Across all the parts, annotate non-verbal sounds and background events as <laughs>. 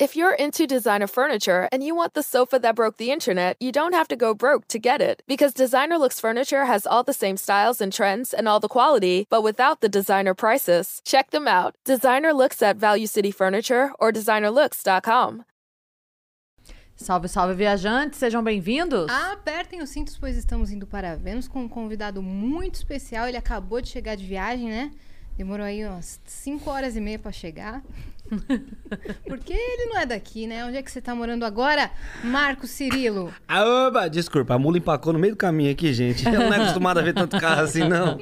If you're into designer furniture and you want the sofa that broke the internet, you don't have to go broke to get it. Because Designer Looks Furniture has all the same styles and trends and all the quality, but without the designer prices. Check them out. Designer Looks at Value City Furniture or designerlooks.com. Salve, salve, viajantes, sejam bem-vindos. Apertem os cintos, pois estamos indo para Vênus com um convidado muito especial. Ele acabou de chegar de viagem, né? Demorou aí umas 5 horas e meia para chegar. <laughs> Porque ele não é daqui, né? Onde é que você tá morando agora, Marco Cirilo? Ah, oba, desculpa, a mula empacou no meio do caminho aqui, gente. Eu não é acostumado a ver tanto carro assim, não.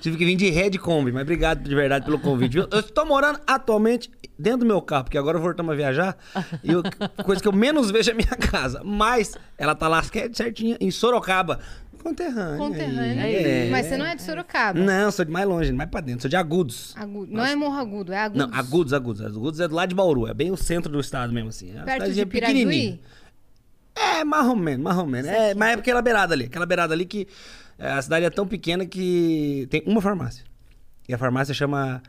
Tive que vir de Red Kombi, mas obrigado de verdade pelo convite. Eu estou morando atualmente dentro do meu carro, porque agora voltamos a viajar. E eu, coisa que eu menos vejo é a minha <laughs> casa. Mas ela tá lá certinha, em Sorocaba. Conterrânea. Conterrâneo. aí. Mas você não é de Sorocaba. Não, sou de mais longe, mais pra dentro. Sou de Agudos. Agudo. Não é Morro Agudo, é Agudos. Não, Agudos, Agudos. Agudos é do lado de Bauru. É bem o centro do estado mesmo, assim. É Perto de Pirajuí? É, mais ou menos, mais ou menos. É, mas é porque aquela beirada ali. Aquela beirada ali que é, a cidade é tão pequena que tem uma farmácia. E a farmácia chama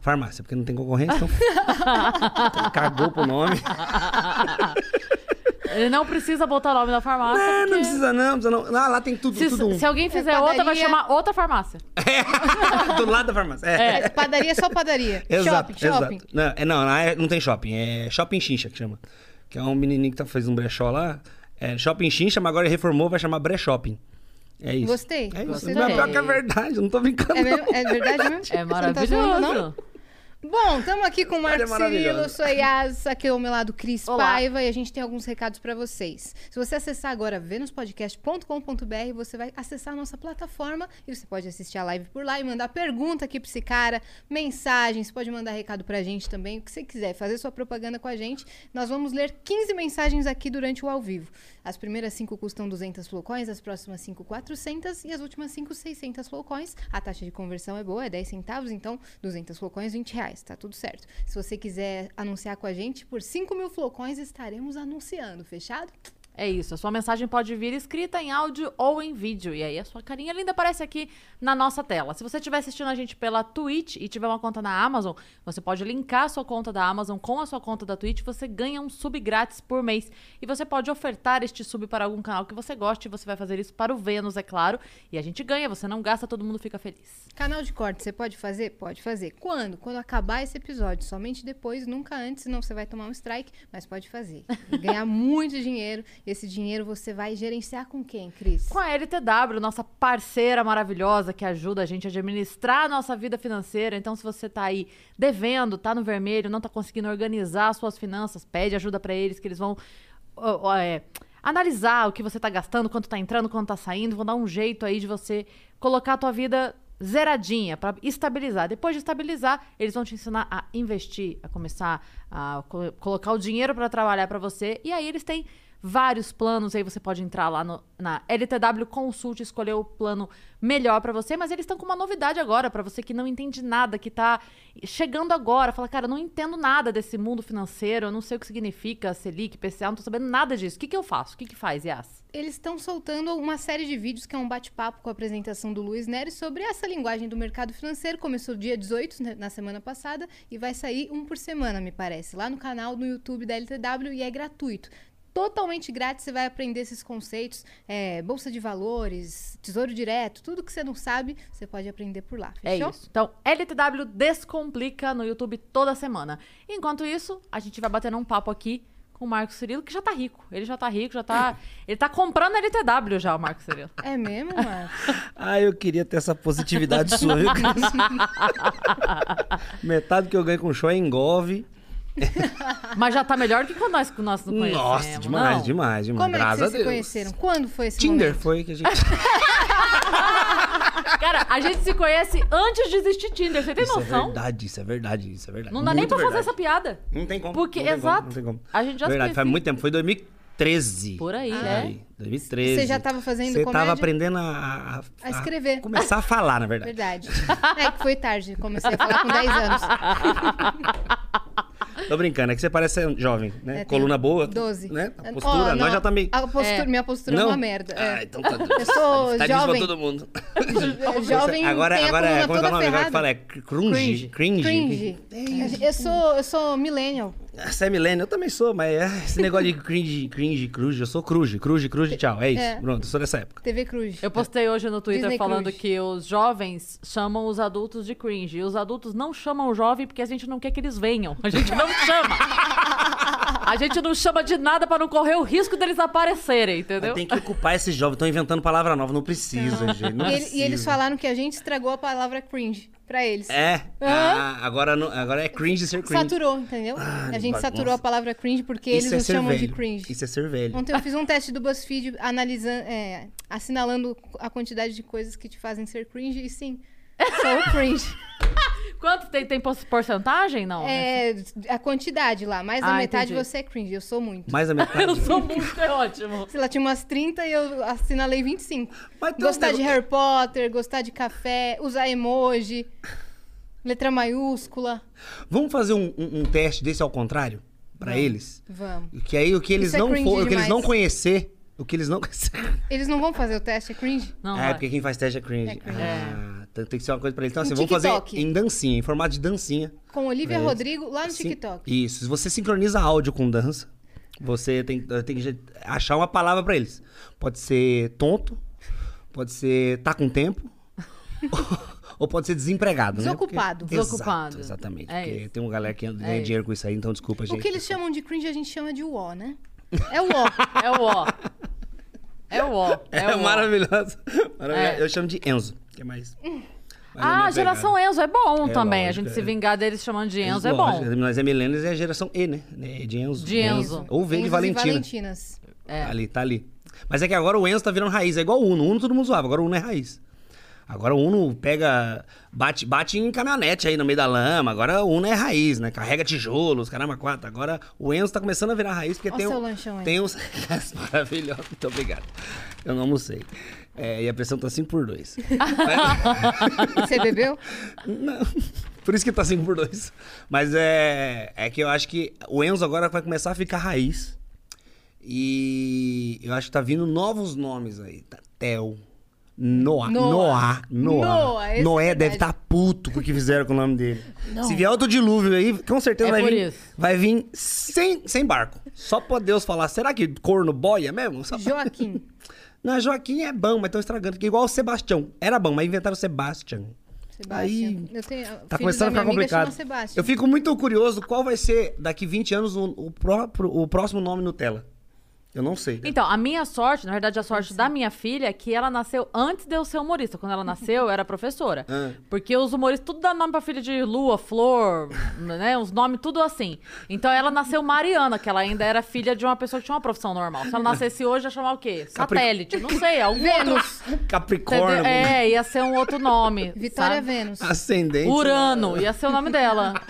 farmácia, porque não tem concorrência, então... então <laughs> cagou pro nome. <laughs> Ele não precisa botar o nome da farmácia. Não, não porque precisa não, precisa não. Ah, lá tem tudo, Se, tudo um. se alguém fizer É outra, vai chamar outra farmácia. <laughs> do lado da farmácia. É. É, padaria só padaria. <laughs> Exato, shopping, shopping. exato. Não, é, não, é- não tem shopping, é Shopping Chincha que chama. Que é um menininho que tá, fez um brechó lá. É Shopping Chincha, mas agora ele reformou, vai chamar Brechóping. É isso. Gostei, É isso. gostei. Mas pior que é verdade, eu não tô brincando. É, não. é verdade mesmo? É Você não tá zoando, maravilhoso. não? Bom, estamos aqui com o Marco é. Cirilo, eu sou a Yas, aqui ao meu lado Cris Olá. Paiva e a gente tem alguns recados para vocês. Se você acessar agora venuspodcast.com.br, você vai acessar a nossa plataforma e você pode assistir a live por lá e mandar pergunta aqui pra esse cara, mensagens, pode mandar recado pra gente também, o que você quiser, fazer sua propaganda com a gente. Nós vamos ler 15 mensagens aqui durante o ao vivo. As primeiras 5 custam 200 flowcoins, as próximas 5 400 e as últimas 5 600 flowcoins. A taxa de conversão é boa, é 10 centavos, então 200 flowcoins 20 reais, tá tudo certo. Se você quiser anunciar com a gente, por 5 mil flowcoins estaremos anunciando, fechado? É isso, a sua mensagem pode vir escrita em áudio ou em vídeo. E aí a sua carinha linda aparece aqui na nossa tela. Se você estiver assistindo a gente pela Twitch e tiver uma conta na Amazon, você pode linkar a sua conta da Amazon com a sua conta da Twitch. Você ganha um sub grátis por mês. E você pode ofertar este sub para algum canal que você goste. Você vai fazer isso para o Vênus, é claro. E a gente ganha, você não gasta, todo mundo fica feliz. Canal de corte, você pode fazer? Pode fazer. Quando? Quando acabar esse episódio. Somente depois, nunca antes, senão você vai tomar um strike, mas pode fazer. E ganhar <laughs> muito dinheiro. Esse dinheiro você vai gerenciar com quem, Cris? Com a LTW, nossa parceira maravilhosa que ajuda a gente a administrar a nossa vida financeira. Então, se você tá aí devendo, tá no vermelho, não tá conseguindo organizar as suas finanças, pede ajuda pra eles que eles vão é, analisar o que você tá gastando, quanto tá entrando, quanto tá saindo, vão dar um jeito aí de você colocar a tua vida zeradinha pra estabilizar. Depois de estabilizar, eles vão te ensinar a investir, a começar a co- colocar o dinheiro pra trabalhar pra você. E aí eles têm vários planos, aí você pode entrar lá no- na LTW Consult escolher o plano melhor pra você, mas eles estão com uma novidade agora pra você que não entende nada, que tá chegando agora, fala, cara, eu não entendo nada desse mundo financeiro, eu não sei o que significa Selic, PCA, não tô sabendo nada disso. O que que eu faço? O que que faz, Yas? Eles estão soltando uma série de vídeos que é um bate-papo com a apresentação do Luiz Nery sobre essa linguagem do mercado financeiro. Começou dia 18, né, na semana passada, e vai sair um por semana, me parece, lá no canal no YouTube da LTW e é gratuito. Totalmente grátis, você vai aprender esses conceitos, é, bolsa de valores, tesouro direto, tudo que você não sabe, você pode aprender por lá. É Fechou? isso. Então, LTW Descomplica no YouTube toda semana. Enquanto isso, a gente vai batendo um papo aqui com o Marcos Cirilo, que já tá rico. Ele já tá rico, já tá. <laughs> Ele tá comprando LTW já, o Marcos Cirilo. É mesmo, <laughs> Marcos? Ah, eu queria ter essa positividade sua, viu? <laughs> Metade que eu ganho com show é engove. <laughs> Mas já tá melhor que quando nós, que nós não conhecemos. Nossa, demais, não? demais, demais. Como é que Graças vocês a se conheceram? Quando foi esse Tinder momento? foi que a gente. <laughs> Cara, a gente se conhece antes de existir Tinder. Você tem Isso é noção? verdade, isso é verdade, isso é verdade. não dá nem Muito pra fazer verdade. essa piada. Não tem como. Porque, não tem exato. Como, não tem como. A gente já se Verdade, faz muito tempo. Foi 2013. Por aí, Por né? aí, 2013. Você já tava fazendo Você comédia? tava aprendendo a, A escrever. começar a falar, na verdade. Verdade. É que foi tarde, comecei a falar com 10 anos. <laughs> Tô brincando, é que você parece ser jovem, né? É, Coluna boa. 12. Né? A postura, não, nós já tá meio... a postura- É. Minha postura é uma merda. é. Ah, então tá tudo. Eu sou tá jovem. pra todo mundo. <laughs> Jovem agora, tem a agora coluna é, como é que é o nome agora que fala? É cringe. Cringe. Cringe. Eu sou, eu sou millennial. Você é milênio, eu também sou, mas é esse negócio de cringe, cringe, cruze, eu sou cruze, cruze, cruze, tchau. É isso. É. Pronto, eu sou dessa época. TV Cruz. Eu postei hoje no Twitter Disney falando que os jovens chamam os adultos de cringe. E os adultos não chamam o jovem porque a gente não quer que eles venham. A gente não chama. <laughs> A gente não chama de nada pra não correr o risco deles aparecerem, entendeu? Tem que ocupar esses jovens, estão inventando palavra nova, não precisa, gente. Não E, ele- precisa. e eles falaram que a gente estragou a palavra cringe pra eles. É, ah, agora, não- agora é cringe ser cringe. Saturou, entendeu? Ah, a gente bagunça. saturou a palavra cringe porque Isso eles é nos chamam velho. de cringe. Isso é ser velho. Ontem eu fiz um teste do BuzzFeed analisando, é, assinalando a quantidade de coisas que te fazem ser cringe e sim, sou cringe. <laughs> Quanto tem, tem por- porcentagem? Não. né? É, a quantidade lá, mais da Ah, metade entendi. você é cringe, eu sou muito. Mais a <laughs> metade. Eu sou muito é ótimo. Se ela tinha umas 30 e eu assinalei 25. Mas uns Gostar de Harry Potter, gostar de café, usar emoji, letra maiúscula. Vamos fazer um, um- um teste desse ao contrário? Pra eles? Vamos. Que aí o que eles Isso é não cringe for, o que eles não conhecer, o que eles não. <laughs> Eles não vão fazer o teste, é cringe? Não, é, vai. porque quem faz teste é cringe. É cringe. Ah, então tem que ser uma coisa pra eles. Então, Um assim, vamos fazer em dancinha, em formato de dancinha. Com Olivia É. Rodrigo lá no Sim- TikTok. Isso. Se você sincroniza áudio com dança, você tem, tem que achar uma palavra pra eles. Pode ser tonto, pode ser tá com tempo, <laughs> ou pode ser desempregado, né? Desocupado. Porque- Desocupado. Exato, exatamente. É porque isso. tem uma galera que ganha É isso. dinheiro com isso aí, então desculpa, gente. O que eles chamam de cringe a gente chama de uó, né? <laughs> É o ó. É o ó. É o ó. <laughs> É, É, maravilhoso. Maravilhoso. É. Eu chamo de Enzo, que é mais... mais a Ah, a geração. Enzo é bom É também. a lógico, gente se é. vingar deles chamando de Enzo é Lógico, bom. Nós é milênios e é a geração E, né? É De Enzo. De Enzo. Ou V de Valentina. Valentinas. É. Ali, tá ali. Mas é que agora o Enzo tá virando raiz. É igual o Uno. O Uno todo mundo zoava, agora o Uno é raiz. Agora o Uno pega. Bate, bate em caminhonete aí no meio da lama. Agora o Uno é raiz, né? Carrega tijolos, caramba, quatro. Agora o Enzo tá começando a virar raiz porque Ó tem. seu um- lanchão tem uns. <laughs> Maravilhoso, muito obrigado. Eu não almocei. É, e a pressão tá 5 por 2. <laughs> Você bebeu? Não. Por isso que tá 5 por 2. Mas é, é que eu acho que o Enzo agora vai começar a ficar raiz. E eu acho que tá vindo novos nomes aí. Tá Theo. Noah. Noah. Noah. É Noé verdade. deve estar tá puto com o que fizeram com o nome dele. Se vier outro dilúvio aí, com certeza É vai vir. Vai vir sem, sem barco. Só pra Deus falar. Será que corno boia mesmo? Joaquim. <laughs> Não, Joaquim é bom, mas estão estragando. Porque igual o Sebastião. Era bom, mas inventaram o. Sebastião. Aí, tenho, Tá começando a ficar complicado. Eu fico muito curioso qual vai ser, daqui 20 anos, o, o próprio, o próximo nome Nutella. Eu não sei. Então, a minha sorte, na verdade, a sorte da minha filha é que ela nasceu antes de eu ser humorista. Quando ela nasceu, eu era professora. Ah. Porque os humoristas, tudo dá nome pra filha de Lua, Flor, <laughs> né? Uns nomes tudo assim. Então ela nasceu Mariana, que ela ainda era filha de uma pessoa que tinha uma profissão normal. Se ela nascesse hoje, ia chamar o quê? Capri- Satélite. Não sei, algum outro. Vênus. Capricórnio. Entendeu? É, ia ser um outro nome. Vitória sabe? Vênus. Ascendente. Urano, ia ser o nome dela. <laughs>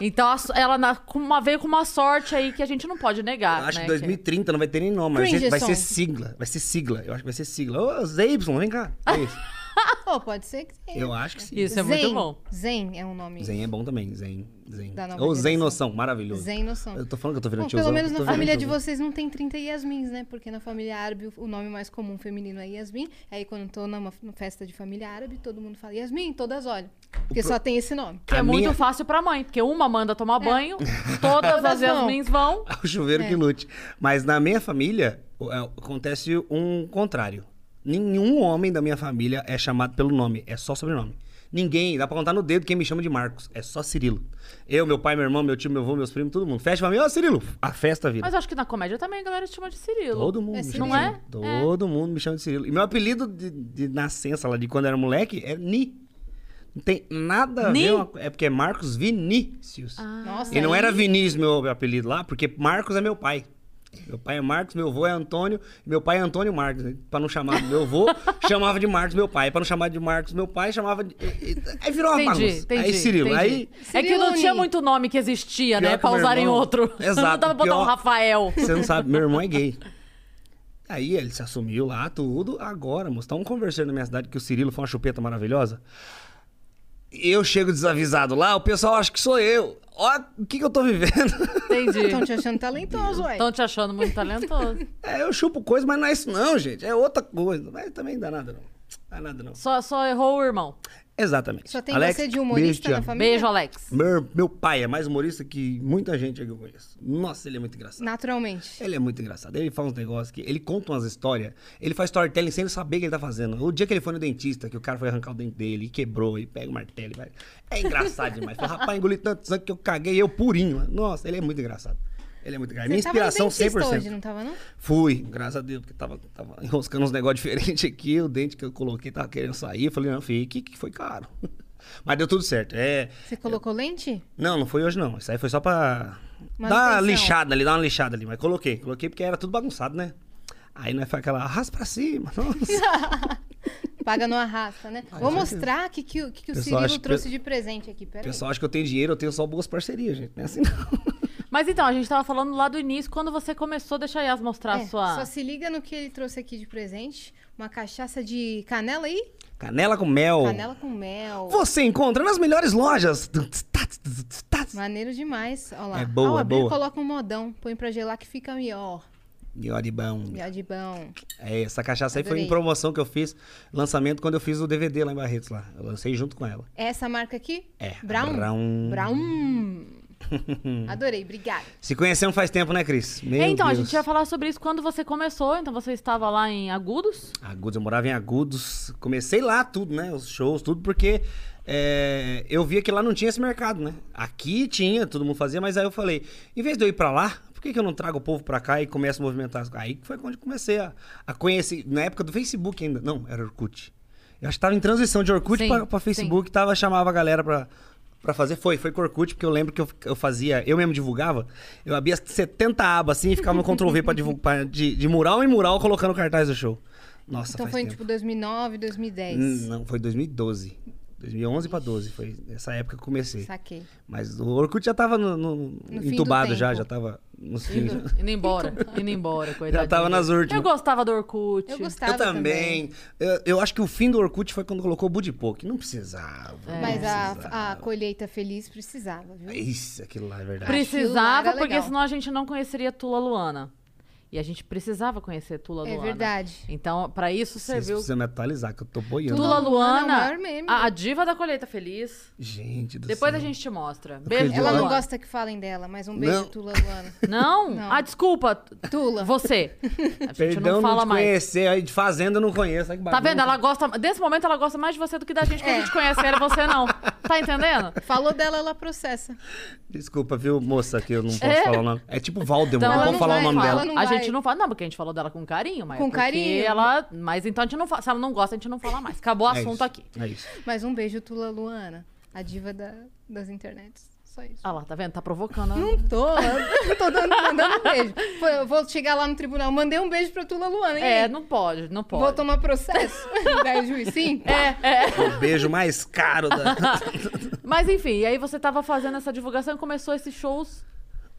Então ela na- uma- veio com uma sorte aí que a gente não pode negar. Eu acho né? que 2030 não vai ter nem nome. Vai ser, vai ser sigla. Vai ser sigla. Eu acho que vai ser sigla. Ô, ZY, vem cá. É isso. Pode ser que tenha. Eu acho que sim. Isso é muito Zen. bom. Zen é um nome. Zen é bom também. Zen. Zen. Ou Zen. Noção. Maravilhoso. Zen noção. Eu tô falando que eu tô virando Bom, tiozão. pelo menos na família de vocês não tem 30 Yasmins, né? Porque na família árabe o nome mais comum feminino é Yasmin. Aí quando tô numa festa de família árabe, todo mundo fala Yasmin, todas olham. Porque só tem esse nome. Que é A muito minha- fácil pra mãe, porque uma manda tomar banho, <laughs> todas as. Yasmins vão. <laughs> o chuveiro É. que lute. Mas na minha família, é, acontece um contrário. Nenhum homem da minha família é chamado pelo nome, é só sobrenome. Ninguém, dá pra contar no dedo quem me chama de Marcos. É só Cirilo. Eu, meu pai, meu irmão, meu tio, meu avô, meus primos, todo mundo. Fecha pra mim, ó, Cirilo. A festa vira. Mas eu acho que na comédia também a galera te chama de Cirilo. Todo mundo É me chama de Não Cirilo. é? Todo mundo me chama de Cirilo. E meu apelido de, de nascença lá, de quando era moleque, é Ni. Não tem nada a Ni? ver. uma co- É porque é Marcos Vinícius. Ah. Nossa, E não era Vinícius meu apelido lá, porque Marcos é meu pai. Meu pai é Marcos, meu avô é Antônio, meu pai é Antônio Marcos. né? Pra não chamar meu avô, <laughs> chamava de Marcos meu pai. Pra não chamar de Marcos meu pai, chamava de. Aí virou uma Entendi, bagunça. entendi. aí Cirilo. entendi. Aí É que não tinha muito nome que existia, Pior né? Pra o meu usar em irmão- outro. <laughs> Exato, não dava pra botar um Rafael. Você não sabe, meu irmão é gay. <laughs> Aí ele se assumiu lá, tudo. Agora, moço, estamos conversando na minha cidade que o Cirilo foi uma chupeta maravilhosa. Eu chego desavisado lá, o pessoal acha que sou eu. Ó, o que, que eu tô vivendo? Entendi. Estão te achando talentoso, ué. Estão te achando muito talentoso. É, eu chupo coisa, mas não é isso não, gente. É outra coisa. Mas também não dá nada, não. Ah, nada não. Só, só errou o irmão. Exatamente. Só tem Alex, você de beijo, humorista te na família? Beijo, Alex. Meu, meu pai é mais humorista que muita gente que eu conheço. Nossa, ele é muito engraçado. Naturalmente. Ele é muito engraçado. Ele faz uns negócios que. Ele conta umas histórias. Ele faz storytelling sem ele saber o que ele tá fazendo. O dia que ele foi no dentista, que o cara foi arrancar o dente dele e quebrou, e pega o martelo e vai. É engraçado demais. Fala, rapaz, engoli tanto sangue que eu caguei eu purinho. Nossa, ele é muito engraçado. Ele é muito engraçado. Minha inspiração 100%. hoje, não tava, não? Fui, graças a Deus, porque tava, tava enroscando uns negócios <laughs> diferentes aqui. O dente que eu coloquei tava querendo sair. Eu falei, não, filho, que, que foi caro. <laughs> Mas deu tudo certo. É. Você colocou lente? Não, não foi hoje não. Isso aí foi só pra dar uma Manutenção. lixada ali, dar uma lixada ali. Mas coloquei, coloquei porque era tudo bagunçado, né? Aí nós foi aquela arrasta pra cima. <laughs> Nossa. Paga no arrasta, né? Vou mostrar o que, que, o- que, que o Cirilo acho trouxe de presente aqui. o pessoal acha que eu tenho dinheiro, eu tenho só boas parcerias, gente. Não é assim não. Mas então, a gente tava falando lá do início, quando você começou, deixa a Yas mostrar É, a sua... Só se liga no que ele trouxe aqui de presente. Uma cachaça de canela aí? Canela com mel. Canela com mel. Você encontra nas melhores lojas. Maneiro demais. Olha lá. É boa, Ao é abrir, boa. coloca um modão. Põe pra gelar que fica melhor. Melhor de bom. Melhor de bom. É, essa cachaça aí foi Adorei. em promoção que eu fiz, lançamento quando eu fiz o DVD lá em Barretos lá. Eu lancei junto com ela. É essa marca aqui? É, Brown? Brown. Brown. <laughs> Adorei, obrigada. Se conhecemos faz tempo, né, Cris? Meu É, então, a Deus. gente ia falar sobre isso quando você começou. Então, você estava lá em Agudos. Agudos, eu morava em Agudos. Comecei lá tudo, né? Os shows, tudo, porque é, eu via que lá não tinha esse mercado, né? Aqui tinha, todo mundo fazia, mas aí eu falei, em vez de eu ir pra lá, por que, que eu não trago o povo pra cá e começo a movimentar? as- Aí foi quando eu comecei a, a conhecer, na época do Facebook ainda. Não, era Orkut. Eu acho que tava em transição de Orkut Sim, pra, pra Facebook, tava, chamava a galera pra, pra fazer. Foi, foi com Orkut, porque eu lembro que eu, eu fazia, eu mesmo divulgava, eu abria 70 abas assim e ficava no Ctrl V pra divulgar, de, de mural em mural colocando cartaz do show. Nossa, Então faz foi em tempo. tipo 2009, 2010. Hum, Não, foi 2012. 2011 pra 12, foi essa época que eu comecei. Saquei. Mas o Orkut já tava no, no- No entubado já, já tava nos fins. Indo, indo embora, <laughs> indo embora, coitadinho. Já tava nas últimas. Eu gostava do Orkut. Eu gostava Eu também. Eu, eu acho que o fim do Orkut foi quando colocou o Budipoke. Não precisava. não Mas a, precisava. a colheita feliz precisava, viu? Isso, aquilo lá é verdade. Precisava, porque legal. senão a gente não conheceria Tula Luana. E a gente precisava conhecer Tula É Luana. verdade. Então, pra isso Vocês serviu precisam me atualizar, que eu tô boiando. Tula Luana é o Luana, maior meme. a, a diva da colheita feliz. Gente do Depois céu. a gente te mostra. Beijo. Ela não gosta que falem dela, mas um beijo, Não. Tula Luana. <laughs> Não? Não. Ah, desculpa. Tula. Você. A gente Perdão não fala não te mais. conhecer. Aí de fazenda eu não conheço. Ai, Tá vendo? Ela gosta. Desse momento ela gosta mais de você do que da gente, que a É. gente conhece ela e você não. Tá entendendo? Falou dela, ela processa. Desculpa, viu, moça, que eu não posso É. falar o nome. É tipo Valdemar, Então não vou não falar vai o nome falar, dela. Gente não fala. Não, porque a gente falou dela com carinho, mas. Com é porque carinho. ela. Mas então a gente não fala. Se ela não gosta, a gente não fala mais. Acabou o É assunto isso, aqui. É isso. Mas um beijo, Tula Luana. A diva da- das internets. Só isso. Ah lá, tá vendo? Tá provocando. Não tô. Eu tô dando, mandando um beijo. Foi, Eu vou chegar lá no tribunal. Mandei um beijo pra Tula Luana. E É, aí? não pode, não pode. Vou tomar processo. <laughs> da juiz, sim? É, é. O beijo mais caro da. <laughs> Mas enfim, e aí você tava fazendo essa divulgação e começou esses shows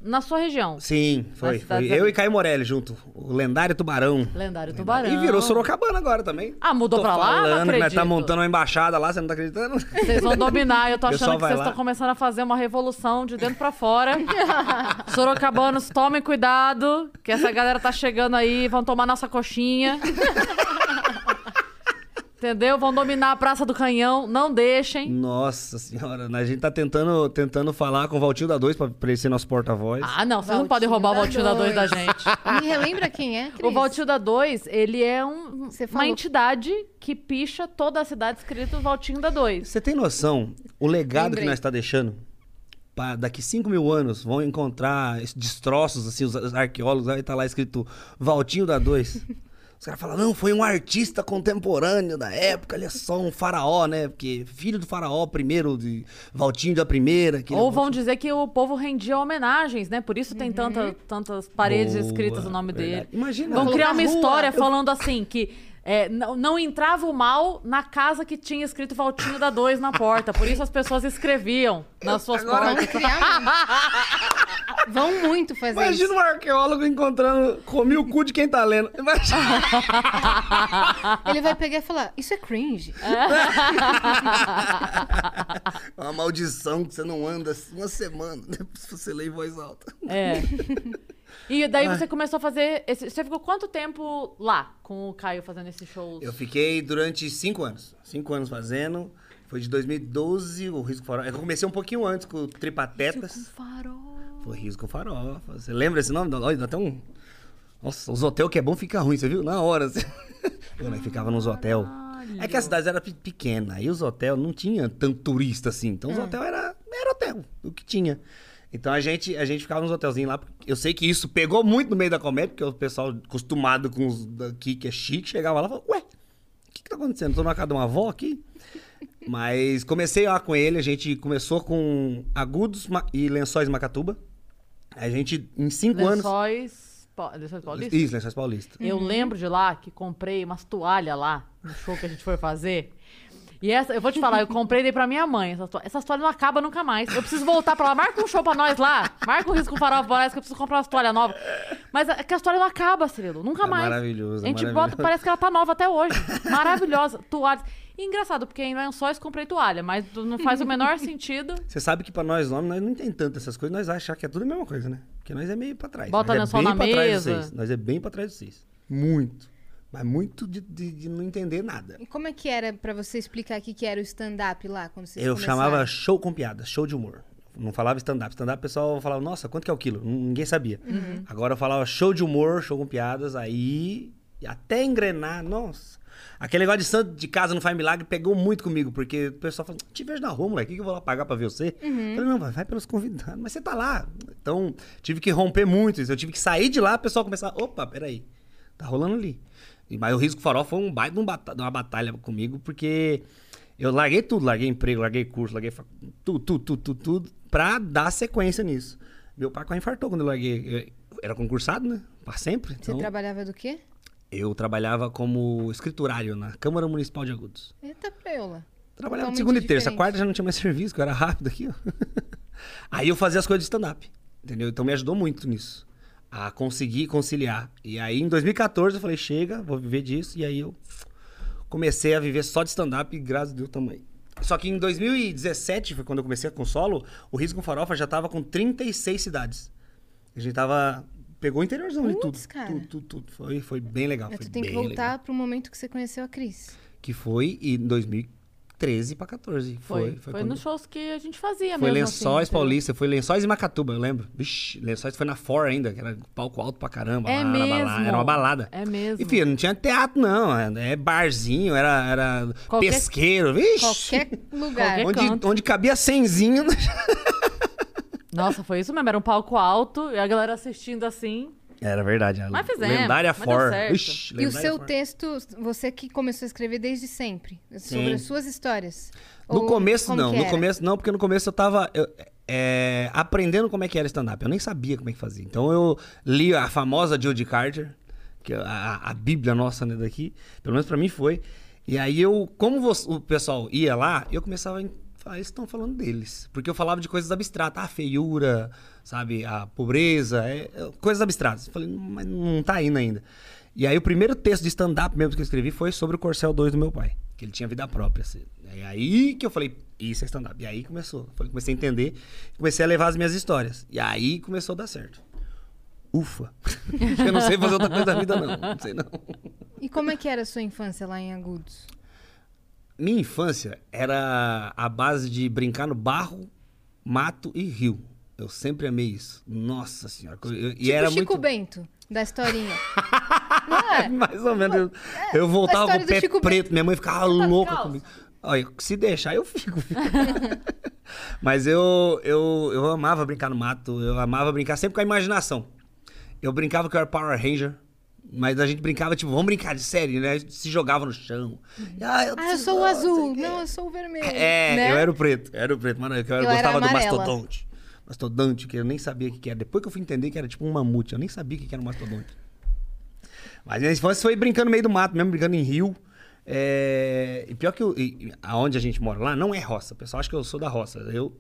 na sua região. Sim, foi. Foi. Eu e Caio Morelli junto. O lendário Tubarão. Lendário Tubarão. E virou Sorocabana agora também. Ah, mudou Tô pra lá? Não falando que nós acredito. tá montando uma embaixada lá, você não tá acreditando? Vocês vão dominar. Eu tô <laughs> achando que vocês estão começando a fazer uma revolução de dentro pra fora. <laughs> Sorocabanos, tomem cuidado, que essa galera tá chegando aí, vão tomar nossa coxinha. Entendeu? Vão dominar a Praça do Canhão, não deixem. Nossa senhora, a gente tá tentando, tentando falar com o Valtinho da 2 pra, pra ele ser nosso porta-voz. Ah, não, vocês não podem roubar o da Valtinho da 2 da gente. <laughs> Me relembra quem é, Cris? O Valtinho da 2, ele é um- uma entidade que picha toda a cidade escrito Valtinho da 2. Você tem noção o legado Lembrei. que nós tá deixando? Pra daqui 5 mil anos vão encontrar destroços, assim, os os arqueólogos, vai estar lá escrito Valtinho da 2. <laughs> Os caras falam, não, foi um artista contemporâneo da época, ele é só um faraó, né? Porque filho do faraó primeiro, de Valtinho da primeira. é Ou o vão Valtinho- dizer que o povo rendia homenagens, né? Por isso tem tanta, tantas paredes Boa, escritas o nome verdade. dele. Imagina. Vão criar uma rua. história falando assim, que é, não, não entrava o mal na casa que tinha escrito Valtinho da 2 na porta. Por isso as pessoas escreviam nas suas Vão portas. <laughs> Vão muito fazer Imagina isso. um arqueólogo encontrando, comi o cu de quem tá lendo. Imagina. <laughs> Ele vai pegar e falar, isso é cringe. Uma maldição que você não anda uma semana depois que você lê em voz alta. É. <laughs> E daí você começou a fazer. esse- você ficou quanto tempo lá com o Caio fazendo esses shows? Eu fiquei durante cinco anos. Cinco anos fazendo. Foi de 2012, o Risco Farofa. Eu comecei um pouquinho antes com o Tripatetas. Farol. Foi Risco Farofa. Você lembra esse nome? Olha, dá até um... Nossa, os hotéis que é bom fica ruim, você viu? Na hora. Assim. <laughs> Eu né, ficava nos hotéis. É que a cidade era pe- pequena. Aí os hotéis não tinha tanto turista assim. Então os hotéis era, era hotel, o que tinha. Então a gente, a gente ficava nos hotelzinhos lá. Eu sei que isso pegou muito no meio da comédia, porque o pessoal acostumado com os daqui que é chique, chegava lá e falava, ué, o que, que tá acontecendo? Tô na casa de uma avó aqui? Mas comecei lá com ele, a gente começou com Agudos e Lençóis Macatuba. A gente, em cinco anos. Lençóis. Pa- Lençóis Paulista? Isso, Lençóis Paulista. Eu lembro de lá que comprei umas toalhas lá no show que a gente foi fazer. E essa, eu vou te falar, eu comprei dei pra minha mãe. Toalhas, essas toalhas não acabam nunca mais. Eu preciso voltar pra lá. Marca um show pra nós lá. Marca um risco farol pra nós que eu preciso comprar umas toalhas novas. Mas é que as toalhas não acabam, Cirilo. Nunca É mais. maravilhoso, A é gente bota, parece que ela tá nova até hoje. Maravilhosa. Toalhas. E engraçado, porque em lençóis comprei toalha, mas não faz o menor sentido. Você sabe que pra nós homens, nós não tem tanto essas coisas, nós achamos que é tudo a mesma coisa, né? Porque nós é meio pra trás. Bota nós lençol é bem na pra trás de mesa. vocês. Nós é bem pra trás de vocês. Muito. Mas muito de, de- de não entender nada. E como é que era pra você explicar aqui que era o stand-up lá, quando vocês Eu começaram? chamava show com piada, show de humor. Não falava stand-up. Stand-up, o pessoal falava, nossa, quanto que é o quilo? Ninguém sabia. Uhum. Agora eu falava show de humor, show com piadas, aí até engrenar, nossa. Aquele negócio de santo de casa não faz milagre pegou muito comigo, porque o pessoal falou, te vejo na rua, moleque, o que que eu vou lá pagar pra ver você? Uhum. Eu falei, não, vai, vai pelos convidados, mas você tá lá. Então, tive que romper muito isso. Eu tive que sair de lá, o pessoal começar, opa, peraí, tá rolando ali. Mas o Risco Farol foi um baita um uma batalha comigo, porque eu larguei tudo, larguei emprego, larguei curso, larguei fac- tudo, tudo, tudo, tudo, tudo, pra dar sequência nisso. Meu pai quase infartou quando eu larguei. Eu era concursado, né? Pra sempre. Você Então, trabalhava do quê? eu trabalhava como escriturário na Câmara Municipal de Agudos. Eita preula. Trabalhava segunda e terça. Quarta já não tinha mais <laughs> serviço, que eu era rápido aqui, ó. <laughs> Aí eu fazia as coisas de stand-up, entendeu? Então me ajudou muito nisso. A conseguir conciliar. E aí em 2014 eu falei, chega, vou viver disso. E aí eu comecei a viver só de stand-up e graças a Deus também. Só que em 2017, foi quando eu comecei com solo, o Risco com Farofa já tava com 36 cidades. A gente tava... Pegou o interiorzão ali tudo. Cara. Tudo, tudo, tudo. Foi, foi bem legal. Mas Foi tu tem que voltar legal. pro momento que você conheceu a Cris. Que foi em 2013 pra 14. Foi. Foi, Foi, foi, nos shows que a gente fazia foi mesmo. Lençóis assim, Paulista, foi Lençóis e Macatuba, eu lembro. Vixe, Lençóis foi na For ainda, que era palco alto pra caramba. É lá, balada, mesmo. era uma balada. É mesmo. Enfim, não tinha teatro, não. É barzinho, era, era Qualquer- pesqueiro. Vixe! Qualquer lugar. Qualquer- onde, onde cabia cenzinho. Nossa, foi isso mesmo. Era um palco alto e a galera assistindo assim. Era verdade. a Mas fizemos, Lendária mas For. certo. Vixe, E o lendária seu For. texto, você que começou a escrever desde sempre, sobre Sim. as suas histórias. No Ou começo, não. No começo, não, porque no começo eu tava eu, é, aprendendo como é que era stand-up. Eu nem sabia como é que fazia. Então eu li a famosa Judy Carter, que é a, a bíblia nossa né, daqui. Pelo menos pra mim foi. E aí eu, como você- o pessoal ia lá, eu começava a falar, eles estão falando deles. Porque eu falava de coisas abstratas. A feiura, sabe? A pobreza, é, é, coisas abstratas. Eu falei, mas não tá indo ainda. E aí o primeiro texto de stand-up mesmo que eu escrevi foi sobre o Corcel 2 do meu pai. Que ele tinha vida própria. Assim. E aí que eu falei, isso é stand-up. E aí começou. Falei, comecei a entender, comecei a levar as minhas histórias. E aí começou a dar certo. Ufa! <laughs> eu não sei fazer outra coisa da vida, não. Não sei não. E como é que era a sua infância lá em Agudos? Minha infância era a base de brincar no barro, mato e rio. Eu sempre amei isso. Nossa senhora. Eu- e tipo era Chico muito... Bento, da historinha. <laughs> Não é? Mais ou menos. Eu, eu voltava com o pé Chico preto, minha mãe ficava tá louca descalço? comigo. Olha, se deixar, eu fico. <laughs> Mas eu, eu, eu amava brincar no mato, eu amava brincar sempre com a imaginação. Eu brincava que eu era Power Ranger, mas a gente brincava, tipo, vamos brincar de série, né? Se jogava no chão. Ah, eu, Ah, eu sou o azul. Não, eu sou o vermelho. É, né? eu era o preto, eu era o preto. Mano, eu, eu gostava do mastodonte. Mastodonte, que eu nem sabia o que, era. Depois que eu fui entender que era tipo um mamute, eu nem sabia o que, que era um mastodonte. Mas minha infância foi brincando no meio do mato, mesmo brincando em rio. É, E pior que eu, e- aonde a gente mora lá não é roça. O pessoal acha que eu sou da roça. Eu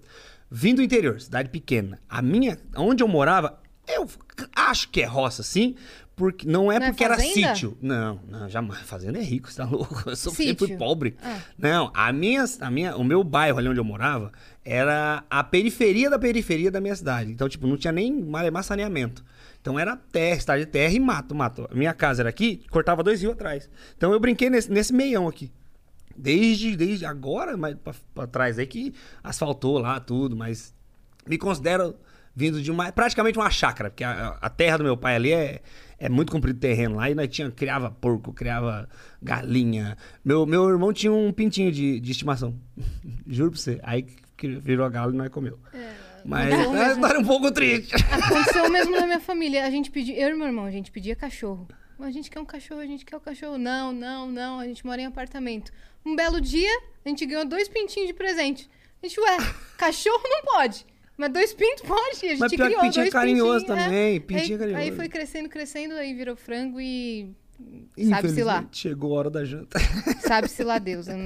vim do interior, cidade pequena. A minha, onde eu morava, Eu acho que é roça, sim, porque não é Não é porque era fazenda? sítio. Não, não, jamais. Fazenda é rico, você tá louco? Eu sou, Sítio. sempre fui pobre. Ah. Não, a minha, a minha, o meu bairro ali onde eu morava era a periferia da periferia da minha cidade. Então, tipo, não tinha nem malemar saneamento. Então era terra, estado de terra e mato, mato. Minha casa era aqui, cortava dois rios atrás. Então eu brinquei nesse, nesse meião aqui. Desde, desde agora, mas pra, pra trás aí que asfaltou lá tudo, mas me considero vindo de uma praticamente uma chácara, porque a, a terra do meu pai ali é, é muito comprido terreno lá e nós tinha criava porco, criava galinha. Meu, meu irmão tinha um pintinho de, de estimação. <laughs> Juro pra você. Aí virou a galo e nós comeu. Mas é mesmo- história um pouco triste. Aconteceu o mesmo na minha <laughs> família. A gente pedia, eu e meu irmão, a gente pedia cachorro. A gente quer um cachorro, a gente quer um cachorro. Não, não, não. A gente mora em apartamento. Um belo dia, a gente ganhou dois pintinhos de presente. A gente, ué, cachorro não pode. Mas dois pintos <laughs> pode. A gente Mas pior que criou pintinho é dois carinhoso também, pintinho é aí, carinhoso. Aí foi crescendo, crescendo, aí virou frango e. Sabe-se lá. Chegou a hora da janta. <laughs> Sabe-se lá Deus. Eu não-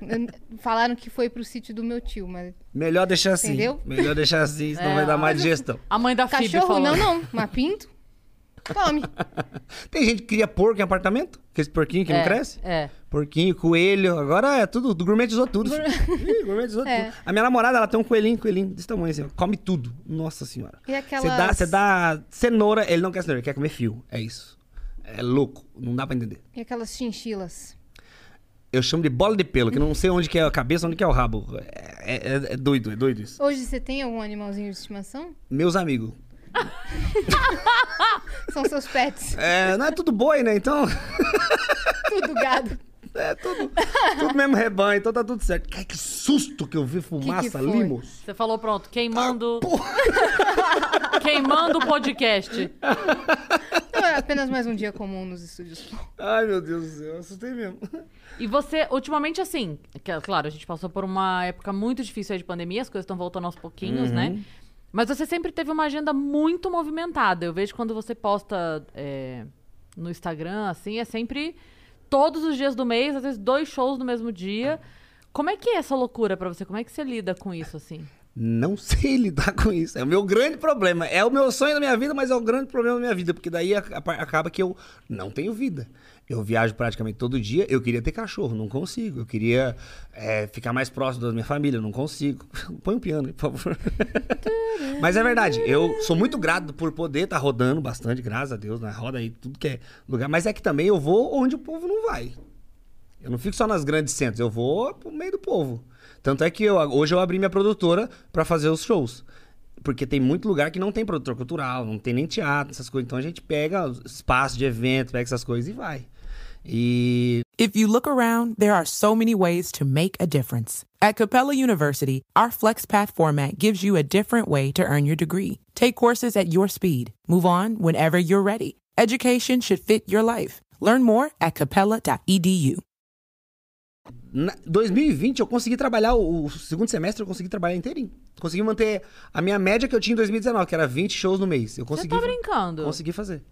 eu- falaram que foi pro sítio do meu tio, mas. Melhor deixar assim. Entendeu? Melhor deixar assim, senão É, vai dar má mas digestão. A mãe da Phoebe Cachorro, falou. não, não. Mas pinto, come. <laughs> Tem gente que cria porco em apartamento? Aquele porquinho que é, não cresce? É. Porquinho, coelho. Agora é tudo. Do gourmetizou tudo. <laughs> Ih, gourmetizou É. tudo. A minha namorada, ela tem um coelhinho, coelhinho desse tamanho assim. ó. Come tudo. Nossa senhora. E Você aquelas... dá, você dá cenoura, ele não quer cenoura, ele quer comer fio. É isso. É louco. Não dá pra entender. E aquelas chinchilas. Eu chamo de bola de pelo, que eu não sei onde que é a cabeça, onde que é o rabo. É, é- é doido, é doido isso. Hoje você tem algum animalzinho de estimação? Meus amigos. <laughs> São seus pets. É, não é tudo boi, né? Então. Tudo gado. É tudo, tudo mesmo rebanho, então tá tudo certo. Ai, que susto que eu vi fumaça ali, moço. Você falou pronto, queimando. <laughs> queimando o podcast. Não, é apenas mais um dia comum nos estúdios. Ai, meu Deus do céu, eu assustei mesmo. E você, ultimamente, assim, que, claro, a gente passou por uma época muito difícil aí de pandemia, as coisas estão voltando aos pouquinhos, né? Mas você sempre teve uma agenda muito movimentada. Eu vejo quando você posta é, no Instagram, assim, é sempre todos os dias do mês, às vezes dois shows no mesmo dia. Como é que é essa loucura pra você? Como é que você lida com isso, assim? Não <laughs> sei lidar com isso. É o meu grande problema. É o meu sonho da minha vida, mas é o grande problema da minha vida. Porque daí acaba que eu não tenho vida. Eu viajo praticamente todo dia. Eu queria ter cachorro, não consigo. Eu queria é, ficar mais próximo da minha família, não consigo. <laughs> Põe um piano por favor. <laughs> mas é verdade. Eu sou muito grato por poder estar rodando bastante, graças a Deus, na roda aí, tudo que é lugar. Mas é que também eu vou onde o povo não vai. Eu não fico só nas grandes centros, eu vou pro meio do povo. Tanto é que eu, hoje eu abri minha produtora pra fazer os shows. Porque tem muito lugar que não tem produtor cultural, não tem nem teatro, essas coisas. Então a gente pega espaço de evento, pega essas coisas e vai. E If you look around, there are so many ways to make a difference. At Capella University, our FlexPath format gives you a different way to earn your degree. Take courses at your speed. Move on whenever you're ready. Education should fit your life. Learn more at capella.edu. na 2020 eu consegui trabalhar, o, o segundo semestre eu consegui trabalhar inteirinho. Consegui manter a minha média que eu tinha em 2019, que era 20 shows no mês. Eu Você consegui tá fa- brincando? Consegui fazer.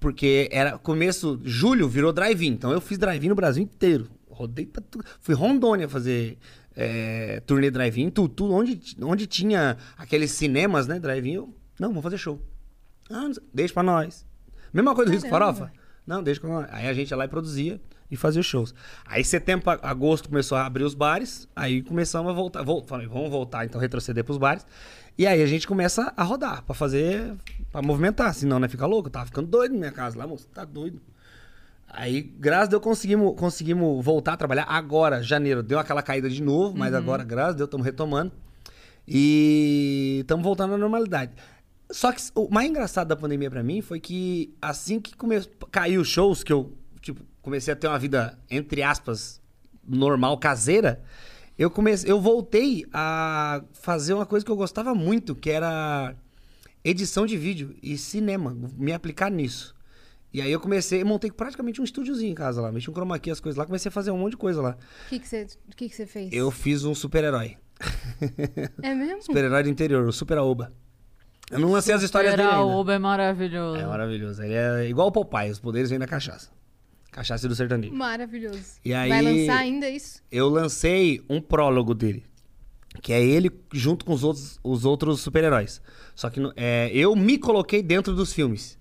Porque era começo, julho virou drive-in. Então eu fiz drive-in no Brasil inteiro. Rodei pra tudo. Fui Rondônia fazer é, turnê drive-in, tudo, tudo. Onde, onde tinha aqueles cinemas, né, drive-in, eu... Não, vamos fazer show. Ah, deixa pra nós. Mesma coisa do Risco. Farofa. Não, deixa pra nós. Aí a gente ia lá e produzia e os shows. Aí setembro, agosto começou a abrir os bares. Aí começamos a voltar. Vol, falei, vamos voltar, então retroceder pros bares. E aí a gente começa a rodar pra fazer, pra movimentar. Senão, né, fica louco. Eu tava ficando doido na minha casa lá, moço. Tá doido. Aí, graças a Deus, conseguimos, conseguimos voltar a trabalhar agora, janeiro. Deu aquela caída de novo, mas agora, graças a Deus, estamos retomando. E estamos voltando à normalidade. Só que o mais engraçado da pandemia pra mim foi que assim que começou, caiu os shows, que eu tipo, comecei a ter uma vida, entre aspas, normal, caseira, eu comecei, eu voltei a fazer uma coisa que eu gostava muito, que era edição de vídeo e cinema, me aplicar nisso. E aí eu comecei, montei praticamente um estúdiozinho em casa lá, mexi um chroma key, as coisas lá, comecei a fazer um monte de coisa lá. O que que você que que fez? Eu fiz um super-herói. É mesmo? Super-herói do interior, o Super Aoba. Eu não lancei as histórias dele ainda. Oba é maravilhoso. É maravilhoso. Ele é igual o Popeye, os poderes vêm da cachaça. Cachaça do sertanejo. Maravilhoso. E aí- Vai lançar ainda isso? Eu lancei um prólogo dele. Que é ele junto com os outros, os outros super-heróis. Só que no- é, eu me coloquei dentro dos filmes.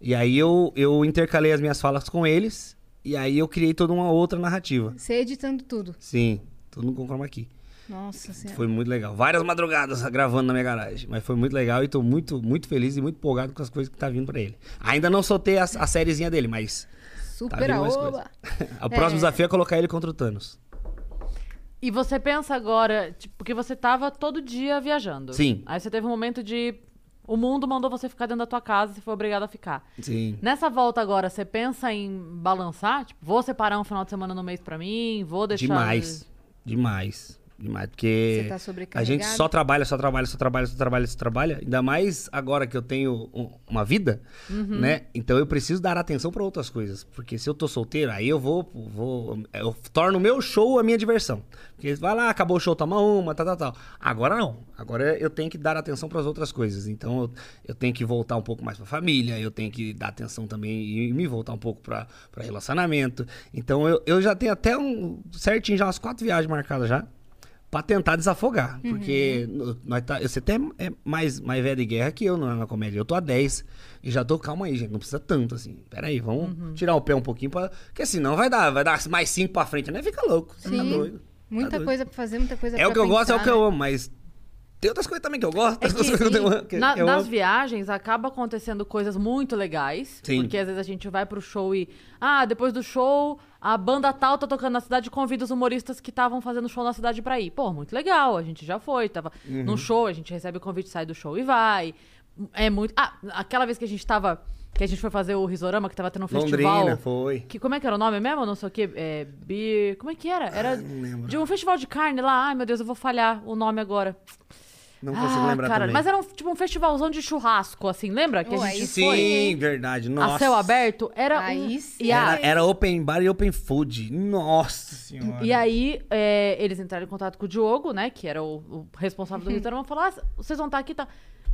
E aí eu, eu intercalei as minhas falas com eles. E aí eu criei toda uma outra narrativa. Você editando tudo. Sim, tudo com chroma key. Nossa senhora. Foi muito legal. Várias madrugadas gravando na minha garagem. Mas foi muito legal e tô muito, muito feliz e muito empolgado com as coisas que tá vindo pra ele. Ainda não soltei a, a sériezinha dele, mas Super aoba. <laughs> o próximo desafio é colocar ele contra o Thanos. E você pensa agora, tipo, porque você tava todo dia viajando. Sim. Aí você teve um momento de. O mundo mandou você ficar dentro da tua casa e você foi obrigado a ficar. Sim. Nessa volta agora, você pensa em balançar? Tipo, vou separar um final de semana no mês pra mim, vou deixar. Demais. Demais. Demais. Porque Você tá a gente só trabalha, só trabalha, só trabalha, só trabalha, só trabalha. Ainda mais agora que eu tenho um- uma vida, Uhum. né? Então eu preciso dar atenção pra outras coisas. Porque se eu tô solteiro, aí eu vou, vou. Eu torno o meu show a minha diversão. Porque vai lá, acabou o show, toma uma, tal, tal, tal. Agora não. Agora eu tenho que dar atenção pras outras coisas. Então eu, eu tenho que voltar um pouco mais pra família, eu tenho que dar atenção também e me voltar um pouco pra, pra relacionamento. Então eu, eu já tenho até um certinho, já umas quatro viagens marcadas já. Pra tentar desafogar. Porque no- nós tá, você até é mais, mais velho de guerra que eu na, na comédia. Eu tô a 10 e já tô, calma aí, gente. Não precisa tanto assim. Pera aí, vamos tirar o pé um pouquinho. Pra, porque senão vai dar, vai dar mais 5 pra frente, né? Fica louco. Tá Sim. doido. Muita Tá doido. coisa pra fazer, muita coisa É pra o que eu gosto, é o que eu né? amo, mas tem outras coisas também que eu gosto. É <laughs> que, que eu tenho- que na- eu nas amo. viagens acaba acontecendo coisas muito legais. Sim. Porque às vezes a gente vai pro show e. Ah, depois do show, a banda tal tá tocando na cidade e convida os humoristas que estavam fazendo show na cidade pra ir. Pô, muito legal. A gente já foi. Tava Uhum. num show, a gente recebe o convite, sai do show e vai. É muito. Ah, aquela vez que a gente tava. Que a gente foi fazer o Risorama, que tava tendo um festival. Londrina, foi. Que, como é que era o nome mesmo? Não sei o que. É, beer. Como é que era? Era não lembro. de um festival de carne lá. Ai, meu Deus, eu vou falhar o nome agora. Não consigo lembrar cara, também. Mas era um, tipo um festivalzão de churrasco, assim, lembra? Que Oh, a gente sim. foi Sim, verdade. Nossa. a céu aberto. Era Aí um... sim. Era, era open bar e open food. Nossa senhora. e aí, é, eles entraram em contato com o Diogo, né? Que era o, o responsável do restaurante. Falaram, ah, vocês vão estar aqui, tá?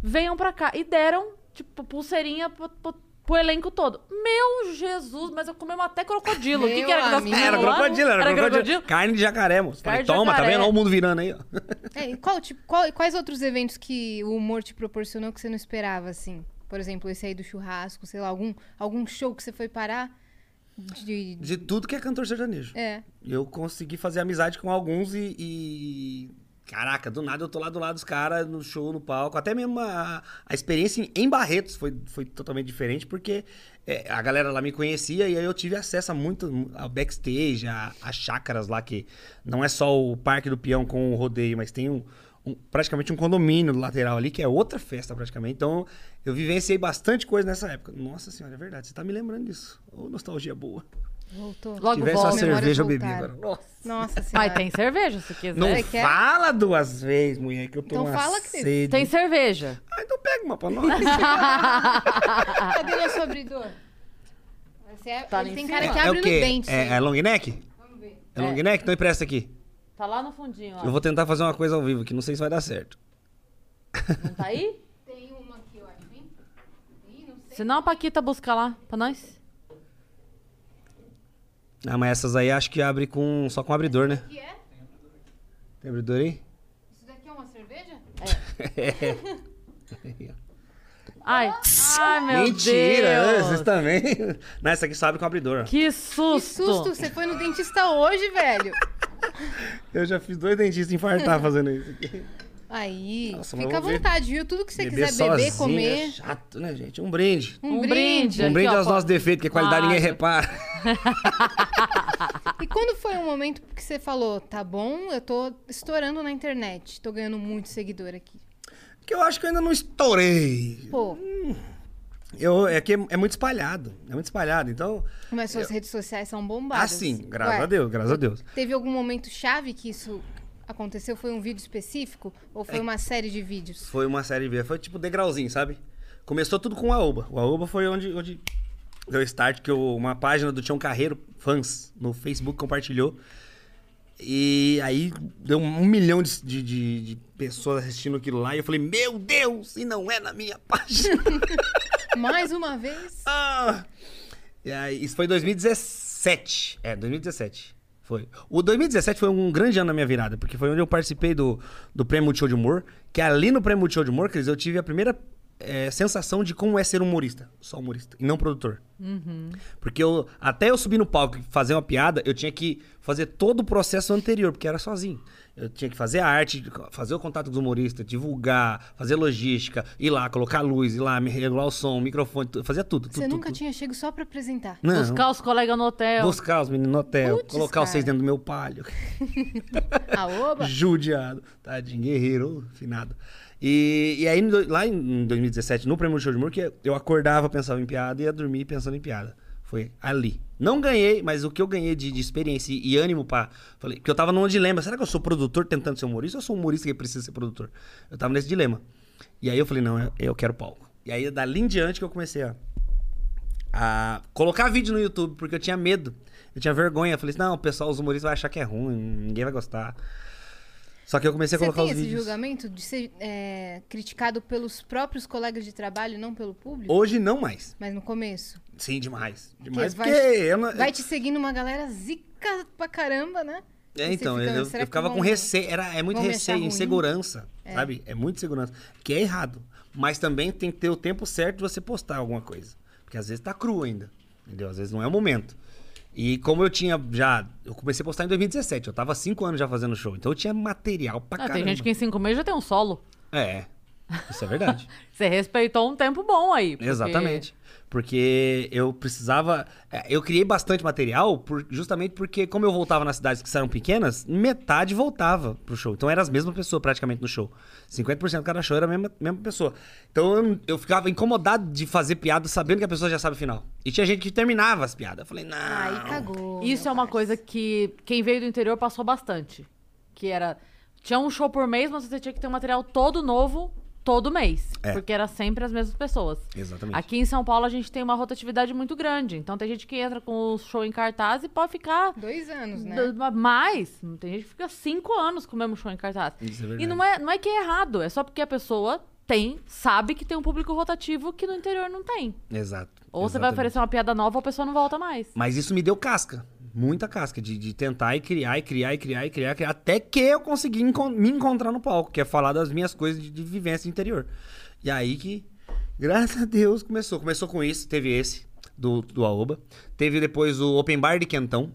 Venham pra cá. E deram, tipo, pulseirinha pro, pro, pro elenco todo. Meu Jesus, mas eu comemos até crocodilo. O que, que era que nós. Era comemos lá? crocodilo, era, crocodilo. Carne de jacaré, moço. Falei, toma, tá jacaré. vendo? Olha o mundo virando aí, ó. <laughs> É, e qual, tipo, qual- quais outros eventos que o humor te proporcionou que você não esperava, assim? Por exemplo, esse aí do churrasco, sei lá, algum, algum show que você foi parar? De, De tudo que é cantor sertanejo. é. Eu consegui fazer amizade com alguns e, e- Caraca, do nada eu tô lá do lado dos caras, no show, no palco. Até mesmo a, a experiência em, em Barretos foi, foi totalmente diferente, porque é, a galera lá me conhecia e aí eu tive acesso a muito ao backstage, a, a chácaras lá, que não é só o Parque do Peão com o rodeio, mas tem um, um- praticamente um condomínio do lateral ali, que é outra festa praticamente. Então eu vivenciei bastante coisa nessa época. Nossa senhora, é verdade, você tá me lembrando disso. Ô, nostalgia boa. Voltou. Logo Se tivesse volta. uma cerveja, eu Memórias bebi agora. Nossa. Nossa senhora. Ai, tem cerveja, se quiser. Não Você quer? fala duas vezes, mulher, que eu tô Então uma fala, querido. sede. Tem cerveja. Ah, então pega uma pra nós. <laughs> Cadê nosso abridor? Você é, Tá ele tem em cara que é abre o no quê? dente. É, é long neck? Vamos ver. É long neck? Então empresta aqui. Tá lá no fundinho, ó. Eu vou tentar fazer uma coisa ao vivo, que não sei se vai dar certo. Não tá aí? Tem uma aqui, eu acho, hein? Ih, não sei. Senão a Paquita busca lá pra nós. Ah, mas essas aí acho que abre com só com abridor, né? O que é? Tem abridor aí? Isso daqui é uma cerveja? <laughs> Ai, ai meu Mentira, né? Deus. vocês também. <laughs> Não, essa aqui só abre com abridor. Que Que susto. susto, você foi no dentista hoje, velho. <laughs> Eu já fiz dois dentistas infartar fazendo isso aqui. Aí, Nossa, fica à vontade, viu? Tudo que você Beber quiser beber, sozinho comer. É chato, né, gente? Um brinde. Um, Um brinde. Um Aqui, brinde ó, aos nossos defeitos, que a qualidade ninguém Claro. repara. <laughs> E quando foi o momento que você falou, tá bom, eu tô estourando na internet, tô ganhando muito seguidor aqui. Que eu acho que eu ainda não estourei. Pô, Eu, é que é muito espalhado. É muito espalhado. Então, mas suas redes sociais são ah, bombadas. sim, graças Ué, a Deus, graças a Deus. Teve algum momento chave que isso aconteceu? Foi um vídeo específico? Ou É. foi uma série de vídeos? Foi uma série B, foi tipo degrauzinho, sabe? Começou tudo com o Aoba. O Aoba foi onde, onde deu start, que eu- uma página do Tião Carreiro, fãs, no Facebook compartilhou. E aí deu um milhão de, de, de- de pessoas assistindo aquilo lá. E eu falei, meu Deus, e não é na minha <laughs> página. <laughs> Mais uma vez? Ah! E aí, isso foi em 2017. É, 2017. Foi. O 2017 foi um grande ano na minha virada, porque foi onde eu participei do, do Prêmio Multishow de Humor, que ali no Prêmio Multishow de Humor, Cris, eu tive a primeira é, sensação de como é ser humorista. Só humorista, e não produtor. Porque eu, até eu subir no palco e fazer uma piada, eu tinha que fazer todo o processo anterior, porque era sozinho. Eu tinha que fazer a arte, fazer o contato com os humoristas, divulgar, fazer logística, ir lá, colocar luz, ir lá, me regular o som, o microfone, tu- fazia tudo. tudo Você tudo, nunca tudo. tinha chego só pra apresentar. Não. Buscar os colegas no hotel. Buscar os meninos no hotel, Putz, colocar vocês cara. dentro do meu palio. <laughs> A oba. Judiado. Tadinho, guerreiro, finado. E, e aí, do- lá em 2017, no Prêmio Show de Humor, que eu acordava, pensava em piada e ia dormir pensando em piada. Foi ali. Não ganhei, mas o que eu ganhei de, de experiência e ânimo pra. Falei, porque eu tava num dilema. Será que eu sou produtor tentando ser humorista ou eu sou humorista que precisa ser produtor? Eu tava nesse dilema. E aí eu falei, não, eu, eu quero palco. E aí, dali em diante que eu comecei a, a colocar vídeo no YouTube, porque eu tinha medo. Eu tinha vergonha. Eu falei assim, não, o pessoal, os humoristas vai achar que é ruim, ninguém vai gostar. Só que eu comecei a Você colocar tem os esse vídeos. julgamento de ser é, criticado pelos próprios colegas de trabalho, não pelo público? Hoje não mais. Mas no começo. Sim, demais. Demais, vai- porque eu não... Vai te seguindo uma galera zica pra caramba, né? É, você então, fica, eu, eu ficava vão- com receio. Era, é muito receio, insegurança, sabe? É muito insegurança. Que é errado. Mas também tem que ter o tempo certo de você postar alguma coisa. Porque às vezes tá cru ainda. Entendeu? Às vezes não é o momento. E como eu tinha já. Eu comecei a postar em 2017. Eu tava há cinco anos já fazendo show. Então eu tinha material pra Ah, caramba. tem gente que em cinco meses já tem um solo. É. Isso é verdade. <laughs> Você respeitou um tempo bom aí. porque- Exatamente. Porque eu precisava. é, Eu criei bastante material por- justamente porque, como eu voltava nas cidades que eram pequenas, metade voltava pro show. Então era as mesmas pessoas praticamente no show. 50% de cada show era a mesma, mesma pessoa. Então eu, eu ficava incomodado de fazer piada sabendo que a pessoa já sabe o final. E tinha gente que terminava as piadas. Eu falei, não. Aí cagou. Isso é uma coisa que quem veio do interior passou bastante. Que era. Tinha um show por mês, mas você tinha que ter um material todo novo todo mês. É. Porque era sempre as mesmas pessoas. Exatamente. Aqui em São Paulo a gente tem uma rotatividade muito grande. Então tem gente que entra com o show em cartaz e pode ficar Dois anos, né? mais. Tem gente que fica cinco anos com o mesmo show em cartaz. Isso é e verdade. não é, não é que é errado, é só porque a pessoa tem, sabe que tem um público rotativo que no interior não tem. Exato. Ou você vai exatamente. oferecer uma piada nova ou a pessoa não volta mais. Mas isso me deu casca. Muita casca. De, de tentar e criar, e criar, e criar, e criar, criar. Até que eu consegui encon- me encontrar no palco, que é falar das minhas coisas de, de vivência interior. E aí que, graças a Deus, começou. Começou com isso. Teve esse, do, do Aoba. Teve depois o Open Bar de Quentão,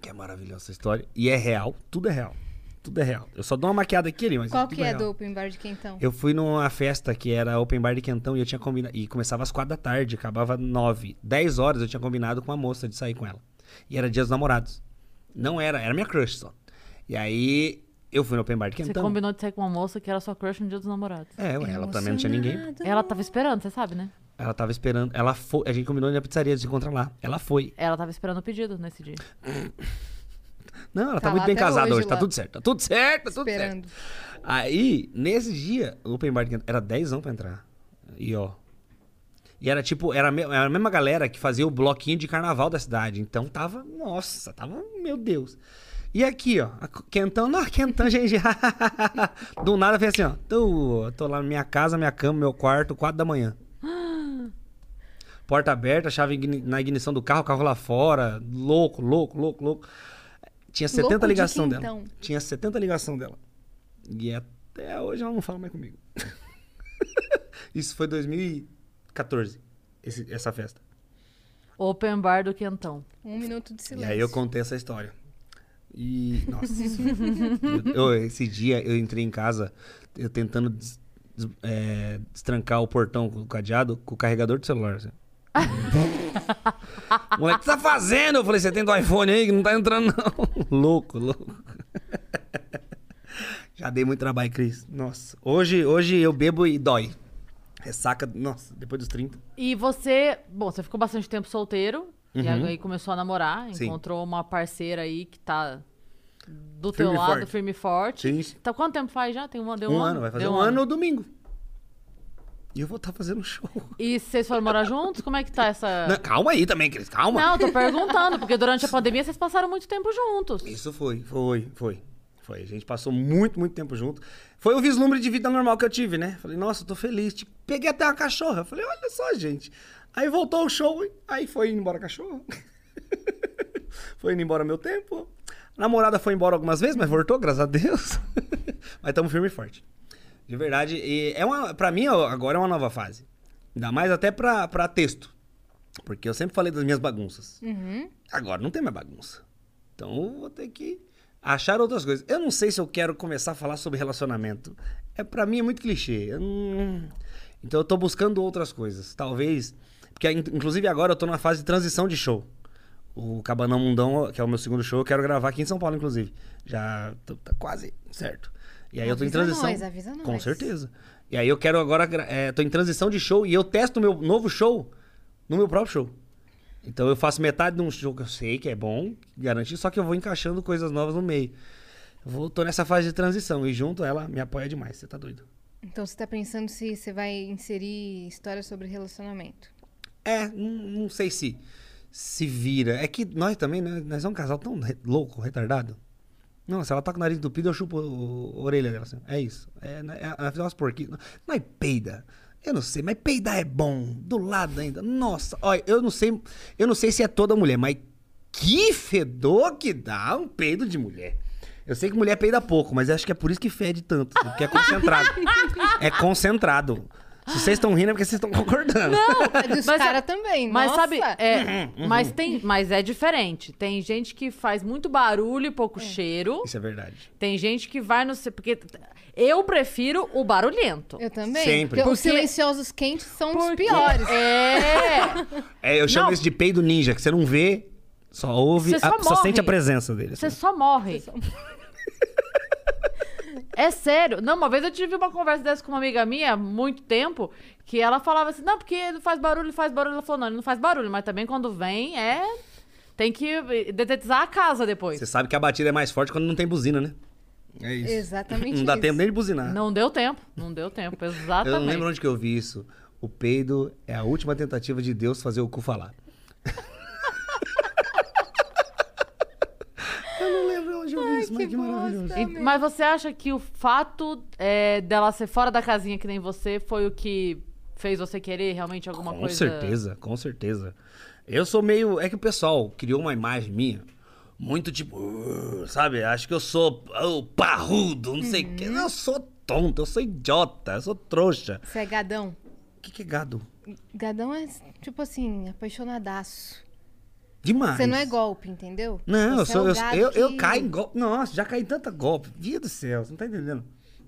que é maravilhosa essa história. E é real. Tudo é real. Tudo é real. Eu só dou uma maquiada aqui ali, mas Qual que é real. do Open Bar de Quentão? Eu fui numa festa que era Open Bar de Quentão e eu tinha combinado. E começava às quatro da tarde, acabava nove. Dez horas eu tinha combinado com uma moça de sair com ela. E era dia dos namorados. Não era, era minha crush só. E aí eu fui no Open Bar de Você Quentão. combinou de sair com uma moça que era sua crush no dia dos namorados. É, ué, ela também não tinha ninguém. Ela tava esperando, você sabe, né? Ela tava esperando. Ela foi. A gente combinou na pizzaria de se encontrar lá. Ela foi. Ela tava esperando o pedido nesse dia. <coughs> Não, ela tá, Tá muito lá bem até casada hoje hoje. Tá lá. tudo certo. Tá tudo certo, tá tudo certo. Esperando. Aí, nesse dia, o Open Bar de Quentão era 10 pra entrar. E ó. E era tipo, era a, me- era a mesma galera que fazia o bloquinho de carnaval da cidade. Então tava, nossa, tava, meu Deus. E aqui, ó, Quentão, não, <laughs> Quentão, gente. <laughs> Do nada fez assim, ó. Tô, tô lá na minha casa, minha cama, meu quarto, 4 da manhã. <gasps> Porta aberta, chave na ignição do carro, carro lá fora. Louco, louco, louco, louco. Tinha 70 Louco de ligação dela. Tinha 70 ligação dela. E até hoje ela não fala mais comigo. <laughs> Isso foi 2014, esse- essa festa. Open bar do Quentão. Um minuto de E silêncio. aí eu contei essa história. E, <laughs> nossa. eu, eu- esse dia eu entrei em casa, eu tentando des- des- é, destrancar o portão com o cadeado com o carregador do celular. assim. <laughs> Moleque, o que você tá fazendo? Eu falei, você tem do iPhone aí que não tá entrando, não. <laughs> louco, louco. Já dei muito trabalho, Cris. Nossa. Hoje, hoje eu bebo e dói. Ressaca, nossa, depois dos 30. E você, bom, você ficou bastante tempo solteiro. E Uhum. aí começou a namorar, Sim. encontrou uma parceira aí que tá do Firme teu e lado, forte. firme e forte. Sim. Tá quanto tempo faz já? Tem um, deu Um, um, ano, vai fazer Deu um ano no domingo. E eu vou estar fazendo <laughs> show. E vocês foram morar juntos? Como é que tá essa. Não, calma aí também, Cris, calma. Não, tô perguntando, porque durante a pandemia vocês passaram muito tempo juntos. Isso foi, foi, foi. Foi. A gente passou muito, muito tempo junto. Foi o vislumbre de vida normal que eu tive, né? Falei, nossa, eu tô feliz. Tipo, peguei até uma cachorra. Falei, olha só, gente. Aí voltou o show, aí foi indo embora a cachorra. <laughs> foi indo embora meu tempo. A namorada foi embora algumas vezes, mas voltou, graças a Deus. <laughs> mas estamos firme e forte. De verdade, e é uma, pra mim agora é uma nova fase. Ainda mais até pra, pra texto. Porque eu sempre falei das minhas bagunças. Uhum. Agora não tem mais bagunça. Então eu vou ter que achar outras coisas. Eu não sei se eu quero começar a falar sobre relacionamento. É para mim é muito clichê. Eu não- Então eu tô buscando outras coisas. Talvez, porque in- inclusive agora eu tô numa fase de transição de show. O Cabanão Mundão, que é o meu segundo show, eu quero gravar aqui em São Paulo, inclusive. Já tô- tá quase certo. E aí eu tô em Avisa transição. nós, avisa Com nós. certeza. E aí eu quero agora, é, tô em transição de show e eu testo o meu novo show no meu próprio show. Então eu faço metade de um show que eu sei que é bom, garantido, só que eu vou encaixando coisas novas no meio. Vou, tô nessa fase de transição e junto ela me apoia demais, você tá doido? Então você tá pensando se você vai inserir histórias sobre relacionamento. É, não, não sei se se vira. É que nós também, né, nós somos um casal tão re- louco, retardado. Não, se ela tá com o nariz entupido, eu chupo a orelha dela. Assim. É isso. É, né, é, ela fez umas porquinhas. Nós peida. Eu não sei, mas peidar é bom. Do lado ainda. Nossa, olha, eu não sei. Eu não sei se é toda mulher, mas que fedor que dá um peido de mulher. Eu sei que mulher peida pouco, mas acho que é por isso que fede tanto. Porque é concentrado. é concentrado. Se vocês estão rindo é porque vocês estão concordando. É dos Mas caras a- também, Mas nossa. sabe, é, Uhum, mas tem, mas é diferente. Tem gente que faz muito barulho e pouco cheiro. Isso é verdade. Tem gente que vai no porque eu prefiro o barulhento. Eu também. Sempre. Porque os Porque- silenciosos quentes são os piores. É. É, eu chamo Não. isso de peido ninja, que você não vê, só ouve, Você só a- morre. sente a presença dele. Você assim. só morre. É sério. Não, uma vez eu tive uma conversa dessa com uma amiga minha, há muito tempo, que ela falava assim, não, porque ele faz barulho, ele faz barulho. Ela falou, não, ele não faz barulho, mas também quando vem, é... Tem que detetizar a casa depois. Você sabe que a batida é mais forte quando não tem buzina, né? É isso. Exatamente <laughs> Não dá isso. tempo nem de buzinar. Não deu tempo, não deu tempo, eu exatamente. não lembro onde que eu vi isso. O peido é a última tentativa de Deus fazer o cu falar. <laughs> eu não lembro onde eu vi isso, mas que maravilhoso. E- mas você acha que o fato é, dela ser fora da casinha que nem você foi o que fez você querer realmente alguma Com coisa? certeza, com certeza. Eu sou meio. É que o pessoal criou uma imagem minha muito tipo. "Uh", sabe? Acho que eu sou oh, parrudo, não sei o quê. Eu sou tonto, eu sou idiota, eu sou trouxa. Você é gadão. O que, que é gado? Gadão é, tipo assim, apaixonadaço. Demais. Você não é golpe, entendeu? Não, eu Você sou. é eu, eu, eu que- caio em golpe. Nossa, já caí em tanta golpe. Dia do céu, você não tá entendendo.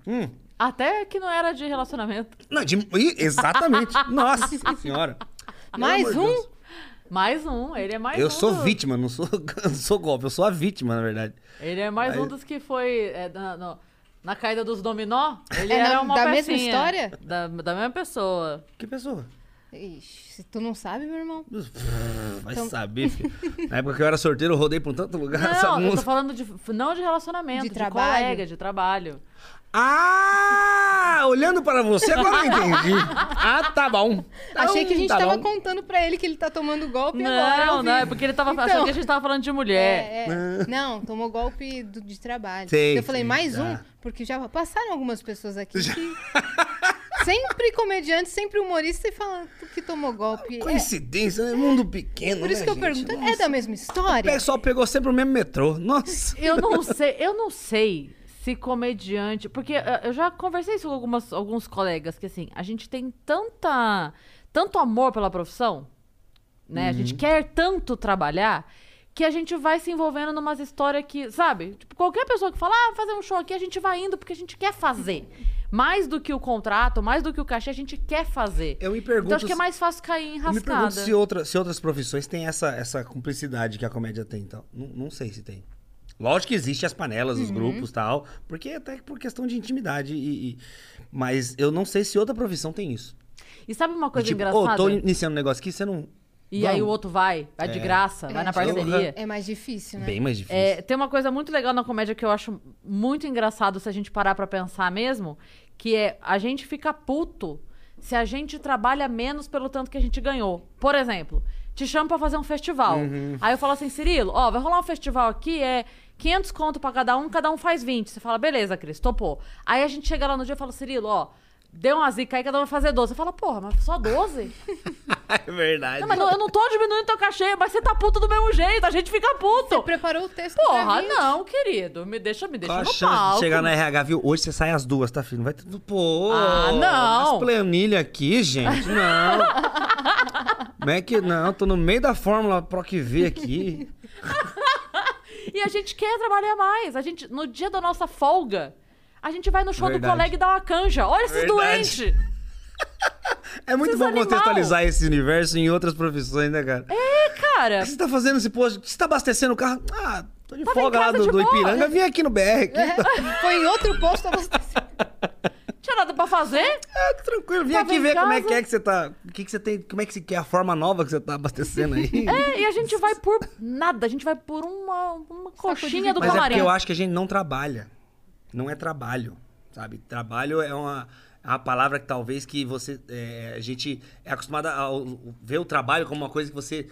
Hum. Até que não era de relacionamento. Não, de- exatamente. <laughs> Nossa senhora. Mais um? Deus. Mais um, ele é mais Eu um. sou do- vítima, não sou, <laughs> não sou golpe, eu sou a vítima, na verdade. Ele é mais Aí- um dos que foi é, na, no- na caída dos dominó. Ele É na- era uma da mesma pecinha. história? Da, da mesma pessoa. Que pessoa? Ixi, se tu não sabe, meu irmão. <laughs> Vai Então- saber, filho. Na época que eu era solteiro, eu rodei por tanto lugar. essa Não, eu tô música. falando de, não de relacionamento, De de, trabalho? colega, de trabalho. Ah! Olhando para você, agora eu entendi. Ah, tá bom. Achei que a gente tá tava bom. contando pra ele que ele tá tomando golpe agora. Não, não, é porque ele tava Então. achando que a gente tava falando de mulher. É, é. Não, tomou golpe do- de trabalho. Sei, eu falei, sei, mais tá. um, porque já passaram algumas pessoas aqui que. sempre comediante, sempre humorista e falando que tomou golpe. É, Coincidência, né? Mundo pequeno. por isso né, que eu gente? pergunto, Nossa. é da mesma O história? pessoal pegou sempre o mesmo metrô. Nossa. Eu não sei, eu não sei se comediante. Porque eh, eu já conversei isso com algumas, alguns colegas, que assim, a gente tem tanta. tanto amor pela profissão, né? A gente Uhum. quer tanto trabalhar. Que a gente vai se envolvendo numas histórias que, sabe? Tipo, qualquer pessoa que fala, ah, fazer um show aqui, a gente vai indo porque a gente quer fazer. <laughs> Mais do que o contrato, mais do que o cachê, a gente quer fazer. Eu me pergunto Então acho que é mais fácil cair em Eu me pergunto rascada. se, outra, se outras profissões têm essa, essa cumplicidade que a comédia tem. Então, não, não sei se tem. Lógico que existe as panelas, Uhum. os grupos e tal. Porque até por questão de intimidade. E, e- mas eu não sei se outra profissão tem isso. E sabe uma De coisa tipo, ô, engraçada? tô iniciando um negócio aqui, você não. E aí Vamos. o outro vai, vai de É. graça, vai na É. parceria. É mais difícil, né? Bem mais difícil. É, tem uma coisa muito legal na comédia que eu acho muito engraçado se a gente parar pra pensar mesmo, que é a gente fica puto se a gente trabalha menos pelo tanto que a gente ganhou. Por exemplo, te chamo pra fazer um festival. Uhum. Aí eu falo assim, Cirilo, ó, vai rolar um festival aqui, é 500 conto pra cada um, cada um faz 20. Você fala, beleza, Cris, topou. Aí a gente chega lá no dia e fala, Cirilo, ó, deu uma zica aí, cada um vai fazer 12. Você fala, porra, mas só 12? <laughs> é verdade. Não, mas não- eu não tô diminuindo teu cachê, mas você tá puto do mesmo jeito, a gente fica puto. Preparou o texto Porra, não, querido. Me deixa, me deixa Qual a no chance palco. de chegar na RH, viu? Hoje você sai às duas, tá, filho? Não vai ter... Pô, Ah, não. As planilha aqui, gente, não. <laughs> Como é que não? Tô no meio da fórmula Proc V aqui. <laughs> E a gente quer trabalhar mais. A gente, no dia da nossa folga, a gente vai no show do Verdade. colega e dá uma canja. Olha esses doentes. É muito Esses bom animal. contextualizar esse universo em outras profissões, né, cara? É, cara. O que você tá fazendo esse posto? Você tá abastecendo o carro? Ah, tô de Tava folga lá do, do. Ipiranga, vim aqui no BR. Aqui. É, Foi em outro posto Tinha <laughs> nada pra fazer? Que tranquilo, vim aqui ver como é que é que você tá. O que, que você tem. Como é que, você, que é a forma nova que você tá abastecendo aí. <laughs> É, e a gente vai por nada. A gente vai por uma, uma coxinha do Mas é camarim. porque eu acho que a gente não trabalha. Não é trabalho, sabe? Trabalho é uma, é uma palavra que talvez que você... é, a gente é acostumado a ver o trabalho como uma coisa que você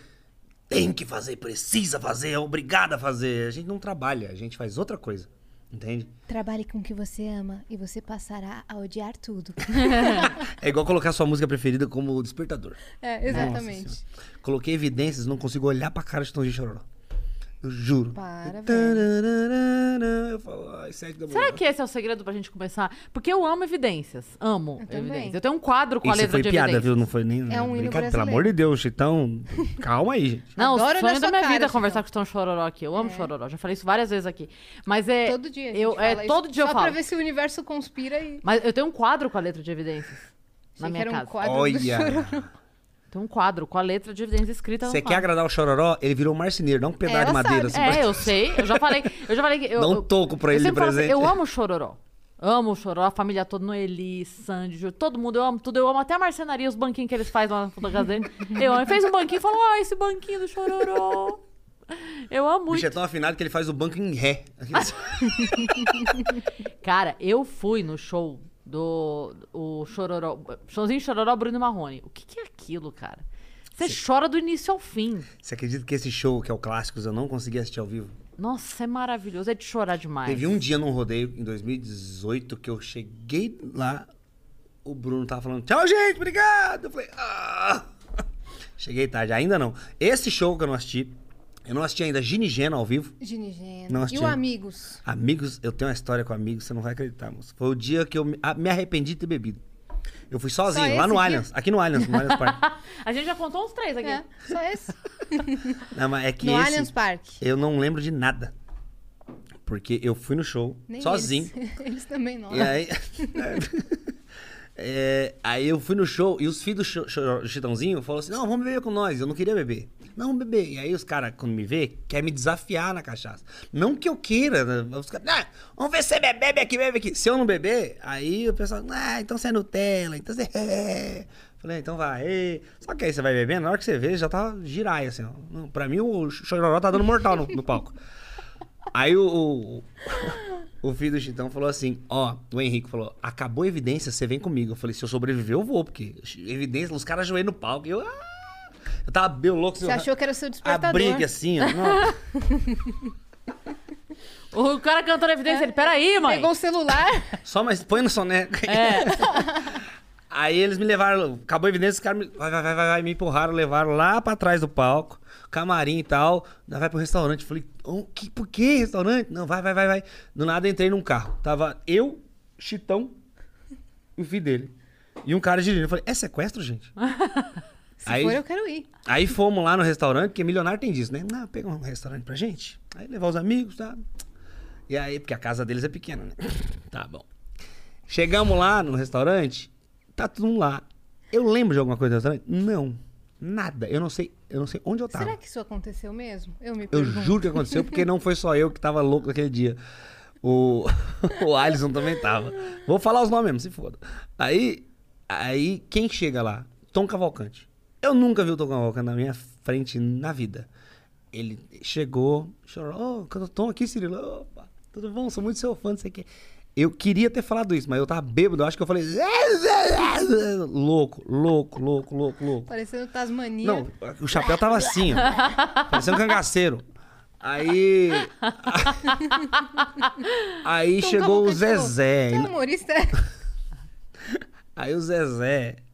tem que fazer, precisa fazer, é obrigado a fazer. A gente não trabalha, a gente faz outra coisa, entende? Trabalhe com o que você ama e você passará a odiar tudo. <laughs> É igual colocar sua música preferida como despertador. É, exatamente. Coloquei evidências, não consigo olhar pra cara de Tãozinho Chororó. Eu juro. Para, Tararara, Eu falo, ai, sete da manhã. Será que esse é o segredo pra gente começar? Porque eu amo evidências. Amo Eu também. evidências. Eu tenho um quadro com a Isso letra foi de piada, evidências. viu? Não foi nem. É um hino brincadeira. Pelo brasileiro. amor de Deus, Chitão. Calma aí, gente. Não, Adoro o sonho da sua minha cara, vida é conversar com o Tom Chororó aqui. Eu amo Chororó. Já falei isso várias vezes aqui. Mas é. Todo dia. a gente Eu, fala é, isso, todo dia eu Só falo. pra ver se o universo conspira e. Mas eu tenho um quadro com a letra de evidências. Na Achei que minha era um casa. quadro do Olha. Chororó. Tem um quadro com a letra de evidências escrita Você quer quadro. agradar o Chororó? Ele virou um marceneiro, não um pedaço Ela de madeira. sabe. assim, É, eu sei. Eu já falei. Eu já falei que. Eu, eu- toco pra eu ele de falo assim, presente. eu amo o Chororó. Amo o Chororó, a família toda, Noeli, Sandy, todo mundo, eu amo tudo. Eu amo até a marcenaria, os banquinhos que eles fazem lá na casa dele. Eu amo. Ele fez um banquinho e falou, ah, esse banquinho do Chororó. Eu amo O muito. bicho é tão afinado que ele faz o banco em ré. <laughs> <laughs> Cara, eu fui no show do o Chororó, showzinho Chororó Bruno Marrone. O que, que é aquilo, cara? Você chora do início ao fim. Você acredita que esse show, que é o Clássicos, eu não consegui assistir ao vivo? Nossa, é maravilhoso. É de chorar demais. Teve um dia num rodeio, em 2018, que eu cheguei lá, o Bruno tava falando, tchau, gente, obrigado. Eu falei, ah. <laughs> Cheguei tarde, ainda não. Esse show que eu não assisti, eu não assisti ainda Gini Gena ao vivo. Ginigena. Não E o Amigos? Amigos, eu tenho uma história com amigos, você não vai acreditar, moço. Foi o dia que eu me, arrependi de ter bebido. Eu fui sozinho, lá no esse Allianz, aqui no Allianz, no Allianz Parque. <laughs> A gente já contou uns três aqui. É, só esse. <laughs> Não, mas é que no esse, Allianz Parque. eu não lembro de nada. Porque eu fui no show, Nem sozinho. Eles, <laughs> eles também não. E aí. É, aí eu fui no show e os filhos do Chitãozinho falaram assim: não, vamos beber com nós. Eu não queria beber. Não, beber. E aí os caras, quando me vê, querem me desafiar na cachaça. Não que eu queira, né? Os caras, "Ah, vamos ver se você bebe, bebe aqui, bebe aqui. Se eu não beber, aí o pessoal, ah, então você é Nutella, então você é. <laughs> Falei, então vai. Ê. Só que aí você vai bebendo, na hora que você vê, já tá giraia, assim, ó. Pra mim, o Chororó tá dando mortal no, no palco. Aí o, o, <laughs> o filho do Chitão falou assim: Ó, o Henrique falou: acabou a evidência, você vem comigo. Eu falei: se eu sobreviver, eu vou, porque evidência, os caras ajoelham no palco. E eu, ah! Eu tava bem louco. Você achou que era o seu despertador. A briga assim, ó. <laughs> O cara cantando evidência, ele, peraí, mãe. Pegou o celular. <laughs> Só mais põe no soneca. É. <laughs> Aí eles me levaram, acabou a evidência, os caras me, vai, vai, vai, vai, vai, me empurraram, levaram lá pra trás do palco, camarim e tal. Daí vai pro restaurante. Eu Falei, oh, que, por que restaurante? Não, vai, vai, vai, vai. Do nada entrei num carro. Tava eu, Chitão e o filho dele. E um cara dirigindo. Eu falei, é sequestro, gente? Se Aí- for, eu quero ir. Aí fomos lá no restaurante, porque milionário tem disso, né? Não, pega um restaurante pra gente. Aí levar os amigos, tá? E aí, porque a casa deles é pequena, né? <coughs> Tá bom. Chegamos lá no restaurante, tá tudo mundo lá. Eu lembro de alguma coisa do restaurante? Não. Nada. Eu não sei, eu não sei onde eu tava. Será que isso aconteceu mesmo? Eu me Eu pergunto. juro que aconteceu, porque não foi só eu que tava louco naquele dia. O, <laughs> o Alisson também tava. Vou falar os nomes mesmo, se foda. Aí, aí quem chega lá? Tom Cavalcante. Eu nunca vi o Tom Cavalcante na minha frente na vida. Ele chegou, chorou, ô, oh, Tom aqui, Cirilo. Opa, tudo bom? Sou muito seu fã, não sei o quê. Eu queria ter falado isso, mas eu tava bêbado, eu acho que eu falei. <laughs> Louco, louco, louco, louco, louco. Parecendo Tasmania. Não, o chapéu tava assim, ó. Parecendo um cangaceiro. Aí. <laughs> Aí Tom chegou o Cavalcante falou, Zezé. É humorista? <laughs> Aí o Zezé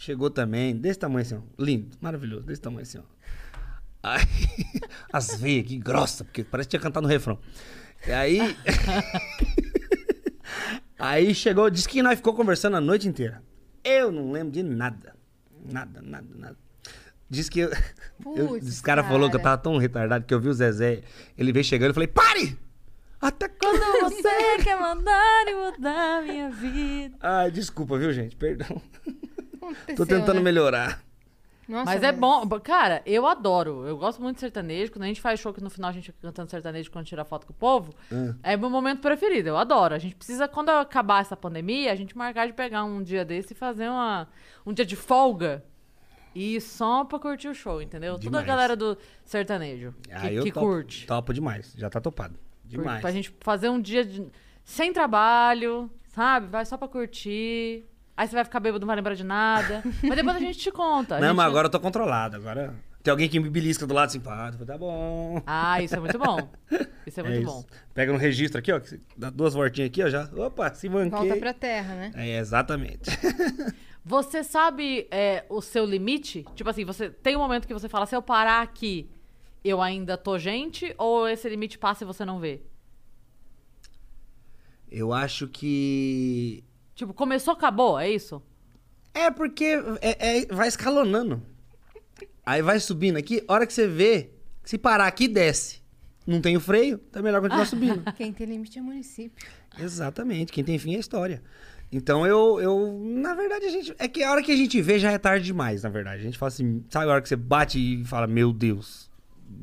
chegou também, desse tamanho assim, ó. Lindo, maravilhoso, desse tamanho assim, ó. Aí, <laughs> as veias aqui, grossa, porque parece que tinha cantado no refrão. E aí. <laughs> aí chegou, disse que nós ficou conversando a noite inteira. Eu não lembro de nada. Nada, nada, nada. Diz que eu, <laughs> eu, Putz, esse cara, falou que eu cara. tava tão retardado que eu vi o Zezé, ele veio chegando e falei, pare! Até quando Quando você quer mandar e mudar minha vida. Ai, desculpa, viu, gente? Perdão. Aconteceu, Tô tentando né? melhorar. Nossa, Mas é bom. Cara, eu adoro. Eu gosto muito de sertanejo. Quando a gente faz show que no final a gente fica cantando sertanejo quando tira foto com o povo, é meu momento preferido. Eu adoro. A gente precisa, quando acabar essa pandemia, a gente marcar de pegar um dia desse e fazer uma, um dia de folga. E só pra curtir o show, entendeu? Toda a Demais. galera do sertanejo que, Ah, eu que topo, curte. Topo demais. Já tá topado. Demais. Pra gente fazer um dia de- sem trabalho, sabe? Vai só pra curtir. Aí você vai ficar bêbado, não vai lembrar de nada. <laughs> mas depois a gente te conta. Não, gente- mas agora eu tô controlado. Agora tem alguém que me belisca do lado assim, pá, tá bom. Ah, isso é muito bom. Isso é <laughs> muito isso. bom. Pega no registro aqui, ó. Dá duas voltinhas aqui, ó. Já. Opa, se manquei. Volta pra terra, né? É, exatamente. <laughs> Você sabe é, o seu limite? Tipo assim, você tem um momento que você fala, se eu parar aqui, eu ainda tô gente? Ou esse limite passa e você não vê? Eu acho que. Tipo, começou, acabou, é isso? É porque é, é- vai escalonando. Aí vai subindo aqui, hora que você vê, se parar aqui, desce. Não tem o freio, tá melhor continuar <laughs> subindo. Quem tem limite é município. Exatamente, quem tem fim é história. Então eu, eu, na verdade, a gente. É que a hora que a gente vê já é tarde demais, na verdade. A gente fala assim, sabe a hora que você bate e fala, meu Deus,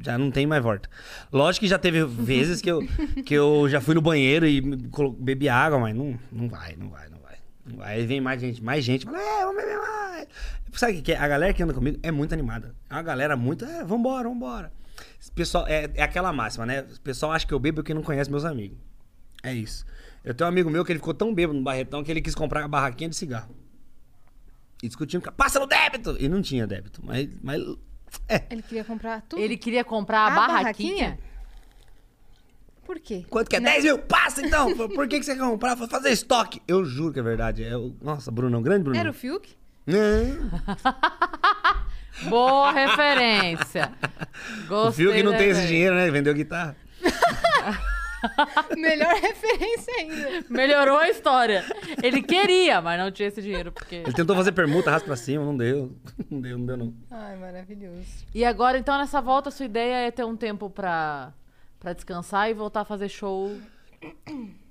já não tem mais volta. Lógico que já teve vezes que eu, que eu já fui no banheiro e bebi água, mas não, não vai, não vai, não vai. Não vai. Aí vem mais gente, mais gente, fala, é, vamos beber mais. Sabe o que é? A galera que anda comigo é muito animada. É uma galera muito, é, vambora, vambora. Pessoal, é, é aquela máxima, né? O pessoal acha que eu bebo porque não conhece meus amigos. É isso. Eu tenho um amigo meu que ele ficou tão bêbado no Barretão que ele quis comprar a barraquinha de cigarro. E discutindo, com- passa no débito! E não tinha débito, mas... mas é, Ele queria comprar tudo. Ele queria comprar a, A barraquinha? barraquinha? Por quê? quanto que é? 10 mil? Passa então! Por que, que você quer comprar? Fazer estoque. Eu juro que é verdade. É o... Nossa, Brunão, grande Brunão. Era o Fiuk? Não. <laughs> Boa referência. O Gostei Fio que não tem esse dinheiro, né? Vendeu guitarra. <laughs> Melhor referência ainda. Melhorou a história. Ele queria, mas não tinha esse dinheiro, porque... Ele tentou fazer permuta, raspa pra cima, não deu. <laughs> Não deu, não deu, não. Ai, maravilhoso. E agora, então, nessa volta, sua ideia é ter um tempo pra, pra descansar e voltar a fazer show.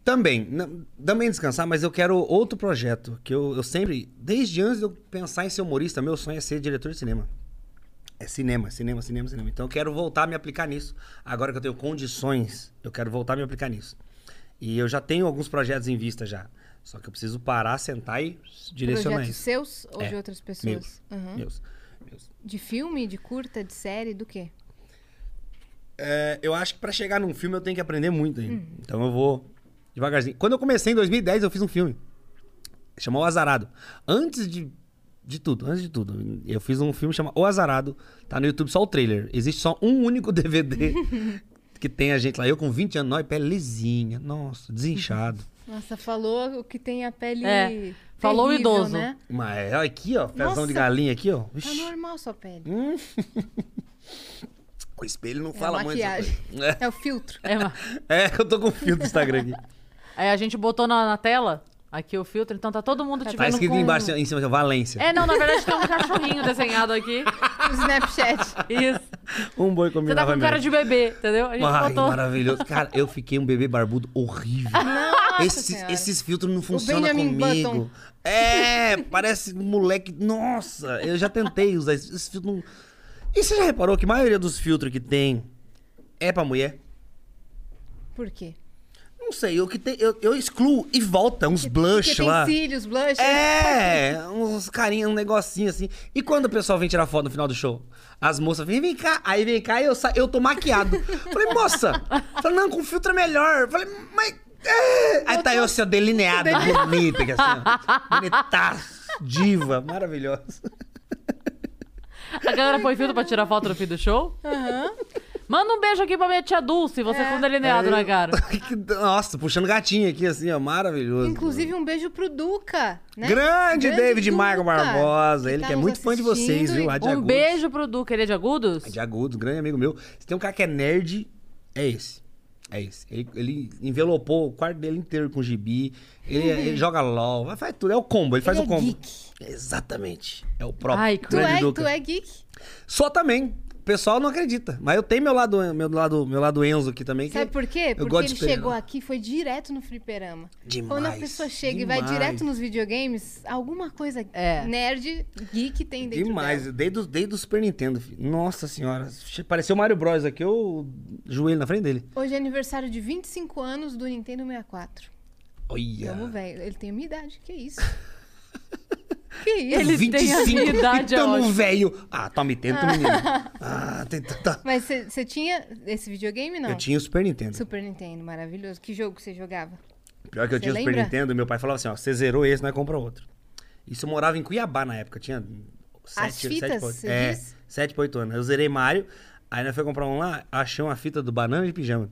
Também, também descansar, mas eu quero outro projeto. Que eu, eu sempre, desde antes de eu pensar em ser humorista, meu sonho é ser diretor de cinema. É cinema, cinema, cinema, cinema. Então eu quero voltar a me aplicar nisso. Agora que eu tenho condições, eu quero voltar a me aplicar nisso. E eu já tenho alguns projetos em vista já. Só que eu preciso parar, sentar e direcionar Projetos isso. seus ou É, de outras pessoas? Meus, Aham. meus, meus. De filme, de curta, de série, do quê? É, eu acho que pra chegar num filme eu tenho que aprender muito ainda. Então eu vou devagarzinho. Quando eu comecei em 2010, eu fiz um filme. Chamou O Azarado. Antes de, de tudo, antes de tudo, eu fiz um filme chamado O Azarado. Tá no YouTube só o trailer. Existe só um único <laughs> DVD <laughs> que tem a gente lá. Eu com 20 anos, nós, pele lisinha. Nossa, desinchado. <laughs> Nossa, falou o que tem a pele. É, falou o terrível, idoso. Né? Mas olha aqui, ó. Pezão Nossa. de galinha aqui, ó. Tá Vixe, normal sua pele. O espelho não É fala muito. coisa. É o filtro. É, mas- É, que <laughs> eu tô com fio do Instagram aqui. <laughs> Aí a gente botou na, na tela, aqui o filtro, então tá todo mundo te Tá vendo escrito com... embaixo, em cima, assim, Valência. É, não, na verdade <laughs> tem um cachorrinho desenhado aqui. O Snapchat. Isso. Um boi Você tá com cara de bebê, entendeu? A gente Ai, botou... maravilhoso. Cara, eu fiquei um bebê barbudo horrível. esses, Senhora. esses filtros não funcionam Benjamin comigo. Button. É, parece um moleque. Nossa, eu já tentei usar esses esses filtros. Não... E você já reparou que a maioria dos filtros que tem é pra mulher? Por quê? Não sei, o que tem. Eu, eu excluo e volta, uns blush Porque tem lá. cílios, blush. É, <laughs> uns carinha, um negocinho assim. E quando o pessoal vem tirar foto no final do show? As moças vêm, vem cá. Aí vem cá e eu, sa... eu tô maquiado. <laughs> Falei, moça. Falei, não, com filtro é melhor. Falei, mas. é. Aí tá eu assim, ó, delineada, <laughs> bonita, assim, ó. Bonitaço, diva, maravilhosa. A galera põe filtro pra tirar foto no fim do show? Aham. Manda um beijo aqui pra minha tia Dulce, você É. com delineado na cara. <laughs> Que- Nossa, puxando gatinho aqui, assim, ó, maravilhoso. Inclusive, um beijo pro Duca, né? Grande, David Duca, Barbosa, ele tá que é nos muito fã de vocês, assistindo viu? e- Um Agudos. beijo pro Duque, ele é de agudos? De Agudos, grande amigo meu. Se tem um cara que é nerd, é esse. É esse. Ele, ele envelopou o quarto dele inteiro com gibi. Ele, ele joga LOL, faz tudo. É o combo, ele faz. Ele o é combo. geek. Exatamente. É o próprio. Ai, Tu é, Duca. tu é geek? Só também. O pessoal não acredita. Mas eu tenho meu lado, meu lado, meu lado Enzo aqui também. que Sabe por quê? eu Porque ele chegou aqui e foi direto no fliperama. Demais, Quando a pessoa chega e vai demais. direto nos videogames, alguma coisa É. nerd, geek tem dentro Demais, dela. desde, o- desde o Super Nintendo, filho. Nossa senhora. Pareceu o Mario Bros aqui, eu joelho na frente dele. Hoje é aniversário de 25 anos do Nintendo 64. Olha. Vamos, velho. Ele tem a minha idade. Que isso? <laughs> que isso? Ele tem a minha idade, é e tamo velho. Ah, tá me tendo, menino. Ah, tanta... Mas você tinha esse videogame, não? Eu tinha o Super Nintendo. Super Nintendo, maravilhoso. Que jogo você jogava? Pior que eu tinha o Super? Nintendo, meu pai falava assim, ó, você zerou esse, nós compra outro. Isso eu morava em Cuiabá na época, tinha sete, fitas, sete, é, diz? sete pra oito anos. Eu zerei Mario, aí nós foi comprar um lá, achei uma fita do Banana de Pijama.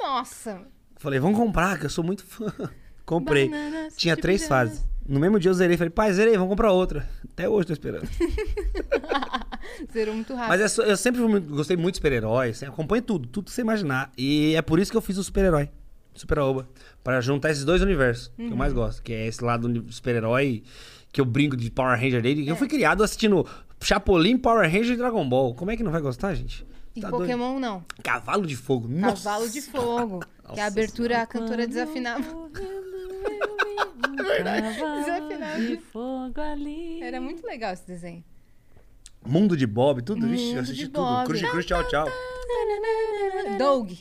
Nossa! Falei, vamos comprar, que eu sou muito fã. <laughs> Comprei. Bananas Tinha três pijama. fases. No mesmo dia eu zerei, falei, pai, zerei, vamos comprar outra. Até hoje tô esperando. <laughs> Zerou muito rápido. Mas é só- eu sempre fui gostei muito de super-herói, sempre acompanho tudo, tudo que você imaginar. E é por isso que eu fiz o super-herói, super-oba, pra juntar esses dois universos que eu mais Uhum. gosto, que é esse lado do super-herói que eu brinco de Power Ranger dele. É. que Eu fui criado assistindo Chapolin, Power Ranger e Dragon Ball. Como é que não vai gostar, gente? E Tá doido. Pokémon não. Cavalo de Fogo. Nossa. Cavalo de Fogo. que Nossa a abertura a cantora desafinava. Desafinado. De fogo ali. Era muito legal esse desenho. Mundo de Bob, tudo. Vixe, eu assisti de tudo. Bob. Cruz, Cruz, tchau, tchau. Doug.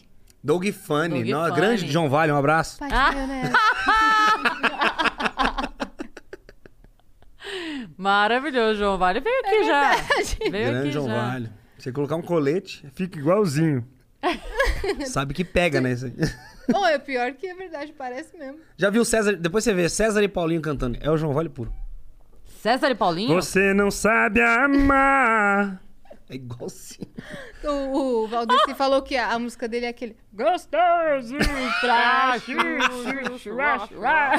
Doug Funny. Doug Funny. grande João Vale, um abraço. Pai de maionese. <laughs> Maravilhoso, João Vale. Veio aqui já. Veio Grande aqui João já. Vale. Você colocar um colete, fica igualzinho. <laughs> Sabe que pega, né? isso <laughs> aí. <laughs> Ou é pior que é verdade, parece mesmo. Já viu César? Depois você vê César e Paulinho cantando. É o João Vale puro. César e Paulinho? Você não sabe amar. É igualzinho. <laughs> O, o Valdeci falou que a, a música dele é aquele Gostoso <laughs> pra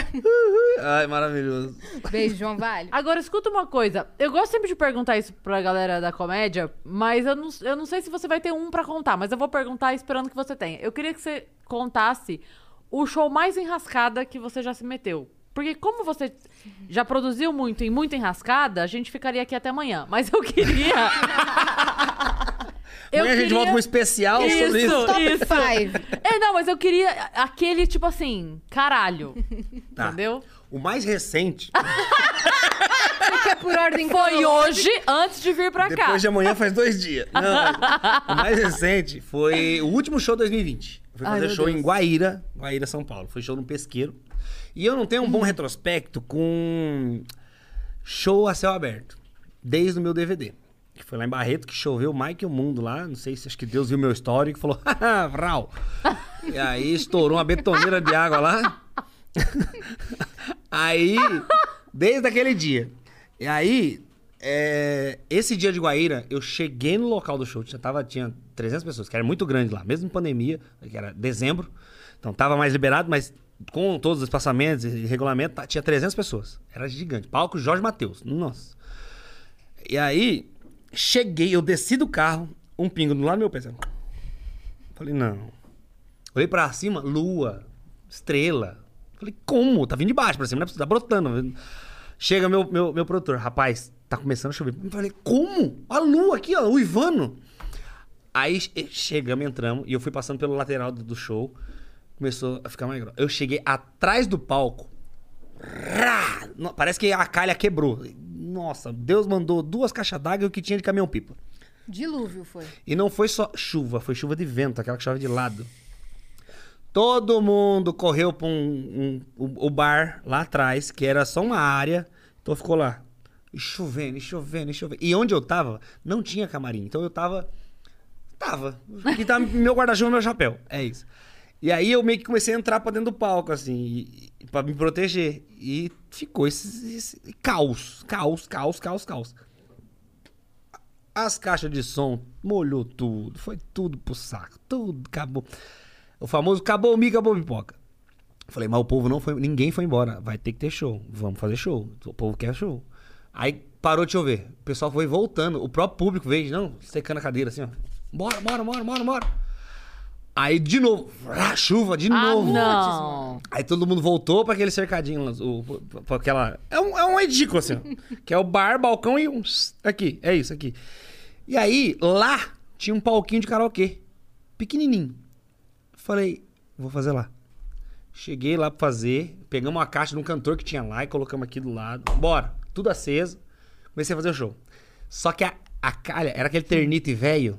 <laughs> Ai, maravilhoso. Beijo, João Vale. Agora, escuta uma coisa. Eu gosto sempre de perguntar isso pra galera da comédia, mas eu não, eu não sei se você vai ter um pra contar, mas eu vou perguntar esperando que você tenha. Eu queria que você contasse o show mais enrascada que você já se meteu. Porque como você já produziu muito e muito enrascada, a gente ficaria aqui até amanhã. Mas eu queria... <laughs> eu Amanhã a gente volta com um especial sobre isso. Isso. Top 5. É, não, mas eu queria aquele, tipo assim, caralho. Tá. Entendeu? O mais recente, Que é por ordem Foi cronológica. hoje, antes de vir pra cá. depois de amanhã faz dois dias. Não, mas <laughs> o mais recente foi o último show 2020. Eu fui Ai, fazer meu show Deus. em Guaíra, Guaíra, São Paulo. Foi show no Pesqueiro. E eu não tenho um bom retrospecto com show a céu aberto. Desde o meu DVD. Que foi lá em Barreto, que choveu mais que o mundo lá. Não sei se acho que Deus viu meu histórico e falou, <laughs> Vral. E aí estourou uma betoneira de água lá. <laughs> aí, desde aquele dia. E aí, é, esse dia de Guaíra, eu cheguei no local do show, já tava, tinha 300 pessoas, que era muito grande lá, mesmo em pandemia, que era dezembro. Então tava mais liberado, mas com todos os espaçamentos e regulamento, tá, tinha 300 pessoas. Era gigante. Palco Jorge Matheus. Nossa. E aí, cheguei, eu desci do carro, um pingo do lado do meu pé. sabe? Falei, não. Olhei pra cima, lua, estrela. Falei, como? Tá vindo de baixo pra cima, não é possível, tá brotando. Chega meu, meu, meu produtor, rapaz, tá começando a chover. Falei, como? A lua aqui, ó, o Ivano. Aí che- chegamos, entramos, e eu fui passando pelo lateral do show. Começou a ficar mais grosso. Eu cheguei atrás do palco. Rá! Parece que a calha quebrou. Nossa, Deus mandou duas caixas d'água e o que tinha de caminhão-pipa. Dilúvio foi. E não foi só chuva, foi chuva de vento, aquela que chove de lado. Todo mundo correu pra um, um- o, o bar lá atrás, que era só uma área, então ficou lá. E chovendo, e chovendo, e chovendo. E onde eu tava, não tinha camarim. Então eu tava. Tava. E tava meu guarda-chuva e meu chapéu. É isso. E aí eu meio que comecei a entrar pra dentro do palco, assim, pra me proteger. E ficou esse, esse caos, caos, caos, caos, caos. As caixas de som molhou tudo. Foi tudo pro saco. Tudo acabou. O famoso acabou o mico, acabou a pipoca. Falei, mas o povo não foi. Ninguém foi embora. Vai ter que ter show. Vamos fazer show. O povo quer show. Aí parou de chover. O pessoal foi voltando. O próprio público veio, não, secando a cadeira assim, ó. Bora, bora, bora, bora, bora. Aí de novo, ah, chuva de Ah, novo. não. Aí todo mundo voltou pra aquele cercadinho, lá, o, pra aquela. É um, é um edículo, assim, ó. que é o bar, balcão e um. Aqui, é isso aqui. E aí, lá tinha um palquinho de karaokê. Pequenininho. Falei, vou fazer lá. Cheguei lá pra fazer, pegamos uma caixa de um cantor que tinha lá e colocamos aqui do lado. Bora, tudo aceso. Comecei a fazer o show. Só que a, a calha era aquele ternite velho.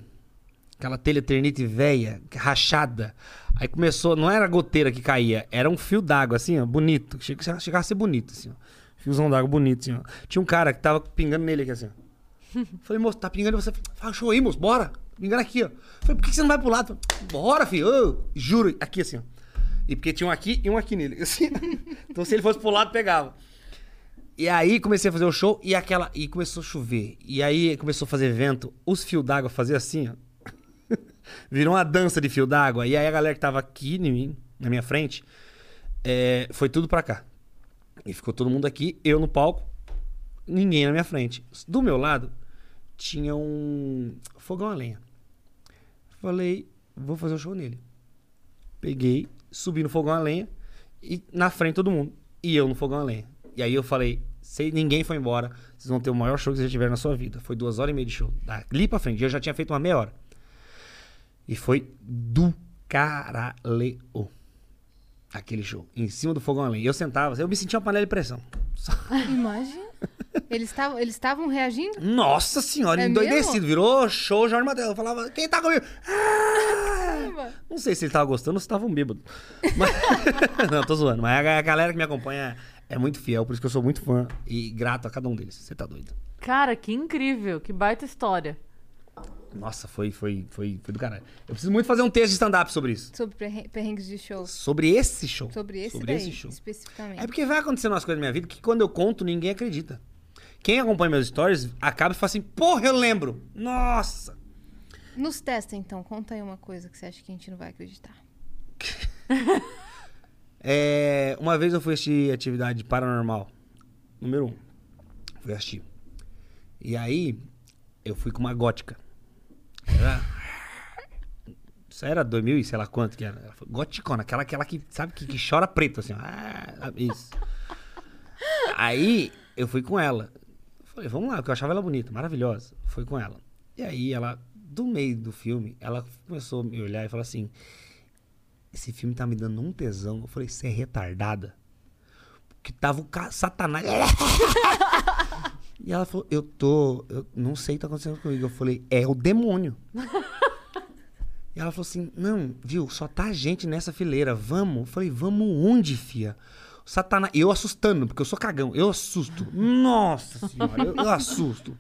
Aquela telha ternite velha, rachada. Aí começou, não era goteira que caía, era um fio d'água, assim, ó, bonito. Chegava, a ser bonito, assim, ó. Fiozão d'água bonito, assim, ó. Tinha um cara que tava pingando nele aqui, assim, ó. Falei, moço, tá pingando você? Fala, show aí, moço, bora. Pingando aqui, ó. Falei, por que você não vai pro lado? Falei, bora, filho. Ô, juro, aqui, assim, ó. E porque tinha um aqui e um aqui nele. <laughs> Assim. então, se ele fosse pro lado, pegava. E aí comecei a fazer o show e aquela. E começou a chover. E aí começou a fazer vento. Os fios d'água faziam assim, ó. Virou uma dança de fio d'água. E aí a galera que tava aqui em mim, na minha frente, é, foi tudo pra cá. E ficou todo mundo aqui, eu no palco, ninguém na minha frente. Do meu lado tinha um fogão a lenha. Falei, vou fazer o show nele. Peguei, subi no fogão a lenha e na frente todo mundo. E eu no fogão a lenha. E aí eu falei, se ninguém foi embora, vocês vão ter o maior show que vocês já tiveram na sua vida. Foi duas horas e meia de show. Dali pra frente. Eu já tinha feito uma meia hora. E foi do caralho. Aquele show. Em cima do fogão a lenha. Eu sentava, eu me sentia uma panela de pressão. Só- <laughs> Imagina. Eles estavam eles estavam reagindo? Nossa senhora, É endoidecido. mesmo? Virou show Jorge Matheus. Eu falava, quem tá comigo? Ah! Não sei se ele tava gostando ou se tava um bêbado. Mas... <laughs> não, tô zoando. Mas a a galera que me acompanha é muito fiel, por isso que eu sou muito fã e grato a cada um deles. Você tá doido. Cara, que incrível, que baita história. Nossa, foi, foi, foi, foi do caralho. Eu preciso muito fazer um texto de stand-up sobre isso. Sobre perren- perrengues de show. Sobre esse show. Sobre esse Sobre daí, esse show. especificamente. É porque vai acontecendo umas coisas na minha vida que quando eu conto, ninguém acredita. Quem acompanha meus stories acaba e fala assim, porra, eu lembro. Nossa. Nos testa, então. Conta aí uma coisa que você acha que a gente não vai acreditar. <laughs> É, uma vez eu fui assistir atividade paranormal. Número um. Fui assistir. E aí, eu fui com uma gótica. Era... Isso era 2000 e sei lá quanto que era. Ela foi Goticona, aquela, aquela que, sabe, que, que chora preto, assim. Ah, isso. Aí, eu fui com ela. Falei, vamos lá, porque eu achava ela bonita, maravilhosa. Fui com ela. E aí, ela, do meio do filme, ela começou a me olhar e falou assim: esse filme tá me dando um tesão. Eu falei, você é retardada? Porque tava o satanás. <laughs> e ela falou, eu tô. Eu não sei o que tá acontecendo comigo. Eu falei, é o demônio. <laughs> e ela falou assim: não, viu, só tá gente nessa fileira. Vamos? Eu falei, vamos onde, fia? Satanás. Eu assustando, porque eu sou cagão. Eu assusto. Nossa senhora, eu, eu assusto.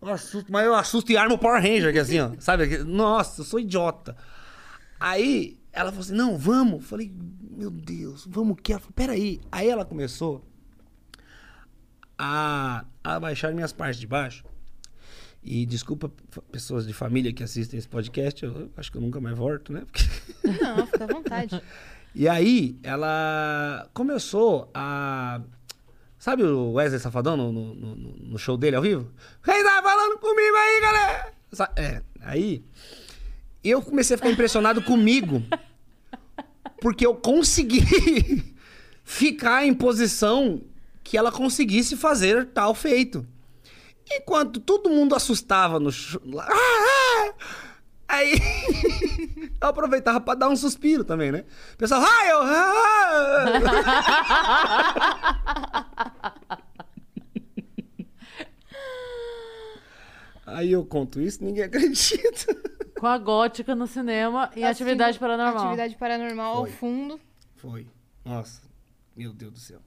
Eu assusto, mas eu assusto e armo o Power Ranger, que assim, ó. Sabe? Nossa, eu sou idiota. Aí ela falou assim: não, vamos. Eu falei, meu Deus, vamos o quê? Ela falou, peraí. Aí ela começou a, a baixar minhas partes de baixo. E desculpa pessoas de família que assistem esse podcast, eu acho que eu nunca mais volto, né? Porque- Não, fica à vontade. <laughs> E aí ela começou a. Sabe o Wesley Safadão no, no, no- no show dele ao vivo? Quem tá falando comigo aí, galera? É, aí. Eu comecei a ficar impressionado comigo. Porque eu consegui <laughs> ficar em posição que ela conseguisse fazer tal feito. Enquanto todo mundo assustava no "Ah, ah!" <laughs> Aí <laughs> eu aproveitava pra dar um suspiro também, né? O pessoal, ah, eu. ah!" <laughs> Aí eu conto isso, ninguém acredita. Com a gótica no cinema e atividade Assim, paranormal. Atividade paranormal ao Foi. fundo. Foi. Nossa, meu Deus do céu.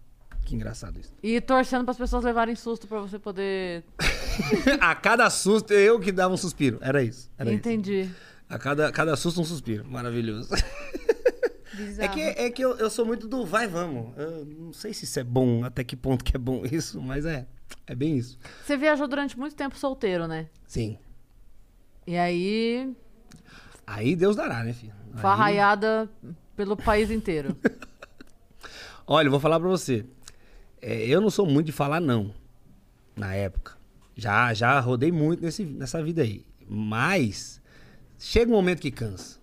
Que engraçado isso. E torcendo para as pessoas levarem susto para você poder. <laughs> a cada susto, eu que dava um suspiro. Era isso. Era Entendi. Isso. A cada, cada susto, um suspiro. Maravilhoso. <laughs> É Bizarro. que, é que eu, eu sou muito do vai, vamos. Eu não sei se isso é bom, até que ponto que é bom <laughs> isso, mas é. É bem isso. Você viajou durante muito tempo solteiro, né? Sim. E aí, Aí Deus dará, né, filho? Aí- farraiada pelo país inteiro. Olha, eu vou falar pra você. É, eu não sou muito de falar não, na época. Já, já rodei muito nesse, nessa vida aí. Mas chega um momento que cansa,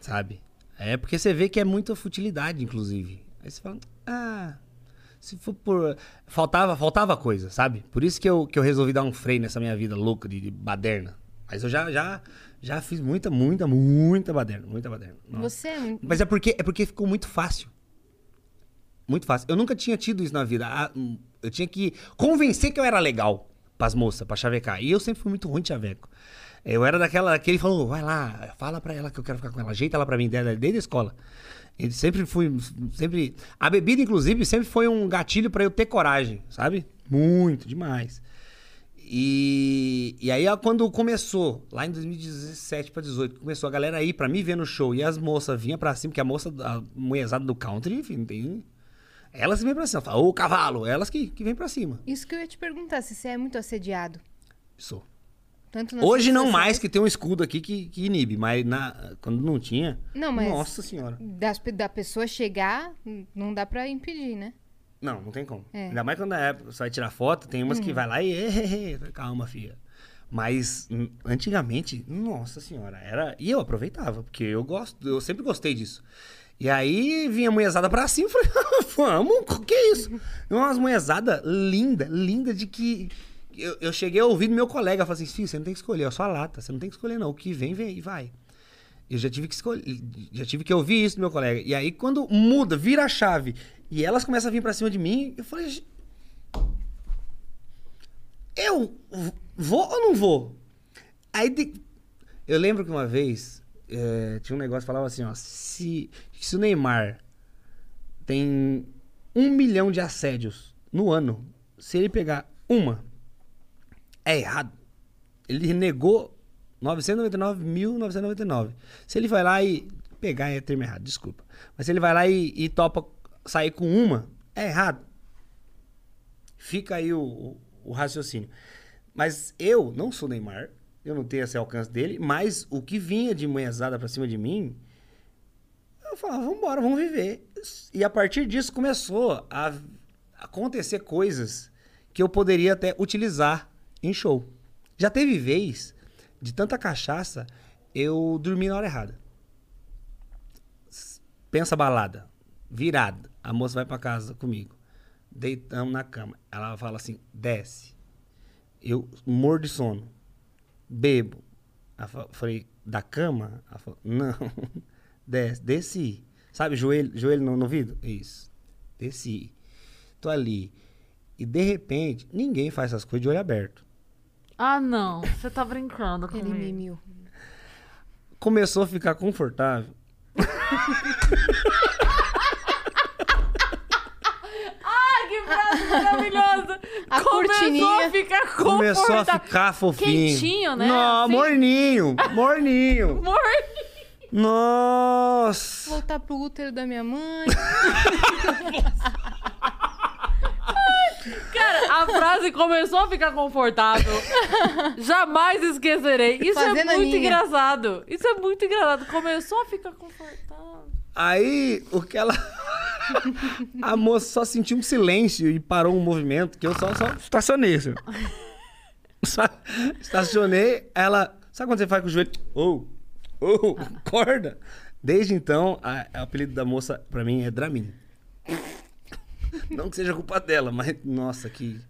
sabe? É porque você vê que é muita futilidade, inclusive. Aí você fala, ah, se for por... Faltava, faltava coisa, sabe? Por isso que eu, que eu resolvi dar um freio nessa minha vida louca de, de baderna. Mas eu já, já, já fiz muita, muita, muita baderna, muita baderna. Nossa. Você é muito... Mas é porque, é porque ficou muito fácil. Muito fácil. Eu nunca tinha tido isso na vida. Ah, hum, Eu tinha que convencer que eu era legal pras moças, pra chavecar. E eu sempre fui muito ruim de chaveco. Eu era daquela que ele falou, vai lá, fala pra ela que eu quero ficar com ela, ajeita ela pra mim, desde a escola. Ele sempre fui, sempre... A bebida, inclusive, sempre foi um gatilho pra eu ter coragem, sabe? Muito, demais. E, e aí, quando começou, lá em 2017 pra 18, começou a galera ir pra mim ver no show e as moças vinham pra cima, porque a moça, a mulherzada do country, enfim, não tem. Elas que vêm pra cima. Fala, ô cavalo, elas que, que vêm pra cima. Isso que eu ia te perguntar, se você é muito assediado. Sou. Hoje não mais, que tem um escudo aqui que, que inibe, mas na, quando não tinha. Não, mas- Nossa senhora. Das, da pessoa chegar, não dá pra impedir, né? Não, não tem como. É. Ainda mais quando é, você vai tirar foto, tem umas que vai lá e. "Eh, eh, eh", Calma, filha. Mas hum, antigamente, nossa senhora, era. E eu aproveitava, porque eu gosto, eu sempre gostei disso. E aí vinha a mulherzada pra cima e falei, <laughs> vamos, que é isso? E Umas mulherzadas linda, linda de que. Eu, eu cheguei a ouvir do meu colega, falei assim, você não tem que escolher, é só lata, você não tem que escolher, não. O que vem, vem e vai. Eu já tive que escolher, já tive que ouvir isso do meu colega. E aí, quando muda, vira a chave, e elas começam a vir pra cima de mim, eu falei, "Gente, eu vou ou não vou? Aí eu lembro que uma vez eh, tinha um negócio que falava assim, ó, se, se o Neymar tem um milhão de assédios no ano, se ele pegar uma, é errado. Ele negou 999.999. Se ele vai lá e. Pegar é termo errado, desculpa. Mas se ele vai lá e, e topa sair com uma, é errado. Fica aí o, o- o raciocínio. Mas eu não sou Neymar, eu não tenho esse alcance dele, mas o que vinha de manhãzada pra cima de mim, eu falava, vambora, vamos viver. E a partir disso começou a acontecer coisas que eu poderia até utilizar em show. Já teve vez, de tanta cachaça, eu dormi na hora errada. Pensa balada, virada. A moça vai pra casa comigo. Deitamos na cama. Ela fala assim: desce. Eu morro de sono. Bebo. Ela falei, da cama? Ela falou, <laughs> não. Desce, desci. Sabe, joelho, joelho no, no vidro? Isso. Desci. Tô ali. E de repente, ninguém faz essas coisas de olho aberto. Ah, não. Você tá brincando Ele comigo. mimiu. Começou a ficar confortável. <laughs> Ai, que frase maravilhosa! A Começou cortininha. a ficar confortável. Começou a ficar fofinho. Quentinho, né? Não, Assim. morninho. Morninho. <laughs> Morninho. Nossa. Voltar pro útero da minha mãe. <laughs> Cara, a frase começou a ficar confortável. Jamais esquecerei. Isso Fazendo é muito engraçado. Isso é muito engraçado. Começou a ficar confortável. Aí, o que ela. <laughs> a moça só sentiu um silêncio e parou um movimento que eu só, só estacionei. Assim. <laughs> Só estacionei, ela. Sabe quando você faz com o joelho? Ou, ou, acorda. Desde então, a- o apelido da moça pra mim é Dramin. Não que seja culpa dela, mas nossa, que.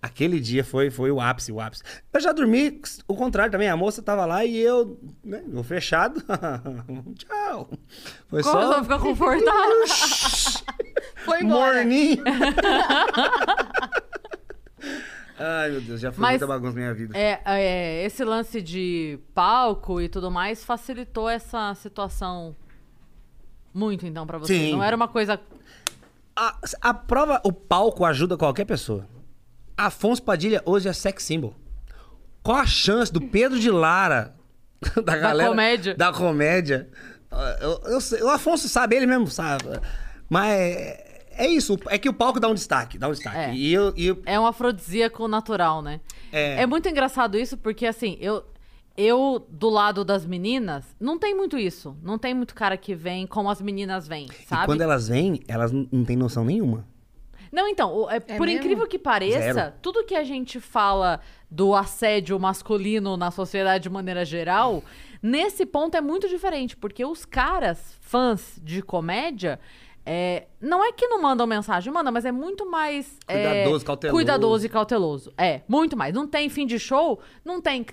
Aquele dia foi, foi o ápice, o ápice. Eu já dormi, o contrário também. A moça tava lá e eu, né, eu fechado. <laughs> Tchau. Foi Começou só. a ficar confortável. <laughs> Foi embora. Morninho. <laughs> Ai, meu Deus, já foi Mas- muita bagunça na minha vida. É, é, esse lance de palco e tudo mais facilitou essa situação muito, então, pra você. Sim. Não era uma coisa. A, a prova, o palco ajuda qualquer pessoa. Afonso Padilha hoje é sex symbol. Qual a chance do Pedro de Lara, <laughs> da galera... comédia. Da comédia. Eu, eu sei- o Afonso sabe, ele mesmo sabe. Mas é, é isso, é que o palco dá um destaque, dá um destaque. É. E eu... E eu É um afrodisíaco natural, né? É. É muito engraçado isso, porque assim, eu. eu, do lado das meninas, não tem muito isso. Não tem muito cara que vem como as meninas vêm, sabe? E quando elas vêm, elas não têm noção nenhuma. Não, então, o- é, por mesmo? incrível que pareça, Zero. tudo que a gente fala do assédio masculino na sociedade de maneira geral, nesse ponto é muito diferente, porque os caras, fãs de comédia, é, não é que não mandam mensagem, manda, mas é muito mais é, Cuidadoso, cauteloso. cuidadoso e cauteloso. É, muito mais. Não tem fim de show, não tem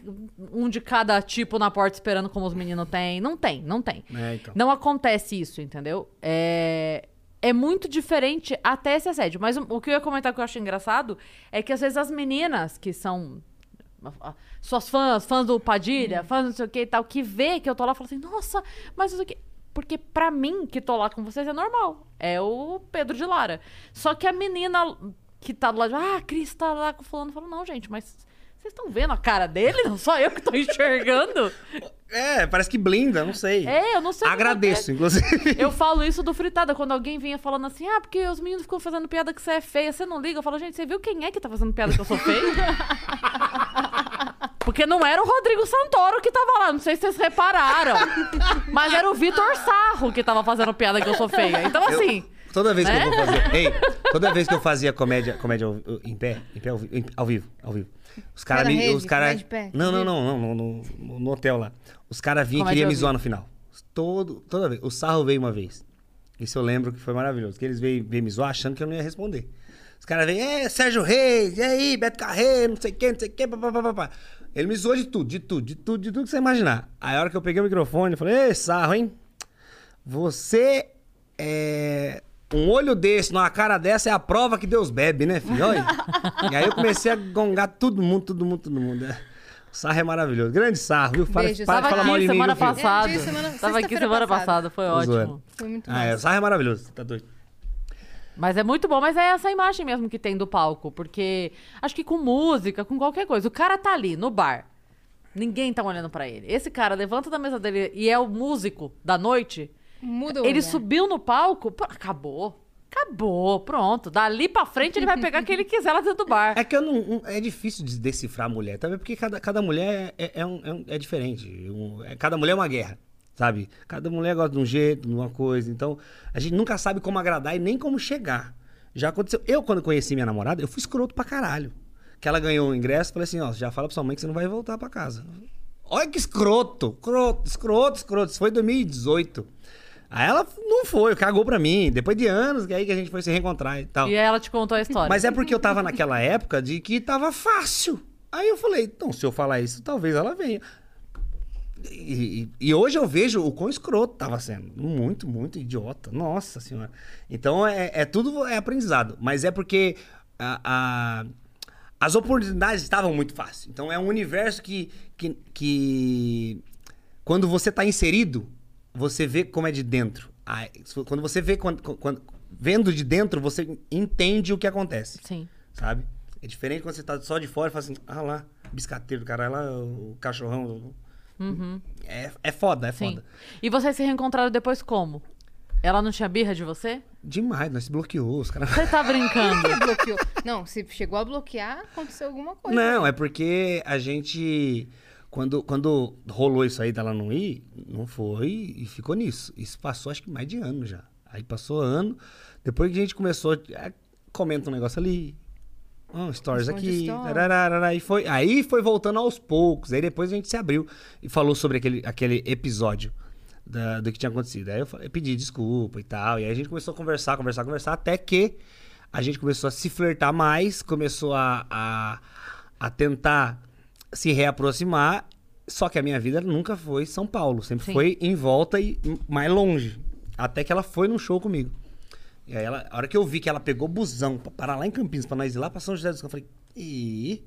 um de cada tipo na porta esperando como os meninos têm. Não tem, não tem. É, então. Não acontece isso, entendeu? É, é muito diferente até esse assédio. Mas o, o que eu ia comentar que eu acho engraçado é que às vezes as meninas que são suas fãs, fãs do Padilha, fãs do não sei o que e tal, que vê que eu tô lá e falam assim, nossa, mas não sei o que. Porque pra mim, que tô lá com vocês, é normal. É o Pedro de Lara. Só que a menina que tá do lado de, ah, a Cris tá lá com o fulano, fala, não, gente, mas vocês estão vendo a cara dele? Não só eu que tô <laughs> enxergando? É, parece que blinda, não sei. É, eu não sei Agradeço, inclusive. Eu falo isso do fritada, quando alguém vinha falando assim, ah, porque os meninos ficam fazendo piada que você é feia, você não liga. Eu falo, gente, você viu quem é que tá fazendo piada que eu sou feia? <laughs> Porque não era o Rodrigo Santoro que tava lá, não sei se vocês repararam. Mas era o Vitor Sarro que tava fazendo piada que eu sou feia. Então, assim, Toda vez que Né? eu vou fazer. Ei, toda vez que eu fazia comédia, comédia ao, em pé, em pé ao, vi- em- ao vivo, ao vivo. Os caras me. rede, Os cara, pé, não, não, não, não, no, no, no hotel lá. Os caras vinham e queriam me zoar no final. Todo, toda vez. O Sarro veio uma vez. Isso eu lembro que foi maravilhoso. Que eles veio, veio me zoar achando que eu não ia responder. Os caras vêm, é, Sérgio Reis, e aí, Beto Carreiro, não sei o que, não sei o que, papapá. Ele me zoou de tudo, de tudo, de tudo, de tudo que você imaginar. Aí a hora que eu peguei o microfone, eu falei, ei, Sarro, hein? Você é. Um olho desse, numa cara dessa, é a prova que Deus bebe, né, filho? Olha. <laughs> e aí eu comecei a gongar todo mundo, todo mundo, todo mundo. É. O sarro é maravilhoso. Grande sarro, viu? Para, Beijo, para de falar mal de mim, semana viu, filho? passada. É, semana- Tava aqui semana passada. passada, foi ótimo. zoando. Foi muito Ah, é, sarro é maravilhoso, tá doido. Mas é muito bom, mas é essa imagem mesmo que tem do palco. Porque acho que com música, com qualquer coisa, o cara tá ali no bar. Ninguém tá olhando pra ele. Esse cara levanta da mesa dele e é o músico da noite. Muda o Ele olhar. subiu no palco, pô, acabou. Acabou, pronto. Dali pra frente ele vai pegar quem ele quiser lá dentro do bar. É que eu não, é difícil de decifrar a mulher, também porque cada, cada mulher é, é, um- é um- é diferente. Um- é- cada mulher é uma guerra, sabe? Cada mulher gosta de um jeito, de uma coisa. Então, a gente nunca sabe como agradar e nem como chegar. Já aconteceu. Eu, quando conheci minha namorada, eu fui escroto pra caralho. Que ela ganhou o ingresso, falei assim, ó, já fala pra sua mãe que você não vai voltar pra casa. Olha que escroto, escroto, escroto, escroto. Isso foi em 2018. Aí ela não foi, cagou pra mim. Depois de anos, que aí que a gente foi se reencontrar e tal. E ela te contou a história. Mas é porque eu tava naquela época de que tava fácil. Aí eu falei, então, se eu falar isso, talvez ela venha. E, e- hoje eu vejo o quão escroto tava sendo. Muito, muito idiota. Nossa senhora. Então é, é tudo é aprendizado. Mas é porque a- a- as oportunidades estavam muito fáceis. Então é um universo que, que, que quando você tá inserido, você vê como é de dentro. Quando você vê quando, quando- vendo de dentro, você entende o que acontece Sim. sabe? É diferente quando você tá só de fora e fala assim, ah lá, biscateiro do caralho, lá o cachorrão. É, é foda, é Sim. foda. E vocês se reencontraram depois como? Ela não tinha birra de você? Demais, nós se bloqueou, os caras. Você tá brincando? <laughs> Bloqueou. Não, se chegou a bloquear, aconteceu alguma coisa. Não, é porque a gente. Quando, quando rolou isso aí dela não ir, não foi e ficou nisso. Isso passou acho que mais de ano já. Aí passou ano. Depois que a gente começou. é, comenta um negócio ali. Um stories Responde aqui. tararara, e foi, aí foi voltando aos poucos. Aí depois a gente se abriu e falou sobre aquele, aquele episódio da- do que tinha acontecido. Aí eu, falei- eu pedi desculpa e tal. E aí a gente começou a conversar, conversar, conversar, até que a gente começou a se flertar mais, começou a, a, a tentar se reaproximar. Só que a minha vida nunca foi São Paulo, sempre Sim. foi em volta e mais longe. Até que ela foi num show comigo. E aí, ela, a hora que eu vi que ela pegou busão pra parar lá em Campinas pra nós ir lá pra São José dos Campos, eu falei, ih,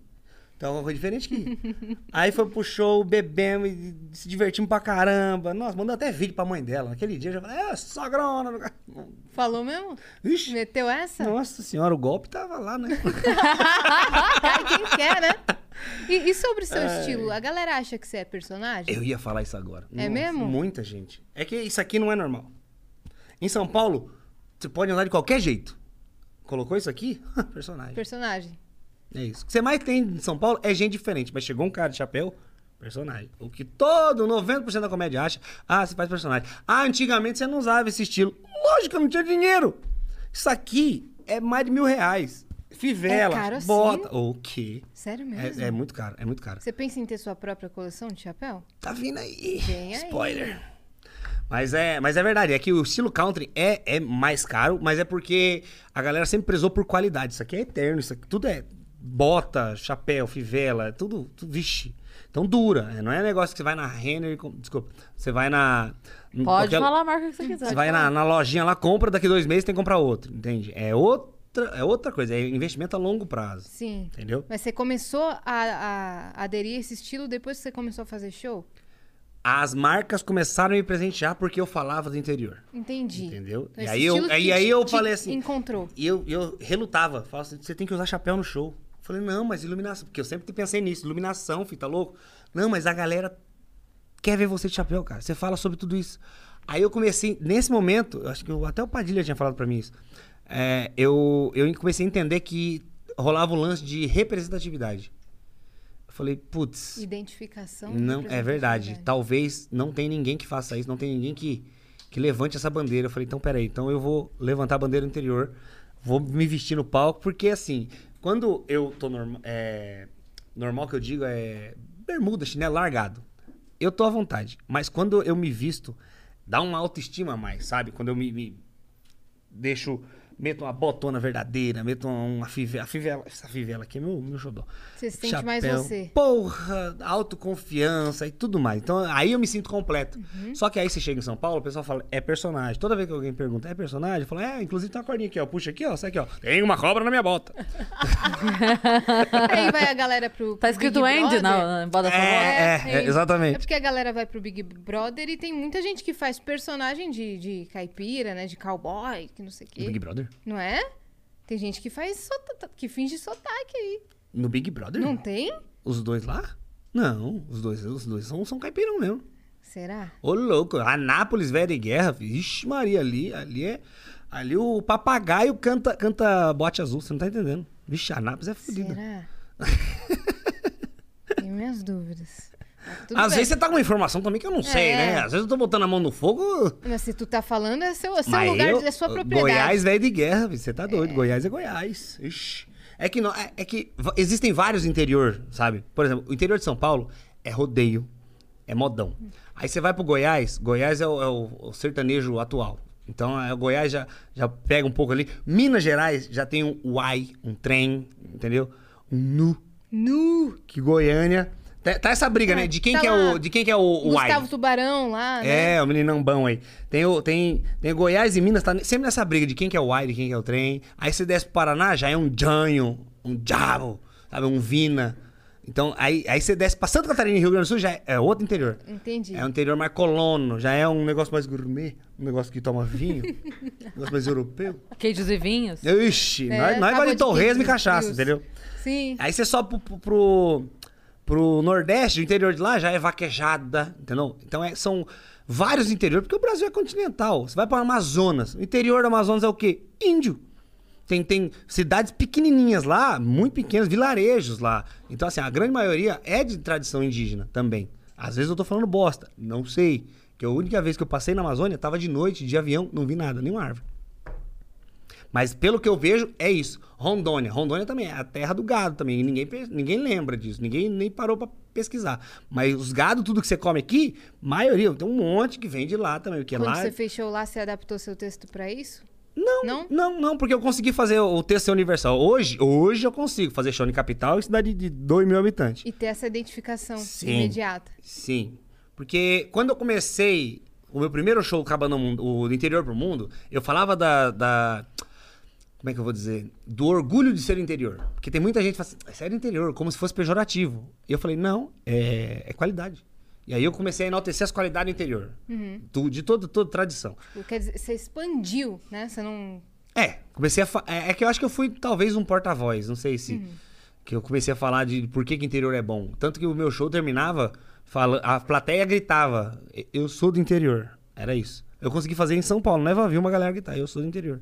tem alguma coisa diferente aqui. <laughs> aí foi pro show, bebemos e se divertimos pra caramba. Nossa, mandou até vídeo pra mãe dela. Naquele dia eu já falei, é, sogrona. <laughs> Falou mesmo? Ixi, Meteu essa? nossa senhora, o golpe tava lá, né? Cai <laughs> quem quer, né? E, e sobre o seu estilo? A galera acha que você é personagem? Eu ia falar isso agora. É mesmo? Muita gente. É que isso aqui não é normal. Em São Paulo, você pode andar de qualquer jeito. Colocou isso aqui? <laughs> Personagem. Personagem. É isso. O que você mais tem em São Paulo é gente diferente. Mas chegou um cara de chapéu, Personagem. O que todo, 90% da comédia acha, ah, você faz personagem. Ah, antigamente você não usava esse estilo. Lógico, eu não tinha dinheiro. Isso aqui é mais de mil reais. Fivela, É caro assim? bota. O quê? Sério mesmo? É, é muito caro, é muito caro. Você pensa em ter sua própria coleção de chapéu? Tá vindo aí. Vem aí. Spoiler. Mas é, mas é verdade, é que o estilo country é, é mais caro, mas é porque a galera sempre prezou por qualidade. Isso aqui é eterno, isso aqui tudo é bota, chapéu, fivela, tudo, tudo vixe. Então dura, né? não é negócio que você vai na Renner, e desculpa, você vai na... Pode qualquer- falar a marca que você quiser. Você vai na, na lojinha lá, compra, daqui dois meses tem que comprar outro, entende? É outra, é outra coisa, é investimento a longo prazo, Sim. entendeu? Mas você começou a, a aderir a esse estilo depois que você começou a fazer show? As marcas começaram a me presentear porque eu falava do interior. Entendi. Entendeu? Então, E aí eu- aí- aí eu falei assim- Encontrou. E eu, eu relutava. Falava assim, você tem que usar chapéu no show. Eu falei, não, mas iluminação. Porque eu sempre pensei nisso. Iluminação, filho, tá louco? Não, mas a galera quer ver você de chapéu, cara. Você fala sobre tudo isso. Aí eu comecei, nesse momento, eu acho que eu- até o Padilha tinha falado pra mim isso. É, eu, eu comecei a entender que rolava um lance de representatividade. Falei, putz. Identificação. Não, é verdade. Talvez não tenha ninguém que faça isso, não tem ninguém que, que levante essa bandeira. Eu falei, então peraí, então eu vou levantar a bandeira interior, vou me vestir no palco, porque assim, quando eu tô normal. É, normal que eu digo é bermuda, chinelo largado. Eu tô à vontade. Mas quando eu me visto, dá uma autoestima a mais, sabe? Quando eu me, me deixo. Meto uma botona verdadeira, meto uma, uma fivela. A fivela, essa fivela aqui é meu, meu xodó. Você se sente mais você. Porra, autoconfiança e tudo mais. Então aí eu me sinto completo. Uhum. Só que aí você chega em São Paulo, o pessoal fala, é personagem. Toda vez que alguém pergunta, é personagem? Eu falo, é, inclusive tem uma cordinha aqui, ó. Puxa aqui, ó. Sai aqui, ó. Tem uma cobra na minha bota. <laughs> Aí vai a galera pro. Tá escrito Big Andy na, na bota. É, é, é, exatamente. É porque a galera vai pro Big Brother e tem muita gente que faz personagem de, de caipira, né? De cowboy, que não sei o quê. Big Brother? Não é? Tem gente que faz sota- que finge sotaque aí. No Big Brother? Não tem? Os dois lá? Não, os dois, os dois são, são caipirão mesmo. Será? Ô, louco, Anápolis, velha de guerra. Ixi, Maria, ali, ali é. Ali o papagaio canta, canta bote azul, você não tá entendendo. Vixe, Anápolis é fodida. Será? <laughs> Tenho minhas dúvidas. Mas tudo Às bem. vezes você tá com uma informação também que eu não sei, É. né? Às vezes eu tô botando a mão no fogo. Mas se tu tá falando, é seu, seu mas lugar, eu- é sua propriedade. Goiás, velho de guerra, você tá doido. Goiás é Goiás. Ixi. É que, não, é, é que va- existem vários interior, sabe? Por exemplo, o interior de São Paulo é rodeio, é modão. Aí você vai pro Goiás, Goiás é o, é o- o sertanejo atual. Então, é, o Goiás já, já pega um pouco ali. Minas Gerais já tem um uai, um trem, entendeu? Um nu. Nu! Que Goiânia... Tá, tá essa briga, É, né? De quem, tá que é o, de quem que é o, o. Gustavo Tubarão lá, né? É, o meninão bom aí. Tem, o, tem, tem Goiás e Minas, tá sempre nessa briga de quem que é o Ai, de quem que é o trem. Aí você desce pro Paraná, já é um Janho, um Diabo, sabe? Um Vina. Então, aí, aí você desce pra Santa Catarina e Rio Grande do Sul, já é, é outro interior. Entendi. É um interior mais colono, já é um negócio mais gourmet, um negócio que toma vinho, <laughs> um negócio mais europeu. Queijos e vinhos. Ixi, É, nós, nós de torresmo e cachaça, entendeu? Sim. Aí você sobe pro, pro, pro, pro Nordeste, o interior de lá já é vaquejada, entendeu? Então é- são vários interiores, porque o Brasil é continental. Você vai para Amazonas. O interior do Amazonas é o quê? Índio. Tem, tem cidades pequenininhas lá, muito pequenas, vilarejos lá. Então, assim, a grande maioria é de tradição indígena também. Às vezes eu tô falando bosta, não sei. Que a única vez que eu passei na Amazônia, tava de noite, de avião, não vi nada, nenhuma árvore. Mas pelo que eu vejo, é isso. Rondônia. Rondônia também é a terra do gado também. Ninguém, ninguém lembra disso. Ninguém nem parou pra pesquisar. Mas os gados, tudo que você come aqui, maioria, tem um monte que vem de lá também. Porque Quando lá... você fechou lá, você adaptou seu texto pra isso? Não, Não? não, não, porque eu consegui fazer o texto universal. Hoje, hoje eu consigo fazer show em capital e cidade de 2 mil habitantes. E ter essa identificação Sim. imediata. Sim. Porque quando eu comecei o meu primeiro show Cabana Mundo, o do interior pro mundo, eu falava da, da- Como é que eu vou dizer? Do orgulho de ser interior. Porque tem muita gente que fala assim, "É ser interior, como se fosse pejorativo. E eu falei, não, é, é qualidade. E aí eu comecei a enaltecer as qualidades do interior. Do- de toda, toda tradição. Quer dizer, você expandiu, né? Você não. É, comecei a. fa- É, é que eu acho que eu fui talvez um porta-voz, não sei se. Que eu comecei a falar de por que, que interior é bom. Tanto que o meu show terminava, fala, a plateia gritava: "E- Eu sou do interior. Era isso. Eu consegui fazer em São Paulo, não é vai vir uma galera gritar, eu sou do interior.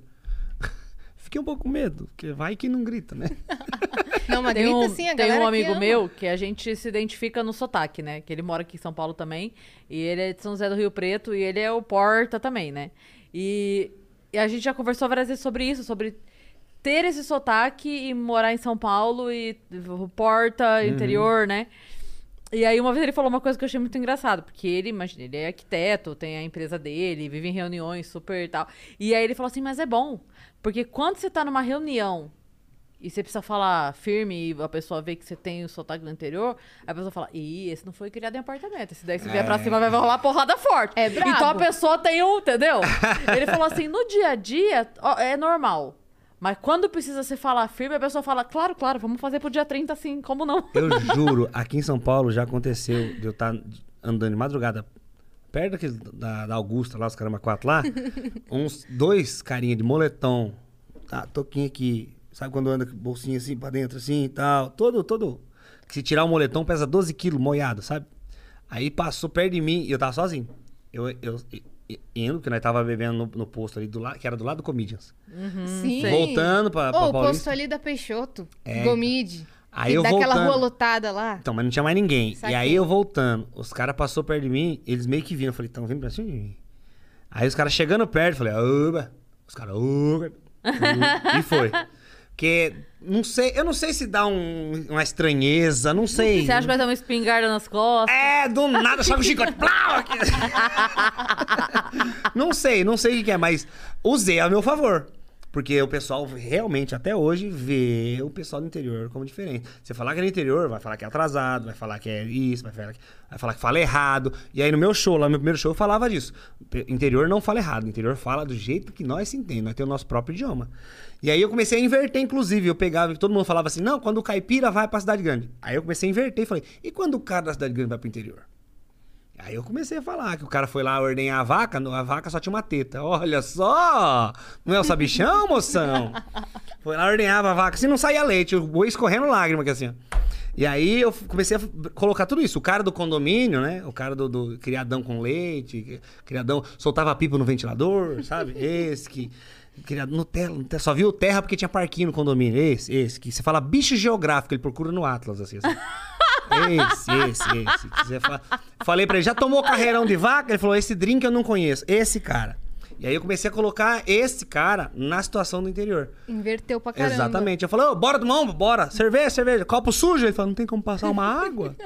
Fiquei um pouco com medo, porque vai que não grita, né? <laughs> Não, mas Tem grita um, assim, a tem um que amigo ama. meu que a gente se identifica no sotaque, né? Que ele mora aqui em São Paulo também. E ele é de São José do Rio Preto e ele é o Porta também, né? E, e a gente já conversou várias vezes sobre isso, sobre ter esse sotaque e morar em São Paulo e Porta, interior, né? E aí uma vez ele falou uma coisa que eu achei muito engraçado, porque ele, imagina, ele é arquiteto, tem a empresa dele, vive em reuniões super e tal. E aí ele falou assim, mas é bom, porque quando você tá numa reunião e você precisa falar firme e a pessoa vê que você tem o sotaque do interior, a pessoa fala, ih, esse não foi criado em apartamento, esse daí se vier pra cima vai rolar porrada forte. É brabo. Então a pessoa tem um, entendeu? <laughs> Ele falou assim, no dia a dia ó, é normal. Mas quando precisa se falar firme, a pessoa fala, claro, claro, vamos fazer pro dia 30 assim, como não? <laughs> Eu juro, aqui em São Paulo já aconteceu de eu estar andando de madrugada perto daquele, da, da Augusta, lá, os caramba quatro lá, <laughs> uns dois carinha de moletom, tá, toquinho aqui, sabe quando anda com bolsinha assim pra dentro, assim e tal, todo, todo, que se tirar o moletom pesa 12 quilos moiado, sabe? Aí passou perto de mim e eu tava sozinho. Eu, eu, indo, que nós tava bebendo no, no posto ali, do lado, que era do lado do Comedians. Sim. Voltando pra, pra Ô, o posto ali da Peixoto, É. Gomide. Aí eu daquela voltando. rua lotada lá. Então, mas não tinha mais ninguém. Saquei. E aí eu voltando, os caras passou perto de mim, eles meio que viram. Eu falei, estão vindo pra cima de mim. Aí os caras chegando perto, eu falei, oba. Os caras, oba. <laughs> E foi. Porque, não sei, eu não sei se dá um- uma estranheza, não sei. Você acha que vai ter uma espingarda nas costas? É, do nada, só com o chicote. <laughs> plau, não sei, não sei o que que é, mas usei a meu favor. Porque o pessoal realmente, até hoje, vê o pessoal do interior como diferente. Você falar que é do interior, vai falar que é atrasado, vai falar que é isso, vai falar que, vai falar que fala errado. E aí no meu show, lá no meu primeiro show, eu falava disso. Interior não fala errado, interior fala do jeito que nós se entendemos, nós temos o nosso próprio idioma. E aí eu comecei a inverter, inclusive. Eu pegava, todo mundo falava assim, não, quando o caipira vai pra cidade grande. Aí eu comecei a inverter e falei, e quando o cara da cidade grande vai pro interior? Aí eu comecei a falar que o cara foi lá ordenhar a vaca, a vaca só tinha uma teta. Olha só! Não é o sabichão, moção? <laughs> Foi lá ordenhava a vaca, assim não saía leite, o boi escorrendo lágrima aqui assim. ó. E aí eu comecei a colocar tudo isso. O cara do condomínio, né? O cara do, do criadão com leite, criadão, soltava pipa no ventilador, sabe? <laughs> Esse que. Criado Nutella, Nutella, só viu terra porque tinha parquinho no condomínio. Esse, esse, que você fala bicho geográfico, ele procura no Atlas, assim. assim. <laughs> Esse, esse, esse. Falei pra ele, já tomou carreirão de vaca? Ele falou, esse drink eu não conheço. Esse cara. E aí eu comecei a colocar esse cara na situação do interior. Inverteu pra caramba. Exatamente. Eu falei, ô, bora tomar um, bora. Cerveja, cerveja. Copo sujo. Ele falou, não tem como passar uma água?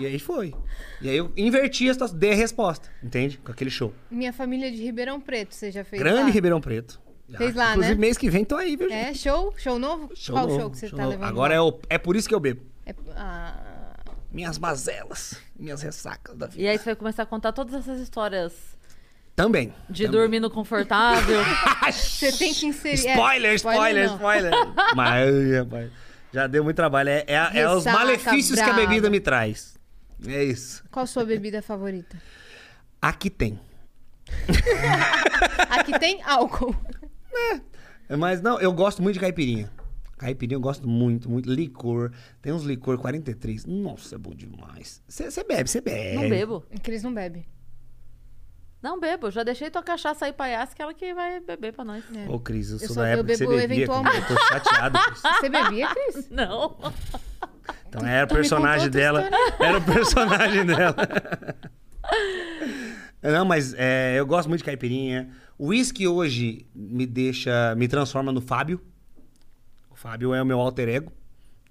e aí foi. E aí eu inverti a situação, dei a resposta, entende? Com aquele show. Minha família é de Ribeirão Preto, você já fez Grande lá? Ribeirão Preto. Fez lá, Inclusive, né? mês que vem tô aí, viu, gente? É, show? Show novo? Qual novo, show que você tá novo. levando Agora lá? é, o, é por isso que eu bebo. É- ah, Minhas mazelas, minhas ressacas da vida. E aí você vai começar a contar todas essas histórias Também. de também. dormindo confortável. <laughs> você tem que inserir... é, Spoiler, spoiler, spoiler. <laughs> Mas, rapaz, já deu muito trabalho. É, é, é os malefícios que a bebida me traz. É isso. Qual sua bebida favorita? Aqui tem. <laughs> Aqui tem álcool. Mas não, eu gosto muito de caipirinha. Caipirinha eu gosto muito, muito. Licor. Tem uns licor 43. Nossa, é bom demais. Você bebe, você bebe. Não bebo. É eles não bebem. Não bebo. Já deixei tua cachaça aí Yas, que ela que vai beber pra nós. É. Ô, Cris, eu sou só- da eu época que você bebo bebia. Cris. eventualmente. Eu tô chateado, <laughs> Cris. Você bebia, Cris? <laughs> Não. Tu Então era o personagem dela. Era o personagem dela. Não, mas é, eu gosto muito de caipirinha. O uísque hoje me deixa. me transforma no Fábio. Fábio é o meu alter ego.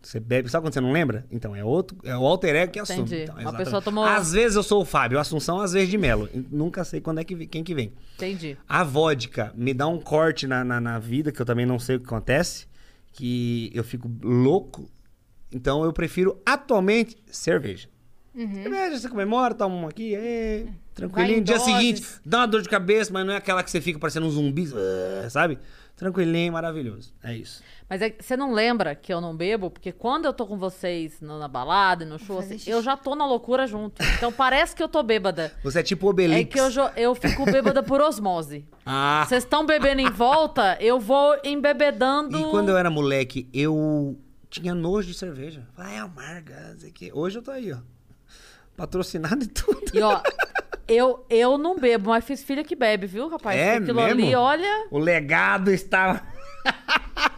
Você bebe, sabe quando você não lembra? Então, é outro, é o alter ego que assume. Entendi. Então, Uma exatamente. pessoa tomou- Às vezes eu sou o Fábio, Assunção às vezes de Melo. Nunca sei quando é que quem que vem. Entendi. A vodka me dá um corte na, na, na vida, que eu também não sei o que acontece, que eu fico louco. Então eu prefiro atualmente cerveja. Cerveja, você comemora, toma uma aqui, é, tranquilinho. Dia doses. seguinte, dá uma dor de cabeça, mas não é aquela que você fica parecendo um zumbi, ah, sabe? Tranquilinho, maravilhoso. É isso. Mas é que você não lembra que eu não bebo? Porque quando eu tô com vocês no- na balada e no show, assim, eu já tô na loucura junto. Então parece que eu tô bêbada. Você é tipo Obelix. É que eu, eu fico bêbada por osmose. Ah, Vocês estão bebendo em volta, eu vou embebedando. e quando eu era moleque, eu tinha nojo de cerveja. Falei, ah, é amarga, não sei o quê. Hoje eu tô aí, ó. Patrocinado e tudo. E ó, eu, eu não bebo, mas fiz filha que bebe, viu, rapaz? É Aquilo mesmo? ali, olha. O legado estava. <laughs>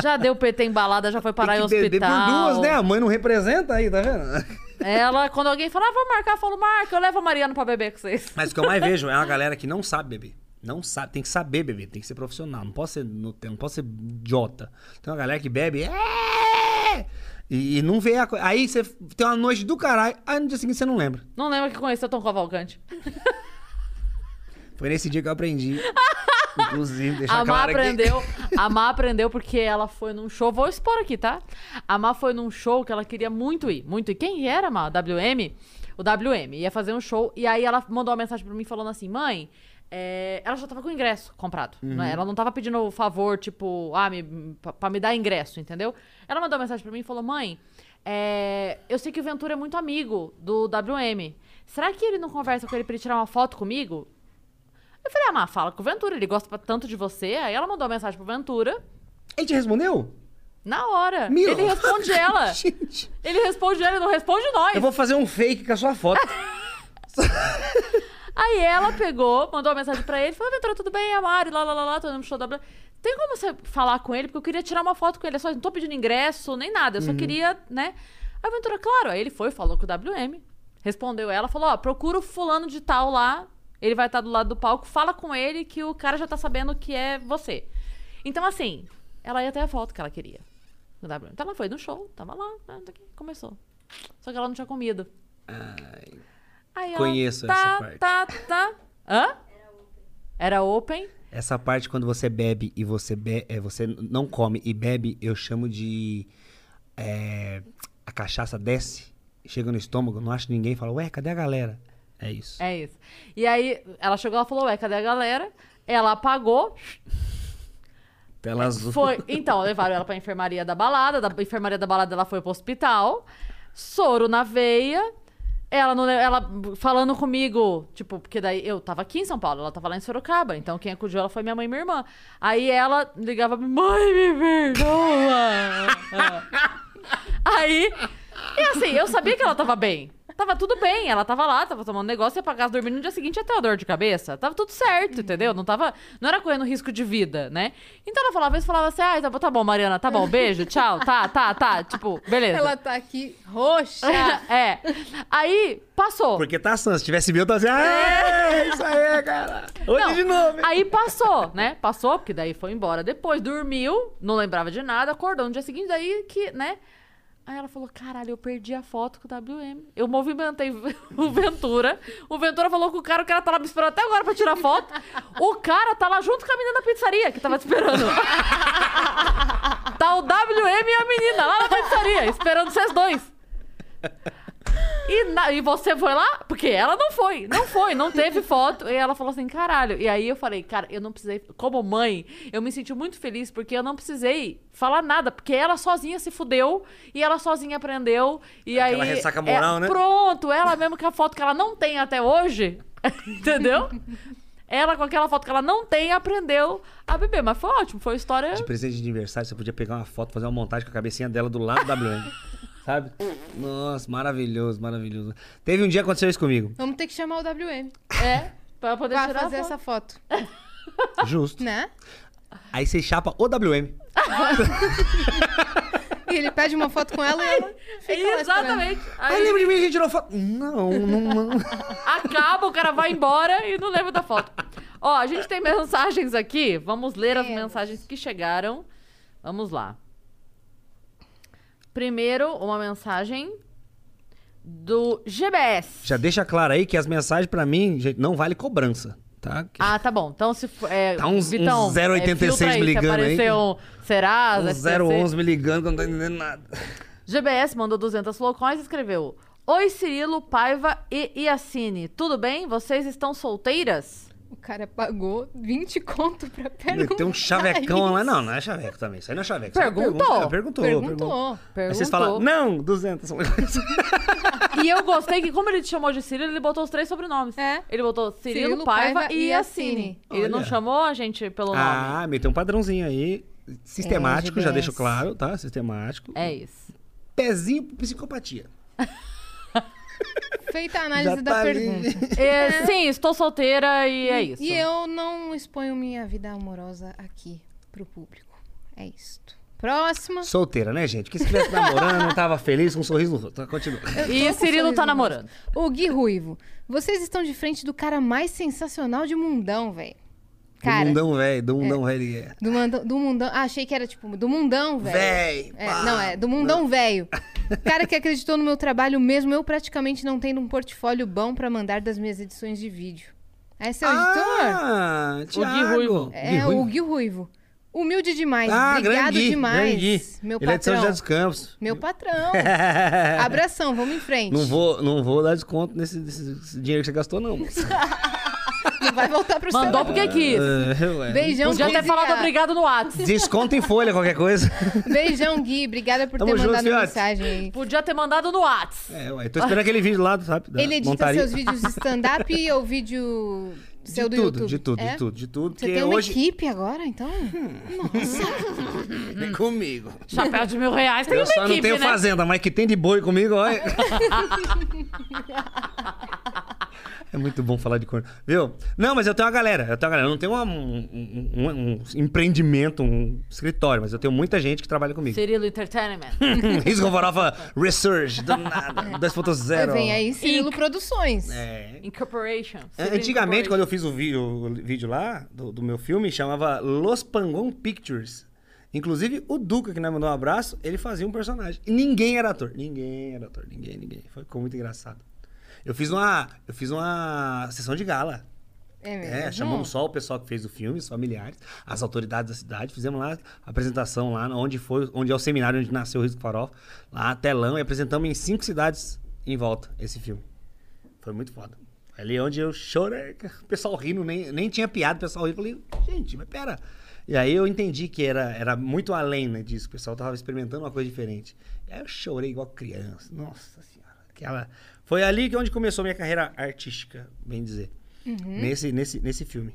Já deu PT em balada, já foi parar em que beber hospital. por duas, né? A mãe não representa aí, tá vendo? Ela, quando alguém fala, ah, vamos marcar, eu falo, marca, eu levo a Mariana pra beber com vocês. Mas o que eu mais vejo é uma galera que não sabe beber. Não sabe, tem que saber beber, tem que ser profissional. Não pode ser, não, não pode ser idiota. Tem uma galera que bebe. "É!" E, e não vê a coisa. Aí você tem uma noite do caralho, aí no dia seguinte você não lembra. Não lembra que conheceu Tom Cavalcante? Foi nesse dia que eu aprendi. <laughs> Inclusive, deixar A Má claro aqui. aprendeu, a Má aprendeu porque ela foi num show, vou expor aqui, tá? A Má foi num show que ela queria muito ir, muito ir. Quem era, Má? WM? O WM, ia fazer um show, e aí ela mandou uma mensagem pra mim falando assim, mãe, é, ela já tava com o ingresso comprado, né? Ela não tava pedindo favor, tipo, ah, me, pra, pra me dar ingresso, entendeu? Ela mandou uma mensagem pra mim e falou, mãe, é, eu sei que o Ventura é muito amigo do WM. Será que ele não conversa com ele pra ele tirar uma foto comigo? Eu falei, ah, Má, fala com o Ventura, ele gosta tanto de você. Aí ela mandou uma mensagem pro Ventura, Ele te respondeu? na hora. Meu. Ele responde ela. <laughs> Gente, Ele responde ela, ele não responde nós. eu vou fazer um fake com a sua foto. <laughs> Aí ela pegou, mandou uma mensagem pra ele, falou, Ventura, tudo bem? É a Mari, lá, lá, lá, lá, tô no show da... Tem como você falar com ele? Porque eu queria tirar uma foto com ele. Eu só não tô pedindo ingresso, nem nada. Eu só queria, né? Aí o Ventura, claro. Aí ele foi, falou com o WM. Respondeu ela, falou, ó, procura o fulano de tal lá. Ele vai estar do lado do palco. Fala com ele que o cara já tá sabendo que é você. Então, assim, ela ia ter a foto que ela queria. Então ela foi no show, tava lá, né, daqui, começou. Só que ela não tinha comido. Aí ela, Conheço tá, essa parte. Tá, tá. Hã? Era open. Essa parte quando você bebe e você be é, você não come e bebe, eu chamo de é, a cachaça desce, chega no estômago, não acha ninguém, fala, ué, cadê a galera? É isso. É isso. E aí, ela chegou e falou, ué, cadê a galera? Ela apagou, Tela azul. foi... Então, levaram ela pra enfermaria da balada, da enfermaria da balada ela foi pro hospital, soro na veia, ela, não, ela falando comigo, tipo, porque daí eu tava aqui em São Paulo, ela tava lá em Sorocaba, então quem acudiu ela foi minha mãe e minha irmã. Aí ela ligava pra mim, mãe, me perdoa. <laughs> Aí, e assim, eu sabia que ela tava bem. Tava tudo bem, ela tava lá, tava tomando negócio, ia pra casa dormir no dia seguinte até a dor de cabeça. Tava tudo certo, entendeu? Não tava. Não era correndo risco de vida, né? Então ela falava, às vezes falava assim, ah, tá bom, tá bom, Mariana, tá bom, beijo, tchau, tá, tá, tá. Tipo, beleza. Ela tá aqui roxa. <laughs> é. Aí, passou. Porque tá assando, se tivesse meu, eu tava assim, ah, isso aí, cara. Hoje Não, de novo. hein?" Aí passou, né? Passou, porque daí foi embora depois, dormiu, não lembrava de nada, acordou no dia seguinte, daí que, né? Aí ela falou: caralho, eu perdi a foto com o WM. Eu movimentei <laughs> o Ventura. O Ventura falou com o cara, o cara tá lá me esperando até agora pra tirar foto. O cara tá lá junto com a menina da pizzaria que tava te esperando. <laughs> tá o WM e a menina lá na pizzaria, esperando vocês dois. E, na- e você foi lá? Porque ela não foi, não foi, não teve <laughs> foto. E ela falou assim, caralho. E aí eu falei, cara, eu não precisei. Como mãe, eu me senti muito feliz porque eu não precisei falar nada. Porque ela sozinha se fudeu e ela sozinha aprendeu. E Aquela aí. ressaca moral, é, né? Pronto, ela mesmo com a foto que ela não tem até hoje. <laughs> entendeu? Ela com aquela foto que ela não tem aprendeu a beber. Mas foi ótimo, foi história. De presente de aniversário, você podia pegar uma foto, fazer uma montagem com a cabecinha dela do lado do WM. <laughs> Sabe? Nossa, maravilhoso, maravilhoso. Teve um dia que aconteceu isso comigo. Vamos ter que chamar o WM É, pra poder pra tirar fazer foto. essa foto, <laughs> Justo. né? Aí você chapa o WM. <laughs> E ele pede uma foto com ela e ela fica. Exatamente. Aí Aí lembra de mim, a gente tirou foto. Não, não, não. <laughs> acaba, o cara vai embora e não lembra da foto. Ó, a gente tem mensagens aqui. Vamos ler as mensagens que chegaram. Vamos lá. Primeiro, uma mensagem do GBS. Já deixa claro aí que as mensagens pra mim, gente, não vale cobrança, tá? Ah, tá bom. Então, se for. É, Tá uns- Vitão, uns 0,86 é, aí, me ligando se aí. apareceu um Serasa, SPC. 011 me ligando que eu não tô entendendo nada. GBS mandou 200 flocões e escreveu: Oi, Cirilo, Paiva e Iacine. Tudo bem? Vocês estão solteiras? O cara pagou 20 conto pra perguntar Tem um chavecão isso. lá. Não, não é chaveco também. Isso aí não é chaveco. É Perguntou. pergunta. Perguntou. Perguntou. perguntou. Perguntou. Aí vocês falam, não, 200. <laughs> E eu gostei que, como ele te chamou de Cirilo, ele botou os três sobrenomes. É. Ele botou Cirilo, Cirilo, Paiva, Paiva e e. Iacine. Ele não chamou a gente pelo nome. ah, meteu um padrãozinho aí. Sistemático, já GBS. deixo claro, tá? Sistemático. É isso. Pezinho psicopatia. <laughs> Feita a análise Já da tá ali. pergunta. É, sim, estou solteira e é isso. E eu não exponho minha vida amorosa aqui pro público. É isto. Próxima. Solteira, né, gente? Porque se estivesse namorando, tava feliz, com um sorriso no rosto. Então, Continua. E Cirilo tá namorando. O Gui Ruivo. Vocês estão de frente do cara mais sensacional de mundão, velho. Cara, do mundão velho, do mundão velho. é. do, mundão, do mundão. Ah, achei que era tipo, do mundão, velho. Véi, É, pá. não, é, do mundão velho. <laughs> Cara que acreditou no meu trabalho mesmo, eu praticamente não tendo um portfólio bom pra mandar das minhas edições de vídeo. Esse é o editor? Ah, Thiago. Ruivo. É, Gui Ruivo. o Gui Ruivo. Humilde demais. Ah, Obrigado Gui, demais. Gui. Meu Ele é de São patrão. José dos Campos. Meu patrão. <laughs> Abração, vamos em frente. Não vou, não vou dar desconto nesse, nesse dinheiro que você gastou, não. <laughs> Não vai voltar pro Mandou seu. porque quis. É, ué. Beijão, Podia ter Gui. falado obrigado no WhatsApp. Desconto em folha, qualquer coisa. Beijão, Gui. Obrigada por Tamo ter junto, mandado mensagem. Podia ter mandado no WhatsApp. É, ué. Tô esperando aquele vídeo lá, sabe? da Ele edita montaria. seus vídeos de stand-up ou vídeo seu de do tudo, YouTube? de tudo, É? de tudo, de tudo. Você tem uma hoje. equipe agora, então? Vem <laughs> comigo. Chapéu de mil reais tem Eu uma só equipe, não tenho né? fazenda, mas que tem de boi comigo, olha. <laughs> É muito bom falar de corno. Viu? Não, mas eu tenho uma galera. Eu tenho uma galera. Eu não tenho uma- um, um- um- empreendimento, um escritório, mas eu tenho muita gente que trabalha comigo. Cirilo Entertainment. Risco Farofa Resurge, do nada. 2.0. Vem aí Cirilo Inc. Produções. É. Incorporation. É, Cirilo Antigamente, Incorporation. quando eu fiz o vídeo, o vídeo lá, do, do meu filme, chamava Los Pangon Pictures. Inclusive, o Duca, que nós mandou um abraço, ele fazia um personagem. E ninguém era ator. Ninguém era ator. Ninguém, ninguém. Foi, ficou muito engraçado. Eu fiz uma, eu fiz uma sessão de gala. É mesmo? É, chamamos só o pessoal que fez o filme, os familiares, as autoridades da cidade, fizemos lá a apresentação lá onde foi, onde é o seminário onde nasceu o Risco Farofa, lá telão e apresentamos em cinco cidades em volta esse filme. Foi muito foda. Ali onde eu chorei, o pessoal rindo, nem, nem tinha piada, o pessoal rindo, falei, gente, mas pera. E aí eu entendi que era, era muito além né, disso, o pessoal tava experimentando uma coisa diferente. E aí eu chorei igual criança, nossa senhora. Aquela... Foi ali que onde começou minha carreira artística, bem dizer. Nesse, nesse, nesse filme.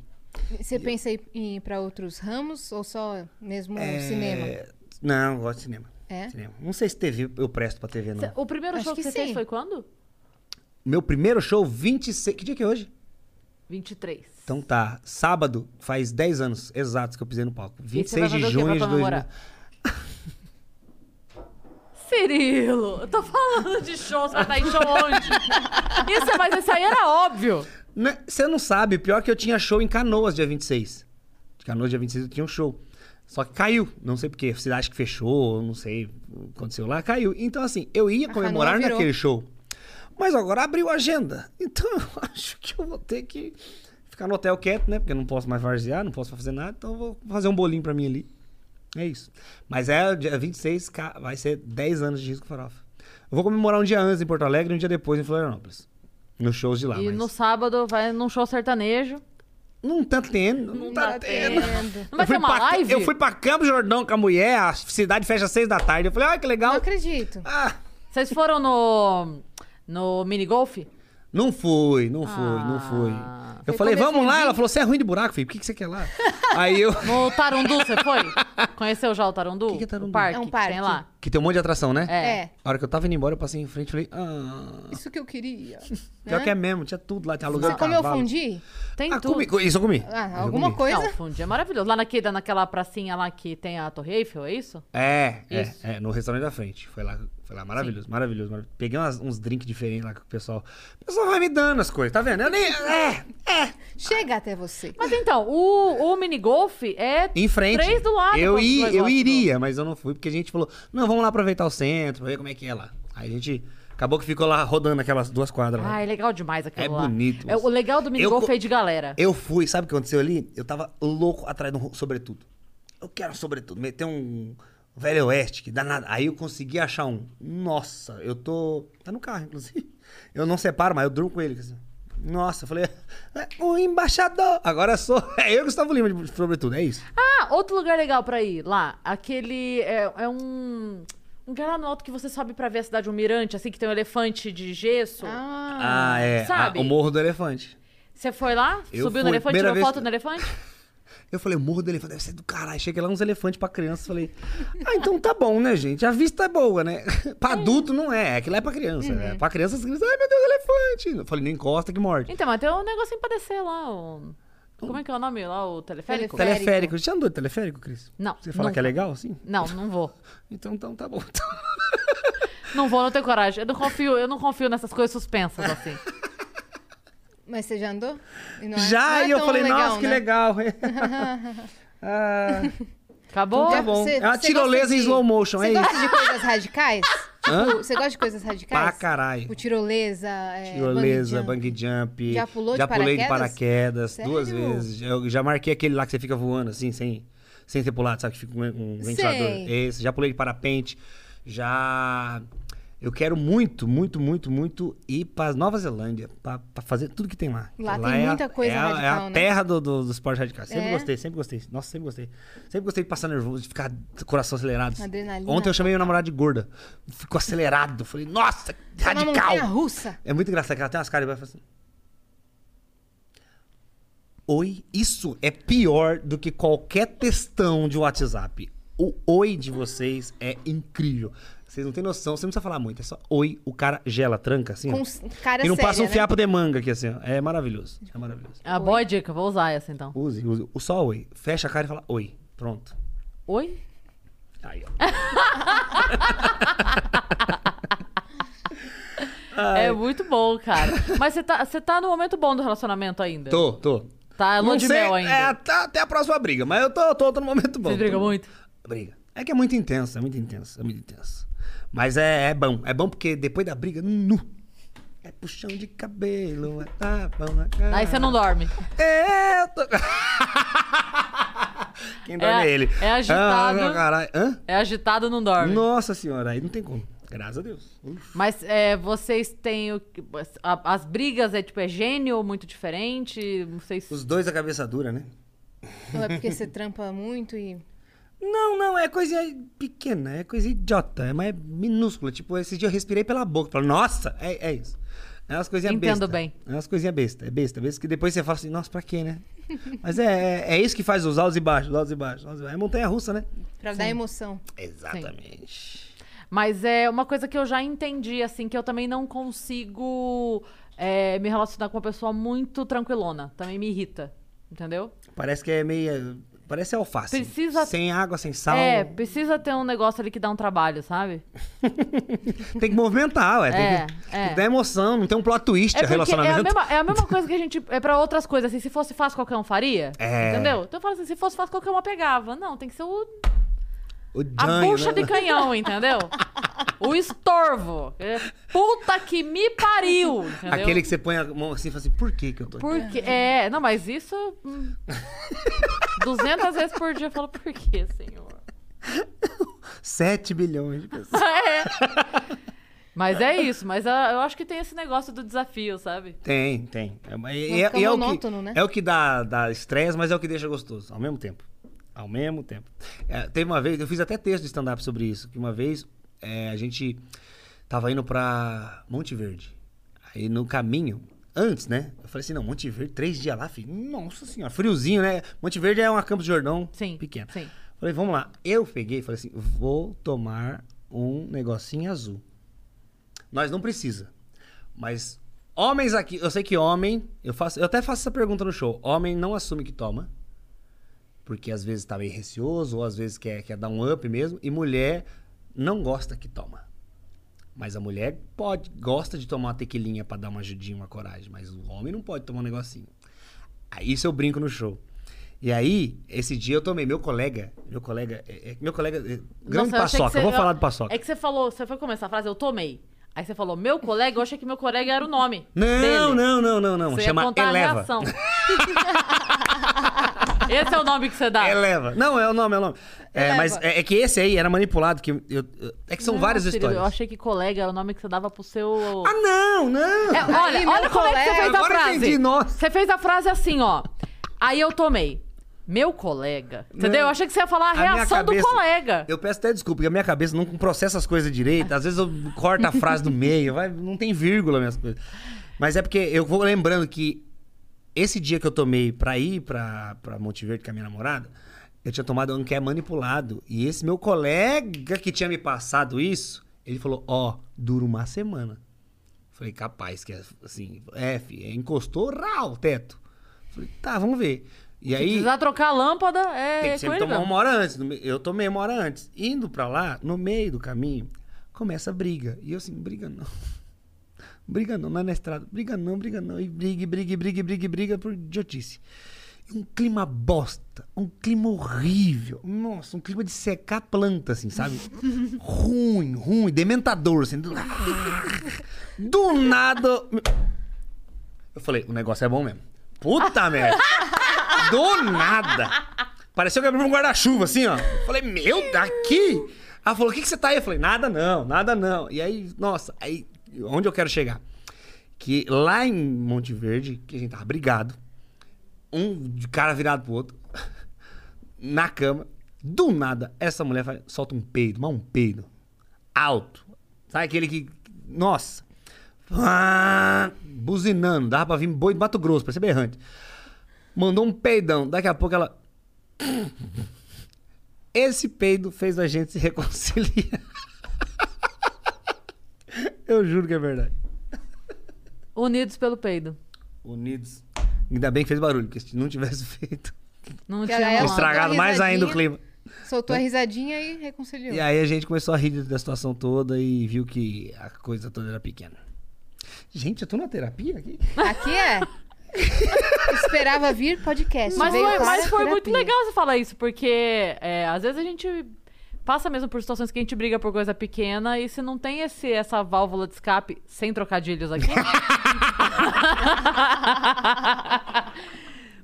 Você pensa em em ir pra outros ramos ou só mesmo cinema? É, Não, eu gosto de cinema. É? Cinema. Não sei se TV eu presto pra TV, não. O primeiro Acho show que, que você fez sim. foi quando? Meu primeiro show, 26. Que dia que é hoje? 23. Então tá. Sábado, faz 10 anos exatos que eu pisei no palco. E você vai 26 de fazer o quê junho pra de 2000. Cirilo, eu tô falando de show, você vai estar em show onde? Isso, é- mas isso aí era óbvio. Né, Você não sabe, pior que eu tinha show em Canoas dia 26. De Canoas dia 26 eu tinha um show. Só que caiu, não sei porquê. Cidade que fechou, não sei o que aconteceu lá, caiu. Então, assim, eu ia comemorar naquele show. Mas agora abriu a agenda. <laughs> Então eu acho que eu vou ter que ficar no hotel quieto, né? Porque eu não posso mais varzear, não posso fazer nada. Então eu vou fazer um bolinho pra mim ali. É isso. Mas é dia 26, ca- vai ser 10 anos de risco farofa. Eu vou comemorar um dia antes em Porto Alegre e um dia depois em Florianópolis. Nos shows de lá. e mas... no sábado vai num show sertanejo. Não tá tendo, não, tá, tá tendo. Entendo. <laughs> Não vai ter uma pra, live? eu fui pra Campo Jordão com a mulher, a cidade fecha às seis da tarde. Eu falei, olha que Não legal. acredito. Ah, Vocês foram no, no minigolf? Não fui, não fui, não fui. Ah. Eu Foi falei, vamos lá. Ela falou, você é ruim de buraco, filho. Por que, que você quer lá? <laughs> Aí eu. No Tarundu, você foi? <laughs> Conheceu já o Tarundu? Que que é Tarundu? O parque, É um que parque. tem lá. Que tem um monte de atração, né? É. É. A hora que eu tava indo embora, eu passei em frente e falei, ah. Isso que eu queria. <laughs> Pior né? que é mesmo, tinha tudo lá, tinha alugado Você comeu cavalo. fundi? Tem Ah, tudo. comi, isso eu comi. Ah, Eu alguma comi. coisa? Não, o fundi é maravilhoso. Lá naquele, naquela pracinha lá que tem a Torre Eiffel, é isso? É, é, é, no restaurante da frente. Foi lá, foi lá maravilhoso, maravilhoso, maravilhoso. Peguei umas- uns drinks diferentes lá com o pessoal. O pessoal vai me dando as coisas, tá vendo? Eu nem. É, é. Chega até você. Mas então, o, o minigolf é Em frente. três do lado. Eu, i, eu iria, mas eu não fui, porque a gente falou, não, vamos lá aproveitar o centro, pra ver como é que é lá. Aí a gente acabou que ficou lá rodando aquelas duas quadras lá. Ah, é legal demais aquilo É lá. bonito, É, moça. o legal do minigolf é de galera. Eu fui, sabe o que aconteceu ali? Eu tava louco atrás de um sobretudo. Eu quero um sobretudo, meter um velho oeste, que dá nada. Aí eu consegui achar um. Nossa, eu tô. Tá no carro, inclusive. Eu não separo, mas eu durmo com ele. Nossa, eu falei, "É, o embaixador. Agora sou. <laughs> É eu, Gustavo Lima, de sobretudo, é isso. Ah, outro lugar legal pra ir lá. Aquele. É, é um. Um lugar lá no alto que você sobe pra ver a cidade, um mirante, assim, que tem um elefante de gesso. Ah, Ah, é. sabe? a- o Morro do Elefante. Você foi lá? Eu Subiu no fui, elefante, primeira tirou vez foto que- no elefante? <laughs> Eu falei, o Morro do Elefante deve ser do caralho. Cheguei lá uns elefantes pra criança. Falei, ah, então tá bom, né, gente? A vista é boa, né? <laughs> pra adulto não é. Aquilo é pra criança. né? Pra criança, as crianças, ai meu Deus, elefante. Eu falei, não encosta que morde. Então, mas tem um negocinho pra descer lá. Como é que é o nome lá, o teleférico? Teleférico. Teleférico. Você já andou de teleférico, Cris? Não, Você fala nunca. que é legal, assim? Não, não vou. <laughs> Então, então tá bom. Não vou, não tenho coragem. Eu não confio, eu não confio nessas coisas suspensas assim. <laughs> Mas você já andou? E não é- já, é e eu falei, legal, nossa, que né? legal. <laughs> ah, Acabou? tá bom. Você- é uma você tirolesa gosta em de- slow motion, Você é gosta isso. de coisas radicais? <laughs> Tipo, você gosta de coisas radicais? Pra caralho. Tipo, tirolesa, é, Tirolesa, bungee bungee jump. Já pulou de Já pulei de paraquedas? paraquedas duas Sério? vezes. Eu já marquei aquele lá que você fica voando assim, sem, sem ter pulado, sabe? Que fica com um ventilador. Sei. Esse. Já pulei de parapente. Já. Eu quero muito, muito, muito, muito ir pra Nova Zelândia, pra fazer tudo que tem lá. Lá Porque tem é a- muita coisa é a, É radical, a né? terra do, do, do esporte radical. Sempre É? gostei, sempre gostei. Nossa, sempre gostei. Sempre gostei de passar nervoso, de ficar coração acelerado. Adrenalina Ontem eu chamei meu namorado de gorda. Ficou acelerado. Falei, nossa, Uma radical. russa. É muito engraçado que ela tem umas caras e vai falar assim. Oi, isso é pior do que qualquer textão de WhatsApp. O oi de vocês é incrível. Vocês não têm noção, você não precisa falar muito. É só oi, o cara gela, tranca assim. Com cara e não passa um séria, né? fiapo de manga aqui assim. ó. É maravilhoso. É maravilhoso. É uma boa dica, vou usar essa então. Use, use. O só oi. Fecha a cara e fala oi. Pronto. Oi? Aí, ó. É muito bom, cara. Mas você tá, você tá no momento bom do relacionamento ainda. Tô, tô. Tá lua Não de mel ainda. É, até, até a próxima briga, mas eu tô, tô, tô no momento bom. Vocês brigam Tô- muito? Briga. É que é muito intenso, é muito intenso, é muito intenso. Mas é, é bom. É bom porque depois da briga, nu. É puxão de cabelo, é tapão na cara. Aí você não dorme. É, eu tô... <laughs> Quem dorme é, É- ele. é agitado. Ah, caralho. Hã? É agitado, não dorme. Nossa senhora, aí não tem como. Graças a Deus. Uf. Mas é, vocês têm o a- as brigas é tipo é gênio muito diferente, vocês Os dois a cabeça dura, né? Ou é porque você trampa muito e... Não, não, é coisa pequena, é coisa idiota, é mais minúscula. Tipo, esse dia eu respirei pela boca. Falei, nossa, é, é isso. É umas coisinhas Entendo besta. bem. É umas coisinhas besta, é besta. Besta que depois você fala assim, nossa, pra quê, né? <laughs> Mas é, é, é isso que faz os altos e baixos, os altos e baixos. os altos e baixos. É montanha russa, né? Pra dar emoção. Exatamente. Mas é uma coisa que eu já entendi, assim, que eu também não consigo é, me relacionar com uma pessoa muito tranquilona. Também me irrita. Entendeu? Parece que é meio. Parece alface. Precisa- Sem água, sem sal. É, precisa ter um negócio ali que dá um trabalho, sabe? <laughs> Tem que movimentar, ué. Tem, É, que, é. tem que dar emoção, não tem um plot twist É porque é a, relacionamento. mesma, é a mesma coisa que a gente. É pra outras coisas, assim. Se fosse fácil, qualquer um faria. É. Entendeu? Então eu falo assim: se fosse fácil, qualquer uma pegava. Não, tem que ser O a bucha né? de canhão, entendeu? o estorvo. É, Puta que me pariu. Entendeu? Aquele que você põe a mão assim e fala assim, por que que eu tô aqui? Porque, é, não, mas isso. hum, <laughs> 200 vezes por dia eu falo, por que, senhor? 7 bilhões de pessoas. <laughs> É. Mas é isso, mas eu acho que tem esse negócio do desafio, sabe? Tem, tem. É, é, e é o que, monótono, né? é o que dá dá estresse, mas é o que deixa gostoso, ao mesmo tempo. Ao mesmo tempo. É, teve uma vez, eu fiz até texto de stand-up sobre isso, que uma vez é, a gente tava indo pra Monte Verde. Aí no caminho, antes, né? Eu falei assim, não, Monte Verde, três dias lá, filho. Nossa senhora, friozinho, né? Monte Verde é uma Campos de Jordão Sim. pequena. Sim. Falei, vamos lá. Eu peguei e falei assim, vou tomar um negocinho azul. Nós não precisa. Mas homens aqui, eu sei que homem, eu faço, eu até faço essa pergunta no show. Homem não assume que toma. Porque às vezes tá meio receoso, ou às vezes quer, quer dar um up mesmo, e mulher não gosta que toma. Mas a mulher pode, gosta de tomar uma tequilinha pra dar uma ajudinha, uma coragem, mas o homem não pode tomar um negocinho. Aí isso eu brinco no show. E aí, esse dia eu tomei, meu colega, meu colega, é- é- meu colega, é, grande Nossa, eu paçoca, você- eu vou eu- falar do paçoca. É que você falou, você foi começar a frase, eu tomei. Aí você falou, meu colega, eu achei que meu colega era o nome. Não, dele. não, não, não, não. Você Chama Eleva. <laughs> <laughs> a. Esse é o nome que você dá. Eleva. Não, é o nome, é o nome. É, mas é, é que esse aí era manipulado, que eu- é que são Não, várias filho, histórias. Eu achei que colega era o nome que você dava pro seu. Ah, não, não. É, olha, Aí, meu olha como é que você colega- fez a Agora eu frase. entendi, nossa. Você fez a frase assim, ó. Aí eu tomei. Meu colega. Entendeu? Eu achei que você ia falar a minha reação do cabeça- colega. Eu peço até desculpa, porque a minha cabeça não processa as coisas direito. Às vezes eu corto a frase do meio, vai, não tem vírgula minhas coisas. Mas é porque eu vou lembrando que esse dia que eu tomei pra ir pra, pra Monte Verde com a minha namorada, eu tinha tomado um que é manipulado. E esse meu colega que tinha me passado isso, ele falou: Ó, dura uma semana. Falei, capaz que é assim, é, fi, encostou rau o teto. Falei, tá, vamos ver. E Se aí. precisar trocar a lâmpada, é Tem que sempre tomar uma hora antes. Eu tomei uma hora antes. Indo pra lá, no meio do caminho, começa a briga. E eu assim, briga não. Briga não, não é na estrada. Briga não, briga não. E briga, briga, briga, briga, briga por idiotice. Um clima bosta. Um clima horrível. Nossa, um clima de secar planta, assim, sabe? <laughs> ruim, ruim, dementador, assim. Do, do nada. Eu falei, o negócio é bom mesmo. Puta merda. Do nada. Pareceu que abriu um guarda-chuva, assim, ó. Falei, meu, daqui? Ela falou, o que, que você tá aí? Eu falei, nada não, nada não. E aí, nossa, aí, onde eu quero chegar? Que lá em Monte Verde, que a gente tava brigado, um de cara virado pro outro, <laughs> na cama, do nada, essa mulher solta um peido, mas um peido, alto. Sabe aquele que, nossa, ah, buzinando, dava pra vir boi do Mato Grosso, parecia berrante. Mandou um peidão, daqui a pouco ela... <laughs> Esse peido fez a gente se reconciliar. Eu juro que é verdade. <laughs> Unidos pelo peido. Unidos. Ainda bem que fez barulho, porque se não tivesse feito, Não Que tinha é rolado. estragado mais ainda o clima. Soltou a risadinha e reconciliou. E aí a gente começou a rir da situação toda e viu que a coisa toda era pequena. Gente, eu tô na terapia aqui? Aqui é. <laughs> Esperava vir podcast. Mas veio foi, para mas foi terapia. muito legal você falar isso, porque é, às vezes a gente passa mesmo por situações que a gente briga por coisa pequena e se não tem esse, essa válvula de escape, sem trocadilhos aqui. <laughs>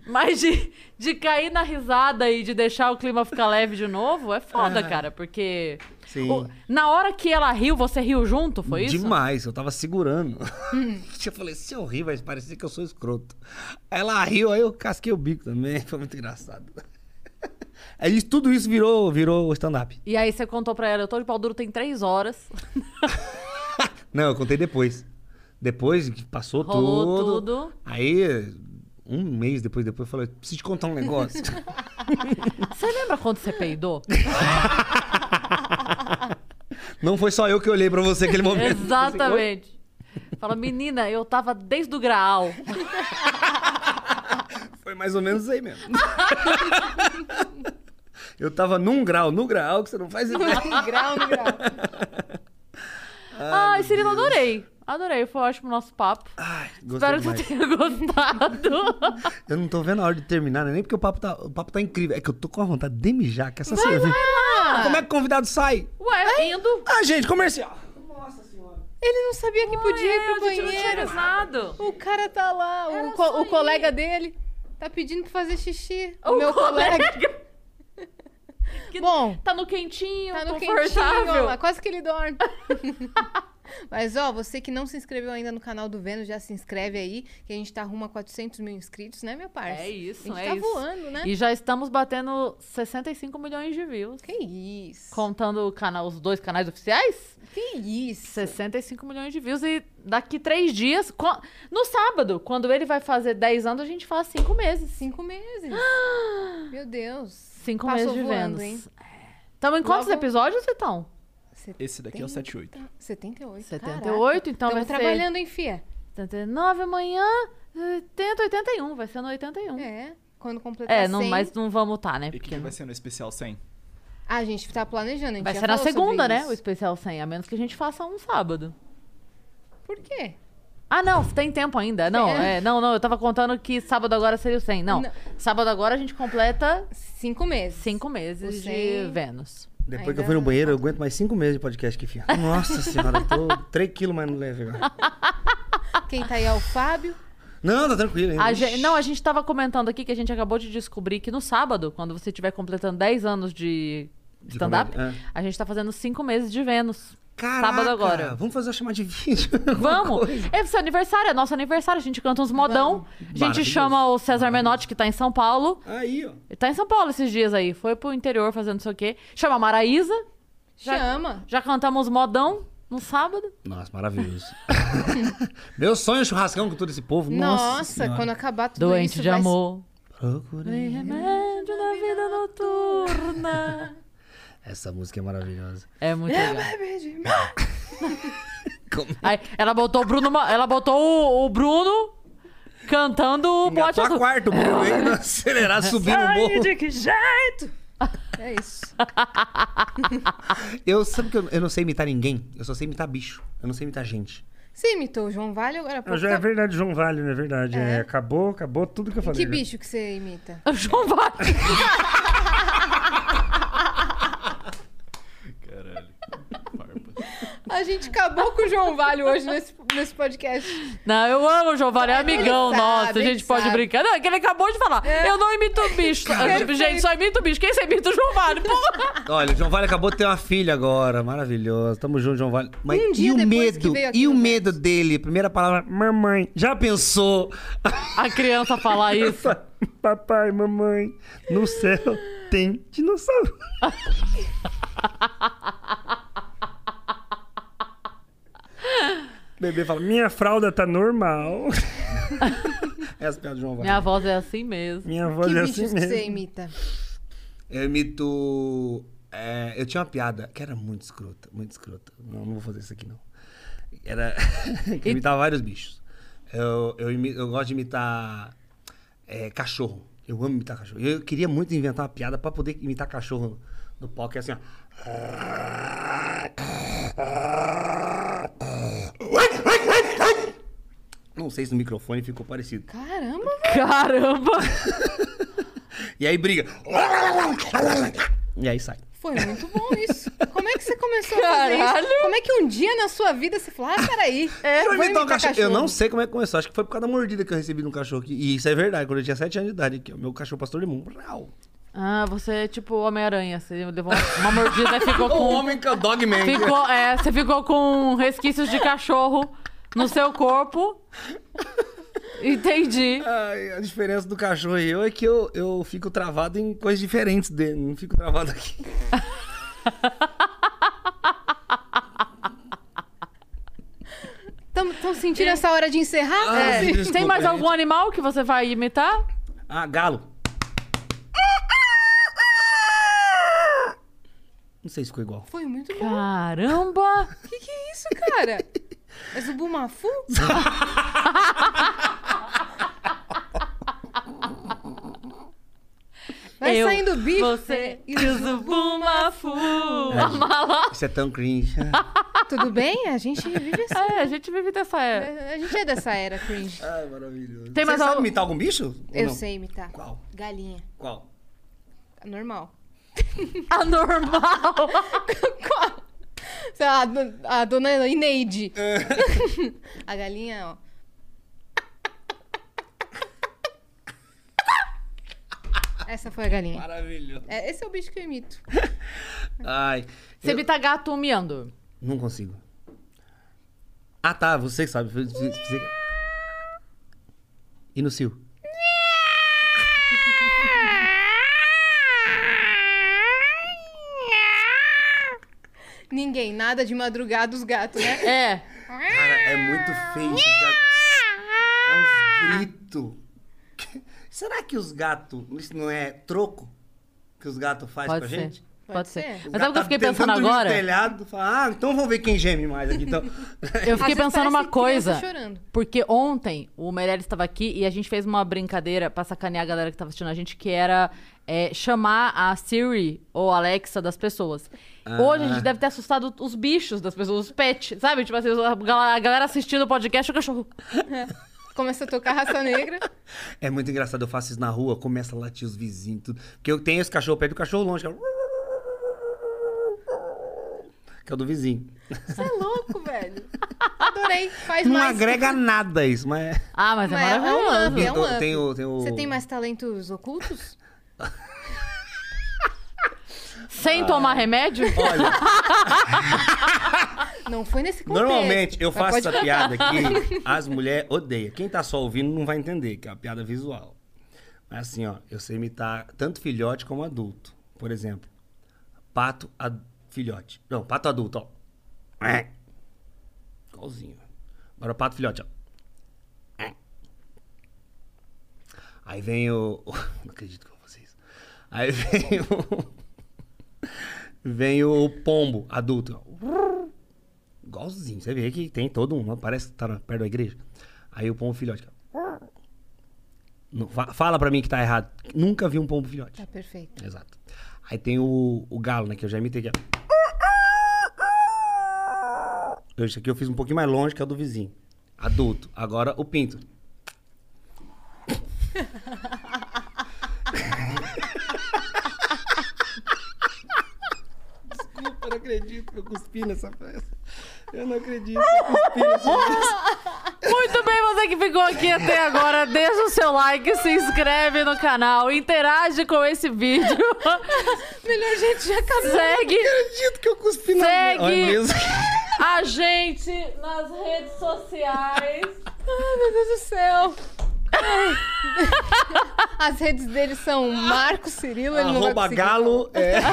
Mas de, de cair na risada e de deixar o clima ficar leve de novo é foda, Ah. cara, porque. Sim. o- na hora que ela riu, você riu junto, foi isso? Demais, eu tava segurando. <laughs> eu falei, se eu rir, vai parecer que eu sou escroto. Ela riu, aí eu casquei o bico também, <laughs> foi muito engraçado. Aí tudo isso virou, virou stand-up. E aí você contou pra ela, eu tô de pau duro tem três horas. <laughs> Não, eu contei depois. Depois que passou Rolou tudo. tudo. Aí, um mês depois, depois eu falei, preciso te contar um negócio. <laughs> Você lembra quando você peidou? <laughs> Não foi só eu que olhei pra você naquele momento. Exatamente. Fala, menina, eu tava desde o graal. Foi mais ou menos aí mesmo. Eu tava num grau, no grau, que você não faz ideia. No <laughs> grau, no grau. Ai, Cirilo, adorei. Adorei, foi ótimo o nosso papo. Ai, gostei Espero que demais. você tenha <laughs> gostado. Eu não tô vendo a hora de terminar, né? nem porque o papo, tá, o papo tá incrível. É que eu tô com a vontade de mijar, que essa cerveja. Como é que o convidado sai? Ué, indo. Ah, gente, comercial. Ele não sabia que podia ir Ué, pro banheiro. O cara tá lá, o, co- o colega dele tá pedindo pra fazer xixi. O, O meu colega. <laughs> Que Bom, Tá no quentinho, tá no confortável. quentinho, ó quase que ele dorme. <laughs> Mas, ó, você que não se inscreveu ainda no canal do Vênus, já se inscreve aí, que a gente tá rumo a 400 mil inscritos, né, meu parça? É isso, a gente é tá isso. voando, né? E já estamos batendo 65 milhões de views. Que isso? Contando o canal, os dois canais oficiais, Que isso? 65 milhões de views. E daqui três dias, no sábado, quando ele vai fazer 10 anos, a gente faz cinco meses. Cinco meses. <gasps> Meu Deus. Cinco Passou meses de voando, Vênus. hein? Estamos em quantos Logo- episódios, então? Esse daqui é o 78. 78. 78, então vai Estamos ser- trabalhando, hein, Fia? 79 amanhã, 80, 81. Vai ser no 81. É. Quando completar É, não, 100... mas não vamos estar, né? E o que, Porque que vai ser no especial 100? Ah, a gente tá planejando, a gente vai já ser na falou sobre segunda, né? isso. O especial 100, a menos que a gente faça um sábado. Por quê? Ah, não, tem tempo ainda. Não, É. é, não, não, eu tava contando que sábado agora seria o 100. Não, Não. sábado agora a gente completa Cinco meses. cinco meses de 100. Vênus. Depois Ainda que eu fui no banheiro, eu aguento mais cinco meses de podcast que fia. Nossa senhora, eu tô 3 quilos mais no leve agora. <laughs> Quem tá aí é o Fábio. Não, tá tranquilo ainda. A gen- não, a gente tava comentando aqui que a gente acabou de descobrir que no sábado, quando você estiver completando 10 anos de stand-up, comédia, a gente tá fazendo cinco meses de Vênus. Caraca, sábado agora. Vamos fazer uma chamada de vídeo. <laughs> Vamos! coisa. É seu aniversário, é nosso aniversário. A gente canta uns modão. A gente chama o César Menotti, que tá em São Paulo. Aí, ó. Ele tá em São Paulo esses dias aí. Foi pro interior fazendo não sei o quê. Chama a Maraísa. Já- Chama. Já cantamos modão no sábado. Nossa, maravilhoso. <laughs> Meu sonho é churrascão com todo esse povo. Nossa, Nossa, quando acabar tudo Doente isso, de vai- amor. Procurei. Remédio na vida noturna. <laughs> Essa música é maravilhosa. É muito legal. <laughs> Como- Aí, ela botou o Bruno. Ela botou o, o Bruno Cantando o bote azul. quarto, Bruno, <laughs> não acelerar, subir no Ai, morro. de que jeito? É isso. Eu, sabe que eu, eu não sei imitar ninguém? Eu só sei imitar bicho. Eu não sei imitar gente. Você imitou o João Vale agora pouco. Já é verdade, João Vale, não é verdade. É? É, acabou, acabou tudo que eu E falei. que já. bicho que você imita? O <laughs> João Vale. Caralho. Farpa. A gente acabou com o João Vale hoje nesse, nesse podcast. Não, eu amo o João Vale, é amigão Ele nosso, sabe, a gente pode sabe. brincar. Não, é que ele acabou de falar. Eu não imito bicho. Perfeito. Gente, só imito bicho. Quem você imita o João Vale? Porra. Olha, o João Vale acabou de ter uma filha agora. Maravilhoso. Tamo junto, João Vale. Mas Um dia e o medo? E o medo dele? Primeira palavra, mamãe. Já pensou? A criança falar isso. Papai, mamãe, no céu tem dinossauro. <laughs> Bebê fala, minha fralda tá normal. <laughs> Essa piada do João. Minha voz é assim mesmo. Minha voz que é bichos assim que mesmo. você imita? Eu imito. é, eu tinha uma piada que era muito escrota, muito escrota. Não, não vou fazer isso aqui, não. Era. <laughs> que eu imitava vários bichos. Eu, eu, imi- eu gosto de imitar é, cachorro. Eu amo imitar cachorro. Eu queria muito inventar uma piada pra poder imitar cachorro no, no palco. É assim, ó. Não sei se no microfone ficou parecido. Caramba, Caramba. <laughs> E aí briga. E aí sai. foi muito bom isso. Como é que você começou a fazer Caralho. isso? Como é que um dia na sua vida você falou, ah, peraí, Eu, vou imitar um cachorro. cachorro. eu não sei como é que começou. Acho que foi por causa da mordida que eu recebi no cachorro aqui. E isso é verdade. Quando eu tinha 7 anos de idade aqui, ó, meu cachorro pastor limão. Ah, você é tipo Homem-Aranha. Você levou uma mordida e ficou <laughs> O com. homem que é o Dogman. Ficou, é, você ficou com resquícios de cachorro no seu corpo. Entendi. Ai, a diferença do cachorro e eu é que eu, eu fico travado em coisas diferentes dele. Não fico travado aqui. Estão sentindo essa hora de encerrar? Ah, É, desculpa, tem mais gente. algum animal que você vai imitar? Ah, galo. Não sei se ficou igual. Foi muito bom. Caramba! O <laughs> que, que é isso, cara? É Zubumafu? Vai Eu, saindo bicho. Você e e o Zubumafu. A mala. Isso é tão cringe. <laughs> Tudo bem? A gente vive assim. É, a gente vive dessa era. A gente é dessa era, cringe. Ai, maravilhoso. Tem Você mais sabe algum- imitar algum bicho? Eu não? sei imitar. Qual? Galinha. Qual? Normal. <laughs> Anormal. Qual? Sei lá, a do- a dona Ineide. <laughs> a galinha, ó. Essa foi a galinha. Maravilhoso. É, esse é o bicho que eu imito. Ai. Você eu- imita gato miando. Não consigo. Ah, tá. Você sabe. Você- E no cio? Ninguém, nada de madrugada os gatos, né? É. Cara, é muito feio esses gatos. É uns gritos. Será que os gatos. Isso não é troco que os gatos fazem Pode com a ser. gente? Pode, ser. Mas sabe o que eu tá fiquei pensando agora? telhado, fala, ah, então vamos ver quem geme mais aqui. Então. <laughs> Eu fiquei pensando uma coisa. Porque ontem o Meirelles estava aqui e a gente fez uma brincadeira pra sacanear a galera que tava assistindo a gente, que era é, chamar a Siri ou a Alexa das pessoas. Hoje a gente deve ter assustado os bichos das pessoas, os pets, sabe? Tipo assim, a gal- a galera assistindo o podcast, o cachorro. <laughs> Começa a tocar raça negra. É muito engraçado, eu faço isso na rua, começa a latir os vizinhos, tudo. Porque eu tenho esse cachorro perto do cachorro longe, que é, o- que é o do vizinho. Você é louco, velho. Adorei. Faz Não mais. agrega nada isso, mas. Ah, mas é Mas é um maravilhoso. up, é um Eu up. tenho- tenho- Você tem mais talentos ocultos? Sem tomar remédio? Olha, <laughs> Não foi nesse contexto. normalmente eu faço essa contar. piada aqui, as mulheres odeiam. Quem tá só ouvindo não vai entender, que é uma piada visual. Mas assim, ó, eu sei imitar tanto filhote como adulto. Por exemplo, pato ad... filhote. Não, pato adulto, ó. É. Igualzinho. Agora pato filhote, ó. É. Aí vem o. <laughs> Não acredito com vocês. Aí vem o. <laughs> Vem o pombo adulto. ó. Igualzinho. Você vê que tem todo um. Parece que tá perto da igreja. Aí o pombo filhote. ó. Não, fa- Fala pra mim que tá errado. Nunca vi um pombo filhote. Tá perfeito. Exato. Aí tem o, o galo, né? Que eu já imitei aqui. Esse aqui eu fiz um pouquinho mais longe, que é o do vizinho. Adulto. Agora o pinto. Desculpa, eu não acredito que eu cuspi nessa peça. Eu não acredito que eu cuspi nessa peça. Muito bem, você que ficou aqui até agora, deixa o seu like, se inscreve no canal, interage com esse vídeo. Melhor gente já acabou. Segue Eu não acredito que eu cuspi na Segue. Olha mesmo. A gente nas redes sociais. <laughs> Ai, meu Deus do céu. <laughs> As redes dele são Marco Cirilo, ele não vai galo. É. <laughs>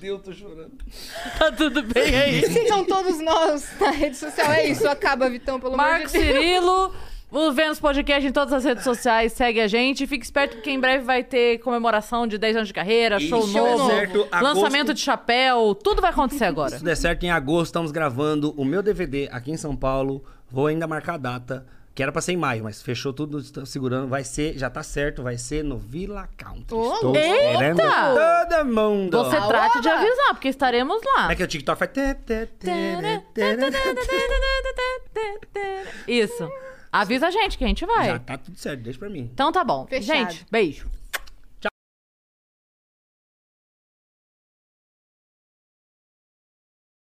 Deus, tô chorando. Tá tudo bem aí. Sigam todos nós na rede social. É isso, acaba, Vitão, pelo Marco amor de Deus. Cirilo, o Vênus Podcast em todas as redes sociais, segue a gente. Fique esperto porque em breve vai ter comemoração de 10 anos de carreira, show Isso, novo, certo. lançamento Agosto. de chapéu, tudo vai acontecer agora. Se der certo, em agosto estamos gravando o meu DVD aqui em São Paulo. Vou ainda marcar a data, que era pra ser em maio, mas fechou tudo, estou segurando. Vai ser, já tá certo, vai ser no Villa Country. Ô, Estou eita! esperando todo mundo. Você trate de avisar, porque estaremos lá. Como é que o TikTok faz? Isso. Avisa a gente que a gente vai. Já tá tudo certo, deixa pra mim. Então tá bom. Fechado. Gente, beijo.